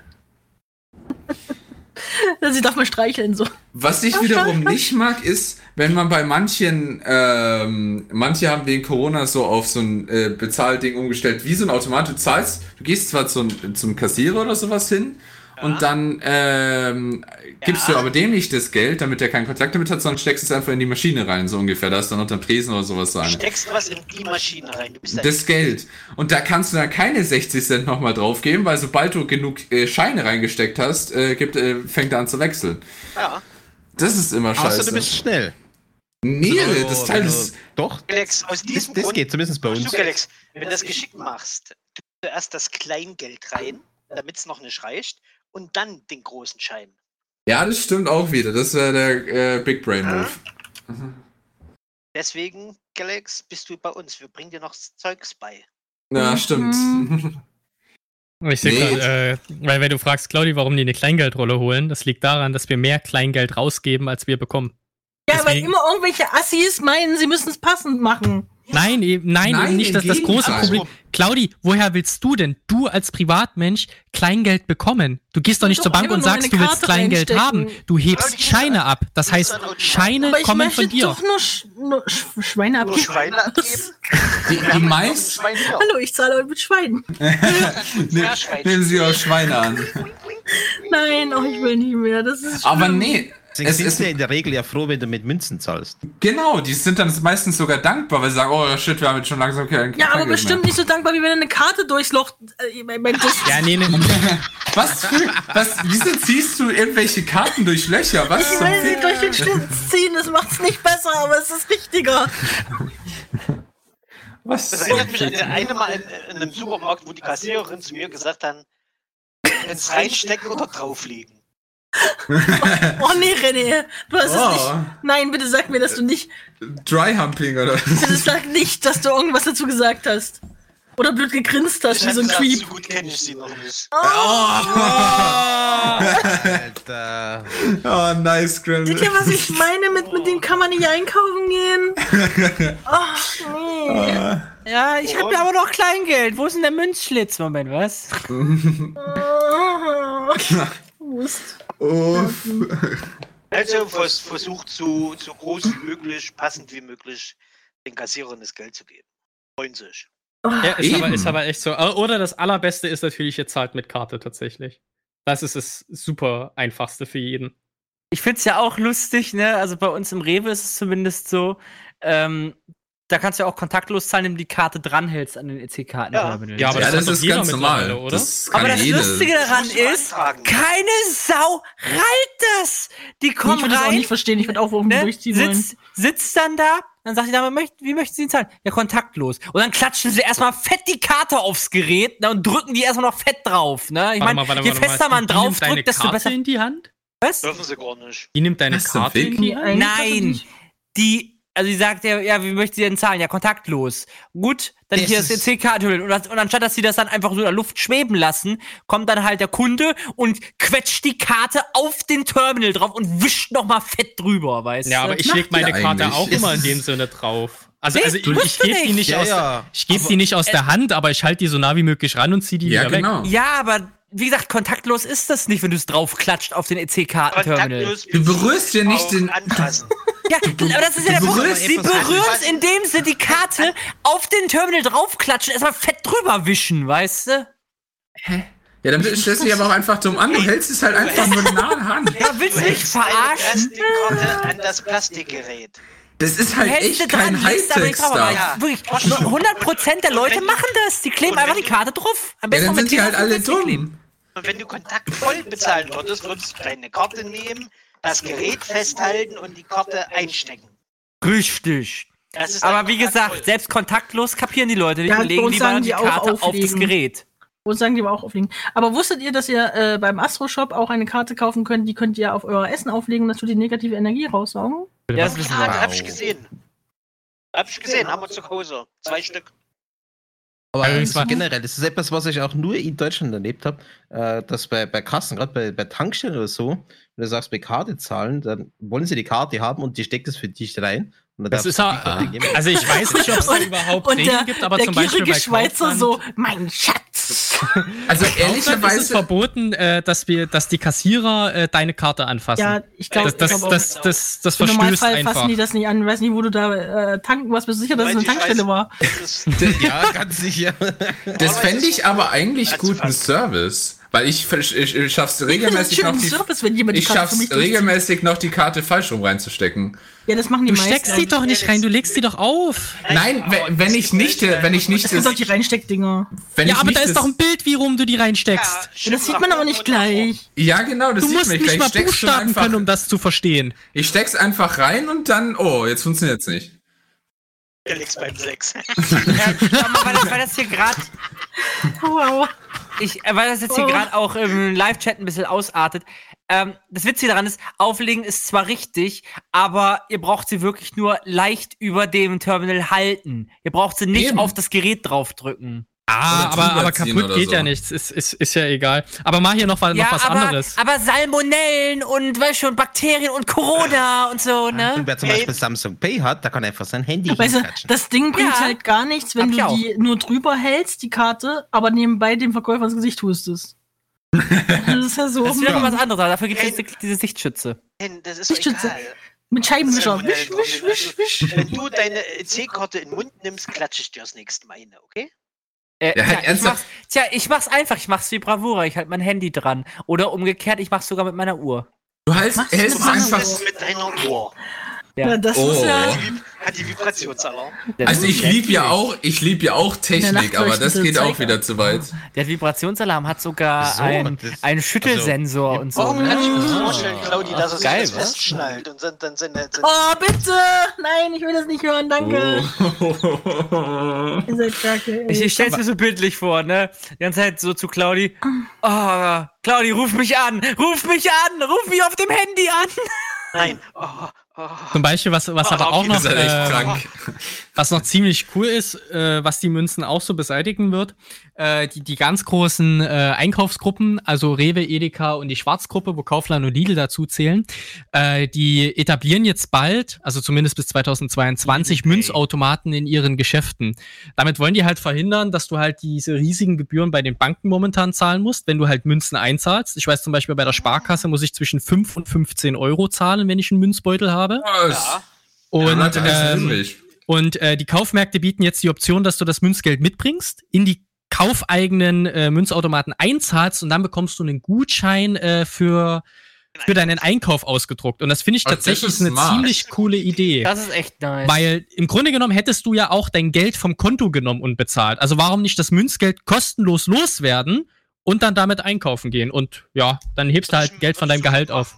*laughs* Sie darf mal streicheln, so. Was ich wiederum nicht mag, ist, wenn man bei manchen, ähm, manche haben wegen Corona so auf so ein äh, Bezahlding umgestellt, wie so ein Automat, du zahlst, du gehst zwar zum, zum Kassierer oder sowas hin und dann ähm, gibst Ja. du aber dem nicht das Geld, damit er keinen Kontakt damit hat, sondern steckst es einfach in die Maschine rein, so ungefähr. Da ist dann unter dem Tresen oder sowas so eine. Steckst was in die Maschine rein. Du bist ein Das Geld. Und da kannst du dann keine 60 Cent nochmal draufgeben, weil sobald du genug äh, Scheine reingesteckt hast, äh, gibt, äh, fängt er an zu wechseln. ja. Das ist immer scheiße. Außer du bist schnell. nee, Also, das Teil du- ist. Doch, Alex, aus das, diesem das Grund, geht zumindest bei uns. Du, Alex, wenn du das geschickt machst, tu zuerst das Kleingeld rein, damit es noch nicht reicht, und dann den großen Schein. Ja, das stimmt auch wieder. Das wäre der äh, Big Brain Move. Deswegen, Alex, bist du bei uns. Wir bringen dir noch Zeugs bei. Ja, Mhm. stimmt. *laughs* Ich sehe Nee. grad, äh, weil wenn du fragst, Claudi, warum die eine Kleingeldrolle holen, das liegt daran, dass wir mehr Kleingeld rausgeben, als wir bekommen. Ja, weil Deswegen- immer irgendwelche Assis meinen, sie müssen es passend machen. Nein, eben, nein, Nein, eben nicht. Das ist das große. Problem. Claudi, woher willst du denn, du als Privatmensch, Kleingeld bekommen? Du gehst doch nicht Doch zur Bank und nur sagst, du willst Kleingeld reinstecken. haben. Du hebst Claudi, Scheine ab. Das heißt, Scheine Aber ich kommen möchte von dir. doch nur sch nur Sch Schweine Nur abgeben? Schweine abgeben. *laughs* Die, die meist. Schwein hier. Hallo, ich zahle euch mit Schweinen. *laughs* Ja, Schwein. Nehmen Sie auch Schweine an. Nein, oh, ich will nicht mehr. Das ist Aber nee. Deswegen Es sind ist ja in der Regel ja froh, wenn du mit Münzen zahlst. genau, die sind dann meistens sogar dankbar, weil sie sagen, oh shit, wir haben jetzt schon langsam kein Ja, aber bestimmt mehr. nicht so dankbar, wie wenn du eine Karte durchs Loch. Äh, mein- mein- das, Ja, nee, nee. *laughs* Was für, was, wieso ziehst du irgendwelche Karten durch Löcher? Was ich will sie durch den Schlitz ziehen, das macht's nicht besser, aber es ist richtiger. Was Das erinnert mich an das eine Mal in, in einem Supermarkt, wo die Kassiererin zu mir gesagt hat, ins reinstecken oder drauflegen. *laughs* Oh nee, René, du hast es Oh. nicht. Nein, bitte sag mir, dass du nicht. Dry Humping oder *laughs* Bitte sag nicht, dass du irgendwas dazu gesagt hast. Oder blöd gegrinst hast, Ich wie so ein Creep. so gut kenne ich sie noch nicht. Alter. Oh, nice, Gremlin. Seht ihr, was ich meine mit, mit dem kann man nicht einkaufen gehen? Ach, *laughs* nee. Ja, ich habe ja aber noch Kleingeld. Wo ist denn der Münzschlitz? Moment, was? Wust. Uff. Also vers versucht so, so groß wie möglich, passend wie möglich, den Kassierern das Geld zu geben. Freuen sich. Ja, ist aber, ist aber echt so. Oder das allerbeste ist natürlich, ihr zahlt mit Karte tatsächlich. Das ist das super einfachste für jeden. Ich find's ja auch lustig, ne? Also bei uns im Rewe ist es zumindest so, ähm, da kannst du ja auch kontaktlos zahlen, indem du die Karte dranhältst an den EC-Karten. Ja. Ja, aber ja, das das ist ganz normal. oder? Das Aber das jede. Lustige daran ist, antragen. keine Sau reilt das. Die Ich kommen würde das auch rein, nicht verstehen, ich würde auch irgendwie ne, durchziehen wollen. sitzt, sitzt dann da, dann sagt die Dame, wie möchten Sie ihn zahlen? Ja, kontaktlos. Und dann klatschen sie erstmal fett die Karte aufs Gerät ne, und drücken die erstmal noch fett drauf. Ne? Ich meine, je fester man drauf drückt, desto Karte besser. in die Hand? Was? Dürfen sie gar nicht. Die nimmt deine Karte in die Hand? Nein, die, also die sagt ja, ja, wie möchten Sie denn zahlen? Ja, kontaktlos. Gut, dann Das hier das EC-Karte und, und anstatt, dass sie das dann einfach so in der Luft schweben lassen, kommt dann halt der Kunde und quetscht die Karte auf den Terminal drauf und wischt nochmal fett drüber, weißt Ja, du? aber ich leg meine Karte eigentlich? auch immer in dem Sinne drauf. Also, Nee, also ich, ich gebe die nicht. Ja, aus, ja. ich geb die nicht aus der Hand, aber ich halte die so nah wie möglich ran und zieh die Ja, wieder genau. weg. Ja, aber wie gesagt, kontaktlos ist das nicht, wenn du es draufklatscht auf den EC-Kartenterminal. Du berührst ja nicht den- Anfassen. *laughs* Ja, aber das ist ja der Punkt. Sie berühren es, indem sie die Karte auf den Terminal draufklatschen, erstmal fett drüber wischen, weißt du? Ja, dann stellst du dich aber auch einfach dumm an. Du hältst es halt einfach nur nah an. Ja, willst du mich verarschen? An das Plastikgerät. Das ist halt echt kein Hightech-Stuff. Wirklich, nur 100% der Leute machen das. Die kleben einfach die Karte drauf. Am Ja, besten dann noch sind die halt alle dumm. Und wenn du kontaktvoll bezahlen würdest, würdest du deine Karte nehmen, das Gerät festhalten und die Karte einstecken. Richtig. Das ist Aber wie gesagt, selbst kontaktlos kapieren die Leute nicht Ja, und legen lieber die die Karte auf das. Gerät. Wo sagen die aber auch auflegen. Aber wusstet ihr, dass ihr äh, beim Astro-Shop auch eine Karte kaufen könnt, die könnt ihr auf euer Essen auflegen und das tut die negative Energie raussaugen? Ja, das Ja, wir. hab ich gesehen. Hab ich gesehen, haben wir zu Hause. Zwei Stück. Aber war- generell, das ist etwas, was ich auch nur in Deutschland erlebt habe, äh, dass bei, bei Kassen, gerade bei, bei Tankstellen oder so, wenn du sagst, bei Karte zahlen, dann wollen sie die Karte haben und die steckt es für dich rein. Und dann Das darfst ist du ja, die Karte geben. also ich weiß nicht, ob es da überhaupt Und Regeln der, gibt, aber der zum Beispiel gierige bei Schweizer Kaufland, so, mein Schatz. Also Kaufland ist es ehrlicherweise, verboten, äh, dass wir, dass die Kassierer äh, deine Karte anfassen. Ja, ich glaube, das, das, das, das, das im verstößt Normalfall einfach. fassen die das nicht an. Ich weiß nicht, wo du da äh, tanken warst. Bist du sicher, dass es eine Tankstelle weiß- war? *laughs* Das ja, ganz sicher. das fände ich aber eigentlich guten Fast. Service. Weil ich, ich, ich, ich schaff's regelmäßig noch die, Service, wenn jemand die ich schaff's regelmäßig noch die Karte falsch rum reinzustecken. Ja, das machen die Du meisten. steckst die doch nicht rein, du legst die doch auf. Nein, wenn, wenn ich nicht, wenn ich nicht, Das sind das, solche Reinsteckdinger. wenn Ja, aber nicht da ist doch ein Bild, wie rum du die reinsteckst. Ja, das sieht man aber nicht gleich. ja genau, das Du sieht musst man nicht gleich. mal Ich steck's schon Buchstaben einfach, können, um das zu verstehen. ich steck's einfach rein und dann, oh, jetzt funktioniert's nicht. Felix beim Sex. *laughs* Ja, schau mal, weil das hier gerade, Wow. Ich, äh, weil das jetzt hier Oh. gerade auch im Live-Chat ein bisschen ausartet. Ähm, das Witzige daran ist, auflegen ist zwar richtig, aber ihr braucht sie wirklich nur leicht über dem Terminal halten. Ihr braucht sie nicht Eben. auf das Gerät draufdrücken. Ah, aber, aber kaputt geht so. ja nichts. Ist, ist, ist ja egal. Aber mach hier noch, was- noch was aber, anderes. aber Salmonellen und weißt schon, Bakterien und Corona und so, Und ne? wer zum Hey. Beispiel Samsung Pay hat, da kann einfach sein Handy Weißt du, hinklatschen. das Ding bringt Ja. halt gar nichts, wenn Hab du die nur drüber hältst, die Karte, aber nebenbei dem Verkäufer ins Gesicht hustest. *laughs* das ist ja so. Das ist wieder Ja. was anderes, dafür gibt es diese, diese Sichtschütze. Nein, das ist doch Ich schütze. egal. Mit Scheibenwischer. Wisch, wisch, wisch, wisch. Wenn du deine C-Karte in den Mund nimmst, klatsche ich dir das nächste Mal eine, okay? Äh, Ja, halt tja, ich ernsthaft? mach's, tja, ich mach's einfach. Ich mach's wie Bravura. Ich halte mein Handy dran. Oder umgekehrt, ich mach's sogar mit meiner Uhr. Du hältst, hältst Du einfach. mit deiner Uhr. Ja, das Oh. ist ja. Hat die, Vibrationsalarm. Also ich lieb ja auch, ich lieb ja auch Technik, aber das geht auch wieder zu weit. Der Vibrationsalarm hat sogar So, ein, das- einen Schüttelsensor und so. Warum kann ich mir ne? vorstellen, Claudi, dass er sich Geil, das was? festschnallt und dann, dann seine, seine Oh, bitte! Nein, ich will das nicht hören, danke. Ihr seid kacke. Ich, ich stell's mir so bildlich vor, ne? Die ganze Zeit so zu Claudi. Oh, Claudi, ruf mich an! Ruf mich an! Ruf mich auf dem Handy an! Nein. Oh, oh. Zum *laughs* Beispiel, was, was Ah, aber auch noch, äh, was noch ziemlich cool ist, äh, was die Münzen auch so beseitigen wird, äh, die, die ganz großen äh, Einkaufsgruppen, also Rewe, Edeka und die Schwarzgruppe, wo Kaufland und Lidl dazu zählen, äh, die etablieren jetzt bald, also zumindest bis 2022, Münzautomaten in ihren Geschäften. Damit wollen die halt verhindern, dass du halt diese riesigen Gebühren bei den Banken momentan zahlen musst, wenn du halt Münzen einzahlst. Ich weiß zum Beispiel, bei der Sparkasse muss ich zwischen 5 und 15 Euro zahlen, wenn ich einen Münzbeutel habe. Ja. Und, Ja, ähm, und äh, die Kaufmärkte bieten jetzt die Option, dass du das Münzgeld mitbringst, in die kaufeigenen äh, Münzautomaten einzahlst und dann bekommst du einen Gutschein äh, für, für deinen Einkauf ausgedruckt. Und das finde ich tatsächlich eine smart. ziemlich coole Idee. Das ist echt nice. Weil im Grunde genommen hättest du ja auch dein Geld vom Konto genommen und bezahlt. Also warum nicht das Münzgeld kostenlos loswerden und dann damit einkaufen gehen? Und ja, dann hebst du halt Geld von deinem Gehalt auf.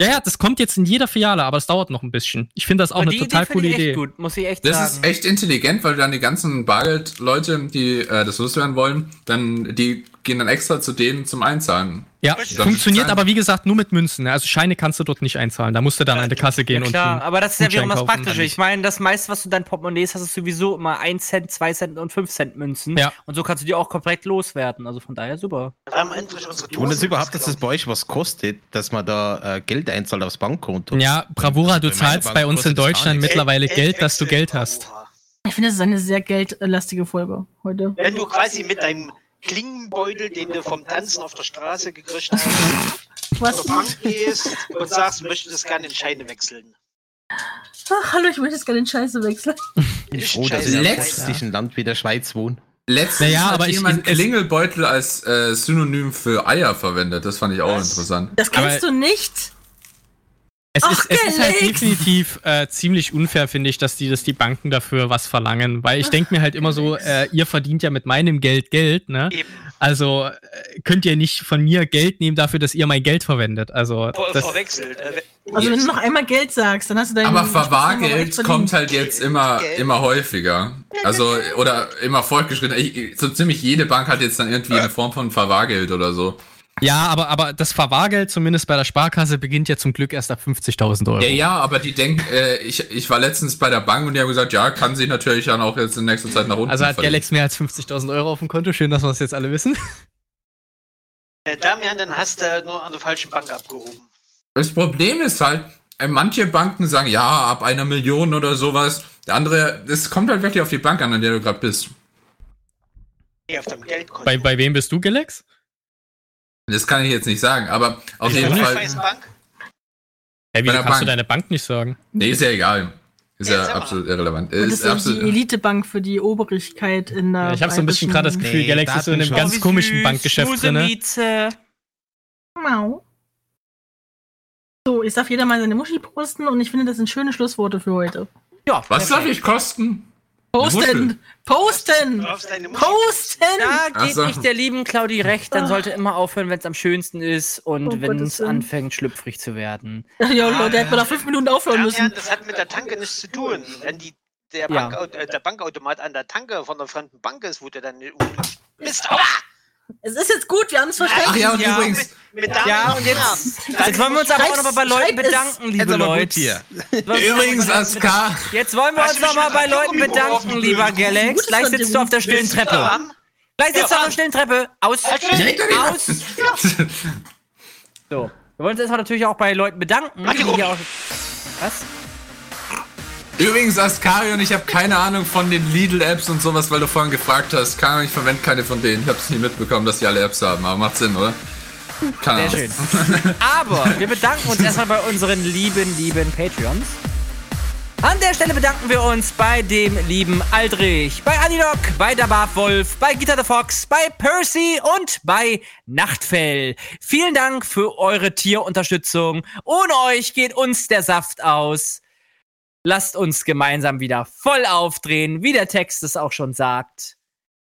Ja, ja, das kommt jetzt in jeder Filiale, aber es dauert noch ein bisschen. Ich finde das auch Aber eine total Idee coole Idee. gut, muss ich echt Das sagen. ist echt intelligent, weil dann die ganzen Bargeld-Leute, die äh, das loswerden wollen, dann die gehen dann extra zu denen zum Einzahlen. Ja, funktioniert aber wie gesagt nur mit Münzen. ne? Also Scheine kannst du dort nicht einzahlen. Da musst du dann an die Kasse gehen Ja, und klar, einen aber das ist ja wiederum das. Praktische. Ich meine, das meiste, was du in deinen Portemonnaies hast, ist sowieso immer 1 Cent, 2 Cent und 5 Cent Münzen. Ja. Und so kannst du die auch komplett loswerden. Also von daher super. Und es überhaupt, dass das bei euch was kostet, dass man da äh, Geld einzahlt aufs Bankkonto. Ja, Bravura, du zahlst bei uns in Deutschland mittlerweile Geld- Geld, dass du Geld hast. Ich finde, das ist eine sehr geldlastige Folge heute. Wenn du quasi mit deinem Klingenbeutel, den du vom Tanzen auf der Straße gekriegt hast, *laughs* Was? zur Bank gehst und sagst, du möchtest gerne in Scheine wechseln. Ach, hallo, ich möchte jetzt gerne den Scheiße wechseln. Ich bin froh, dass Scheiße. ich im Letzt- westlichen Land wie der Schweiz wohne. Letztens Naja, hat aber ich- jemand Klingelbeutel als äh, Synonym für Eier verwendet. Das fand ich auch Was? interessant. Das kennst Aber- du nicht. Es, Ach, ist, es ist halt definitiv äh, ziemlich unfair, finde ich, dass die, dass die Banken dafür was verlangen. Weil ich denke mir halt immer so, äh, ihr verdient ja mit meinem Geld Geld, ne? Eben. Also äh, könnt ihr nicht von mir Geld nehmen dafür, dass ihr mein Geld verwendet. Also Ver das, verwechselt. Äh, Also wenn du noch einmal Geld sagst, dann hast du deinen Aber Verwahrgeld kommt halt jetzt immer, Geld. immer häufiger. Also, oder immer fortgeschritten. Ich- So ziemlich jede Bank hat jetzt dann irgendwie eine Form von Verwahrgeld oder so. Ja, aber, aber das Verwahrgeld, zumindest bei der Sparkasse, beginnt ja zum Glück erst ab 50.000 Euro. Ja, ja, aber die denken, äh, ich, ich war letztens bei der Bank und die haben gesagt, ja, kann sie natürlich dann auch jetzt in nächster Zeit nach unten Also hat verlegen. Galax mehr als 50.000 Euro auf dem Konto. Schön, dass wir das jetzt alle wissen. äh, Damian, dann hast du nur an der falschen Bank abgehoben. Das Problem ist halt, äh, manche Banken sagen, ja, ab einer Million oder sowas. Der andere, es kommt halt wirklich auf die Bank an, an der du gerade bist. Nee, auf deinem Geldkonto. Bei, bei wem bist du, Galax? Das kann ich jetzt nicht sagen, aber auf jeden Fall. Raiffeisenbank? Hey, der kannst du Bank. deine Bank nicht sagen? Nee, ist ja egal. Ist Ja, ja absolut irrelevant. Und das Ist ist die. Elitebank für die Obrigkeit in der. Ja, ich habe so ein bisschen gerade das Gefühl, Nee, Galax ist so in einem ganz Oh, wie komischen süß. Bankgeschäft drin. Ne? Mau. So, jetzt darf jeder mal seine Muschi posten und ich finde, das sind schöne Schlussworte für heute. Ja, Was darf ich kosten? Posten! Posten! Posten! Da geht so. nicht der lieben Claudi recht, dann sollte immer aufhören, wenn es am schönsten ist und Oh, wenn es anfängt, schlüpfrig zu werden. Ja, Leute, hätten wir nach fünf Minuten aufhören müssen. das hat mit der Tanke nichts zu tun. Wenn die, der, Ja. Bank, äh, der Bankautomat an der Tanke von der fremden Bank ist, wo der dann unglücklich Mist, aua! Es ist jetzt gut, wir haben es verstanden. Ach ja, und Ja. übrigens, Mit, mit Ja, und jetzt, jetzt wollen wir uns aber auch noch mal bei Leuten bedanken, liebe Leute. hier. übrigens, Askar, Jetzt wollen wir uns du noch mal mich bei Leuten bedanken, lieber Galax. Gleich sitzt du auf der stillen Treppe. Gleich sitzt du auf der stillen Treppe. Aus. Aus. So. Wir wollen uns jetzt natürlich auch bei Leuten bedanken. Die die hier auch- Was? Übrigens, Askari und ich habe keine Ahnung von den Lidl-Apps und sowas, weil du vorhin gefragt hast. Keine Ahnung, ich verwende keine von denen. Ich habe es nie mitbekommen, dass die alle Apps haben, aber macht Sinn, oder? Keine Sehr Ahnung. schön. Aber wir bedanken uns erstmal bei unseren lieben, lieben Patreons. An der Stelle bedanken wir uns bei dem lieben Aldrich, bei Anidok, bei Dabab Wolf, bei Gita the Fox, bei Percy und bei Nachtfell. Vielen Dank für eure Tierunterstützung. Ohne euch geht uns der Saft aus. Lasst uns gemeinsam wieder voll aufdrehen, wie der Text es auch schon sagt.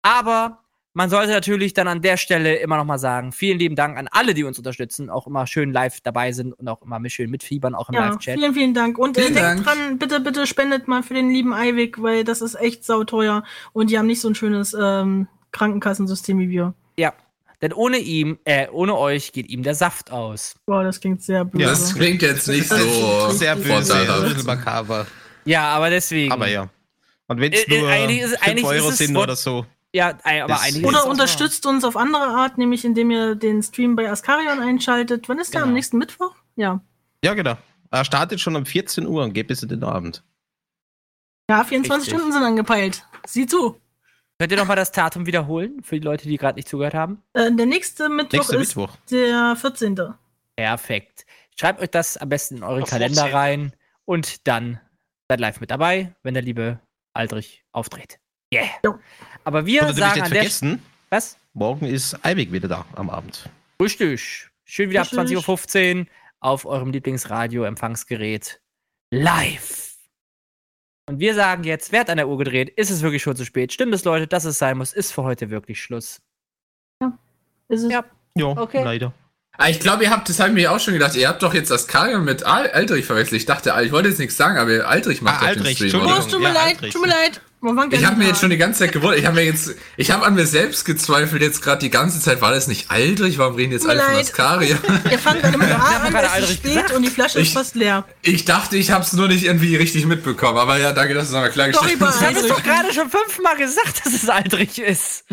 Aber man sollte natürlich dann an der Stelle immer noch mal sagen, vielen lieben Dank an alle, die uns unterstützen, auch immer schön live dabei sind und auch immer mit schön mitfiebern, auch im Ja, Live-Chat. vielen, vielen Dank. Und äh, Vielen denkt Dank. dran, bitte, bitte spendet mal für den lieben Eiwig, weil das ist echt sauteuer und die haben nicht so ein schönes ähm, Krankenkassensystem wie wir. Ja, denn ohne ihm, äh, ohne euch geht ihm der Saft aus. Boah, das klingt sehr böse. Das klingt jetzt nicht so *laughs* Sehr böse, bisschen makaber. Ja, aber deswegen. Aber ja. Und wenn es Äh, äh, nur eigentlich ist- 5 eigentlich Euro ist es sind oder so. Ja, ein- aber eigentlich. Oder unterstützt uns auf andere Art, nämlich indem ihr den Stream bei Ascarion einschaltet. Wann ist der? Am Genau. nächsten Mittwoch? Ja. Ja, genau. Er startet schon um 14 Uhr und geht bis in den Abend. Ja, 24 Richtig. Stunden sind angepeilt. Sieh zu. Könnt ihr noch mal das Datum wiederholen für die Leute, die gerade nicht zugehört haben? Äh, der nächste Mittwoch Nächster ist Mittwoch. der 14. Perfekt. Schreibt euch das am besten in euren Auf Kalender 14. rein und dann seid live mit dabei, wenn der liebe Aldrich auftritt. Yeah. Jo. Aber wir Oder sagen an der vergessen, Was? morgen ist Eibig wieder da am Abend. Richtig. Schön wieder ab Richtig. 20.15 Uhr auf eurem Lieblingsradio-Empfangsgerät live. Und wir sagen jetzt, wer hat an der Uhr gedreht? Ist es wirklich schon zu spät? Stimmt es, Leute, dass es sein muss? Ist für heute wirklich Schluss. Ist es? Ja. Ja, Okay. leider. Ah, Ich glaube, ihr habt, das habe ich mir auch schon gedacht, ihr habt doch jetzt das Karion mit Al Aldrich verwechselt. Ich dachte, ich wollte jetzt nichts sagen, aber Aldrich macht Ah, doch den Aldrich, Stream. Oh, tut mir Ja, leid, Aldrich. tut mir leid. Ich habe mir jetzt schon an. die ganze Zeit gewundert. Ich habe mir jetzt, ich habe an mir selbst gezweifelt jetzt gerade die ganze Zeit. War das nicht Aldrich? Warum reden jetzt alle von leid. Askaria? *laughs* Ihr fangt gerade haben *laughs* an, es ist spät und die Flasche ist Ich- fast leer. Ich dachte, ich habe es nur nicht irgendwie richtig mitbekommen. Aber ja, danke, dass du es nochmal klargestellt hast. Ich habe es doch gerade schon fünfmal gesagt, dass es Aldrich ist.